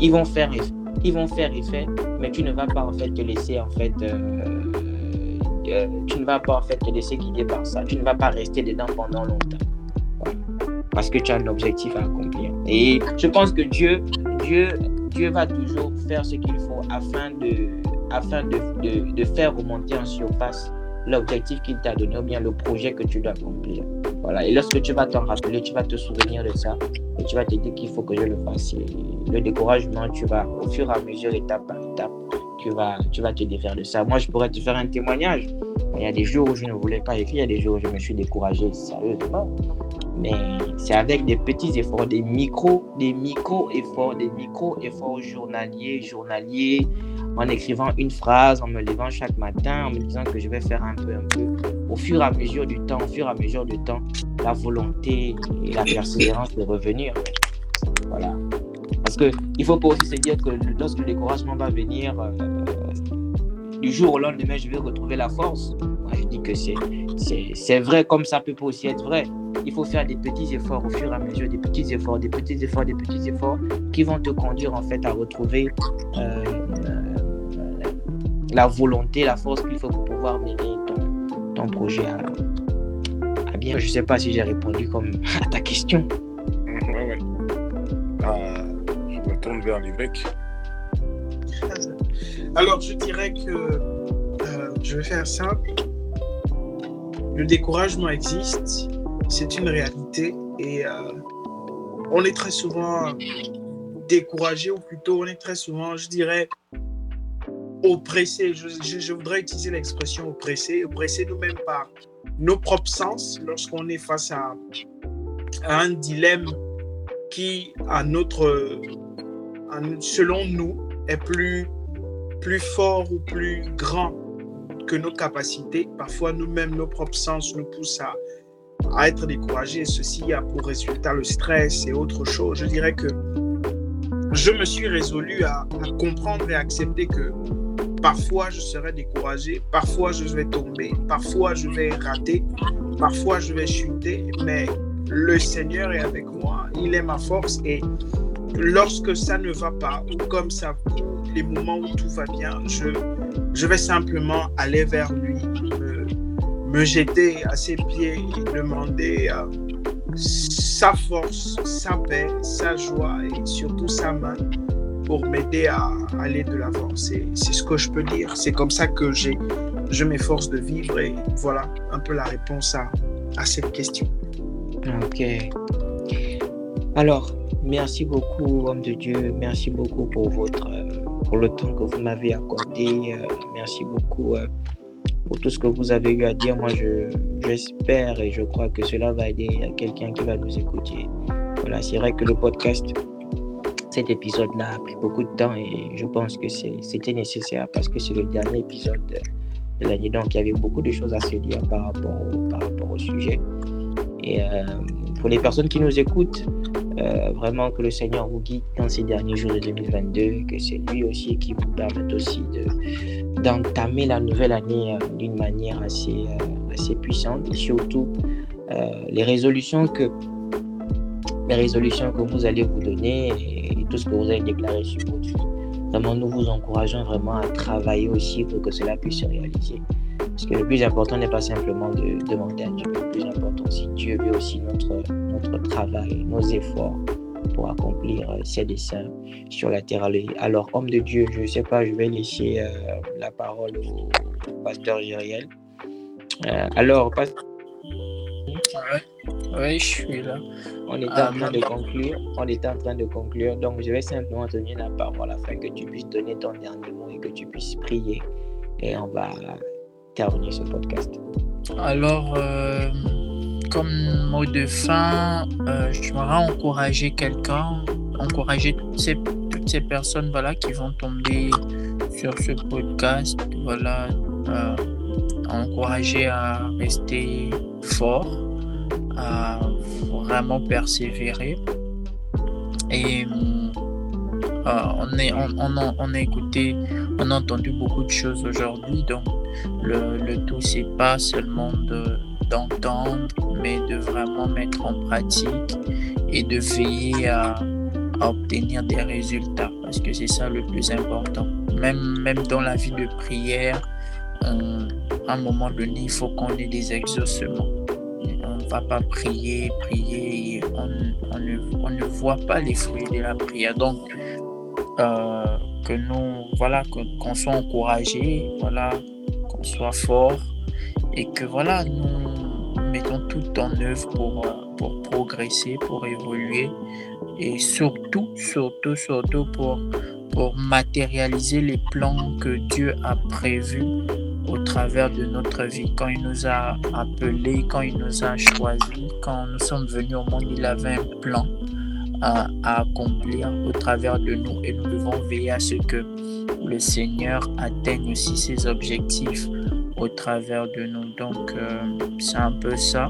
ils vont faire effet. Ils vont faire effet, mais tu ne vas pas en fait te laisser en fait. Euh, euh, tu ne vas pas en fait te laisser guider par ça. Tu ne vas pas rester dedans pendant longtemps. Parce que tu as un objectif à accomplir. Et je pense que Dieu, Dieu, Dieu va toujours faire ce qu'il faut afin de, afin de, de faire remonter en surface l'objectif qu'il t'a donné ou bien le projet que tu dois accomplir. Voilà. Et lorsque tu vas t'en rappeler, tu vas te souvenir de ça et tu vas te dire qu'il faut que je le fasse. le découragement, tu vas au fur et à mesure, étape par étape, tu vas, tu vas te défaire de ça. Moi, je pourrais te faire un témoignage. Il y a des jours où je ne voulais pas écrire, il y a des jours où je me suis découragé sérieusement. Mais c'est avec des petits efforts, des micros, des micro-efforts, des micro-efforts journaliers, journaliers, en écrivant une phrase, en me levant chaque matin, en me disant que je vais faire un peu, un peu. Au fur et à mesure du temps, au fur et à mesure du temps, la volonté et la persévérance de revenir. Voilà. Parce qu'il faut pas aussi se dire que lorsque le découragement va venir, euh, du jour au lendemain, je vais retrouver la force. Moi, je dis que c'est vrai comme ça peut aussi être vrai. Il faut faire des petits efforts au fur et à mesure, des petits efforts, des petits efforts, des petits efforts qui vont te conduire en fait à retrouver euh, la volonté, la force qu'il faut pour pouvoir mener ton, ton projet à, bien. Je ne sais pas si j'ai répondu comme à ta question. Oui, oui. Euh, je me tourne vers l'évêque. Alors, je dirais que euh, je vais faire simple. Le découragement existe, c'est une réalité et euh, on est très souvent découragé, ou plutôt on est très souvent, je dirais, oppressé. Je, voudrais utiliser l'expression oppressé, oppressé nous-mêmes par nos propres sens lorsqu'on est face à, à, un dilemme qui, à notre, selon nous, est plus plus fort ou plus grand que nos capacités. Parfois, nous-mêmes, nos propres sens nous poussent à, à être découragés. Ceci a pour résultat le stress et autre chose. Je dirais que je me suis résolu à, à comprendre et accepter que parfois je serai découragé, parfois je vais tomber, parfois je vais rater, parfois je vais chuter, mais le Seigneur est avec moi, il est ma force. Et lorsque ça ne va pas ou comme ça les moments où tout va bien, je, vais simplement aller vers lui, me, jeter à ses pieds et demander euh, sa force, sa paix, sa joie et surtout sa main pour m'aider à aller de l'avant. C'est ce que je peux dire. C'est comme ça que je m'efforce de vivre et voilà un peu la réponse à, à cette question. Ok. Alors, merci beaucoup, homme de Dieu. Merci beaucoup pour votre pour le temps que vous m'avez accordé. Euh, merci beaucoup euh, pour tout ce que vous avez eu à dire. Moi, j'espère et je crois que cela va aider quelqu'un qui va nous écouter. Voilà, c'est vrai que le podcast, cet épisode-là a pris beaucoup de temps et je pense que c'était nécessaire parce que c'est le dernier épisode de l'année. Donc, il y avait beaucoup de choses à se dire par rapport au, sujet. Et euh, pour les personnes qui nous écoutent, Euh, vraiment que le Seigneur vous guide dans ces derniers jours de 2022, que c'est lui aussi qui vous permette aussi de, d'entamer la nouvelle année euh, d'une manière assez, assez puissante et surtout les résolutions que les résolutions que vous allez vous donner et, tout ce que vous allez déclarer sur votre vie. Vraiment, nous vous encourageons vraiment à travailler aussi pour que cela puisse se réaliser. Parce que le plus important n'est pas simplement de demander à Dieu, le plus important, c'est Dieu veut aussi notre, notre travail, nos efforts pour accomplir euh, ses desseins sur la terre. Alors, homme de Dieu, je ne sais pas, je vais laisser euh, la parole au, pasteur Jériel. Euh, alors, pasteur. Oui, je suis là. On était en train de conclure. On était en train de conclure. Donc, je vais simplement donner la parole afin que tu puisses donner ton dernier mot et que tu puisses prier. Et on va terminer ce podcast. Alors, euh, comme mot de fin, euh, je voudrais encourager quelqu'un, encourager toutes ces, toutes ces personnes voilà, qui vont tomber sur ce podcast. Voilà, euh, encourager à rester fort à vraiment persévérer. Et euh, on, est, on, on, a, écouté, on a entendu beaucoup de choses aujourd'hui. Donc, le, le tout, c'est pas seulement d'entendre, mais de vraiment mettre en pratique et de veiller à, à obtenir des résultats. Parce que c'est ça le plus important. Même, même dans la vie de prière, à un moment donné, il faut qu'on ait des exaucements va pas prier, prier, on, on, ne, voit pas les fruits de la prière. Donc, euh, que nous, voilà, qu'on soit encouragés, voilà, qu'on soit fort et que voilà, nous mettons tout en œuvre pour, pour progresser, pour évoluer et surtout, surtout, surtout pour, pour matérialiser les plans que Dieu a prévus travers de notre vie. Quand il nous a appelés, quand il nous a choisis, quand nous sommes venus au monde, il avait un plan à, accomplir au travers de nous et nous devons veiller à ce que le Seigneur atteigne aussi ses objectifs au travers de nous. Donc, euh, c'est un peu ça.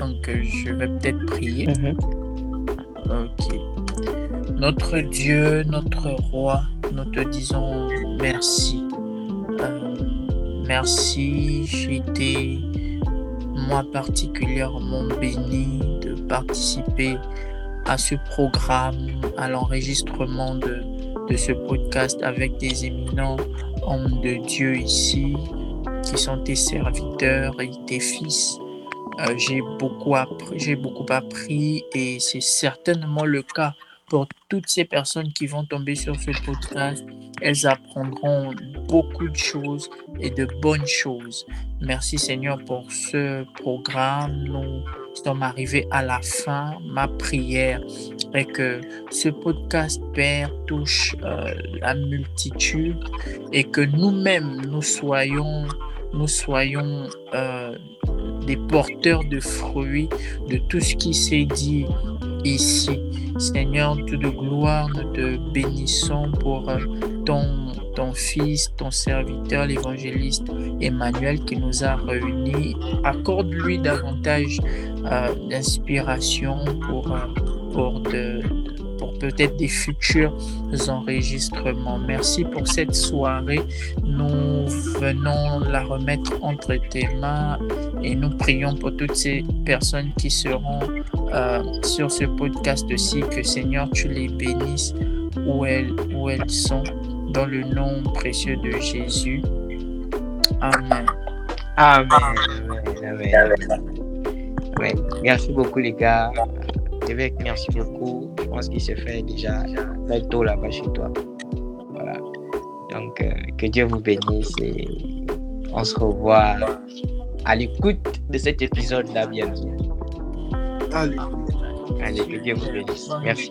Donc, euh, je vais peut-être prier. Mhm. Ok. Notre Dieu, notre roi, nous te disons merci merci, j'ai été moi particulièrement béni de participer à ce programme, à l'enregistrement de, de ce podcast avec des éminents hommes de Dieu ici qui sont tes serviteurs et tes fils. Euh, j'ai beaucoup appris, j'ai beaucoup appris et c'est certainement le cas pour toutes ces personnes qui vont tomber sur ce podcast. Elles apprendront beaucoup de choses et de bonnes choses. Merci Seigneur pour ce programme. Nous sommes arrivés à la fin. Ma prière est que ce podcast, Père, touche euh, la multitude et que nous-mêmes, nous soyons, nous soyons euh, des porteurs de fruits de tout ce qui s'est dit ici. Seigneur, tout de gloire, nous te bénissons pour euh, ton, ton Fils, ton serviteur, l'évangéliste Emmanuel qui nous a réunis. Accorde-lui davantage euh, d'inspiration pour, euh, pour de, pour peut-être des futurs enregistrements. Merci pour cette soirée. Nous venons la remettre entre tes mains et nous prions pour toutes ces personnes qui seront euh, sur ce podcast aussi. Que Seigneur, tu les bénisses où elles, où elles sont. Dans le nom précieux de Jésus. Amen. Amen. Amen. Merci beaucoup les gars. Évêque, merci beaucoup. Je pense qu'il se fait déjà très tôt là-bas chez toi. Voilà. Donc, euh, que Dieu vous bénisse et on se revoit à l'écoute de cet épisode-là bientôt. Allez. Allez, que Dieu vous bénisse. Merci.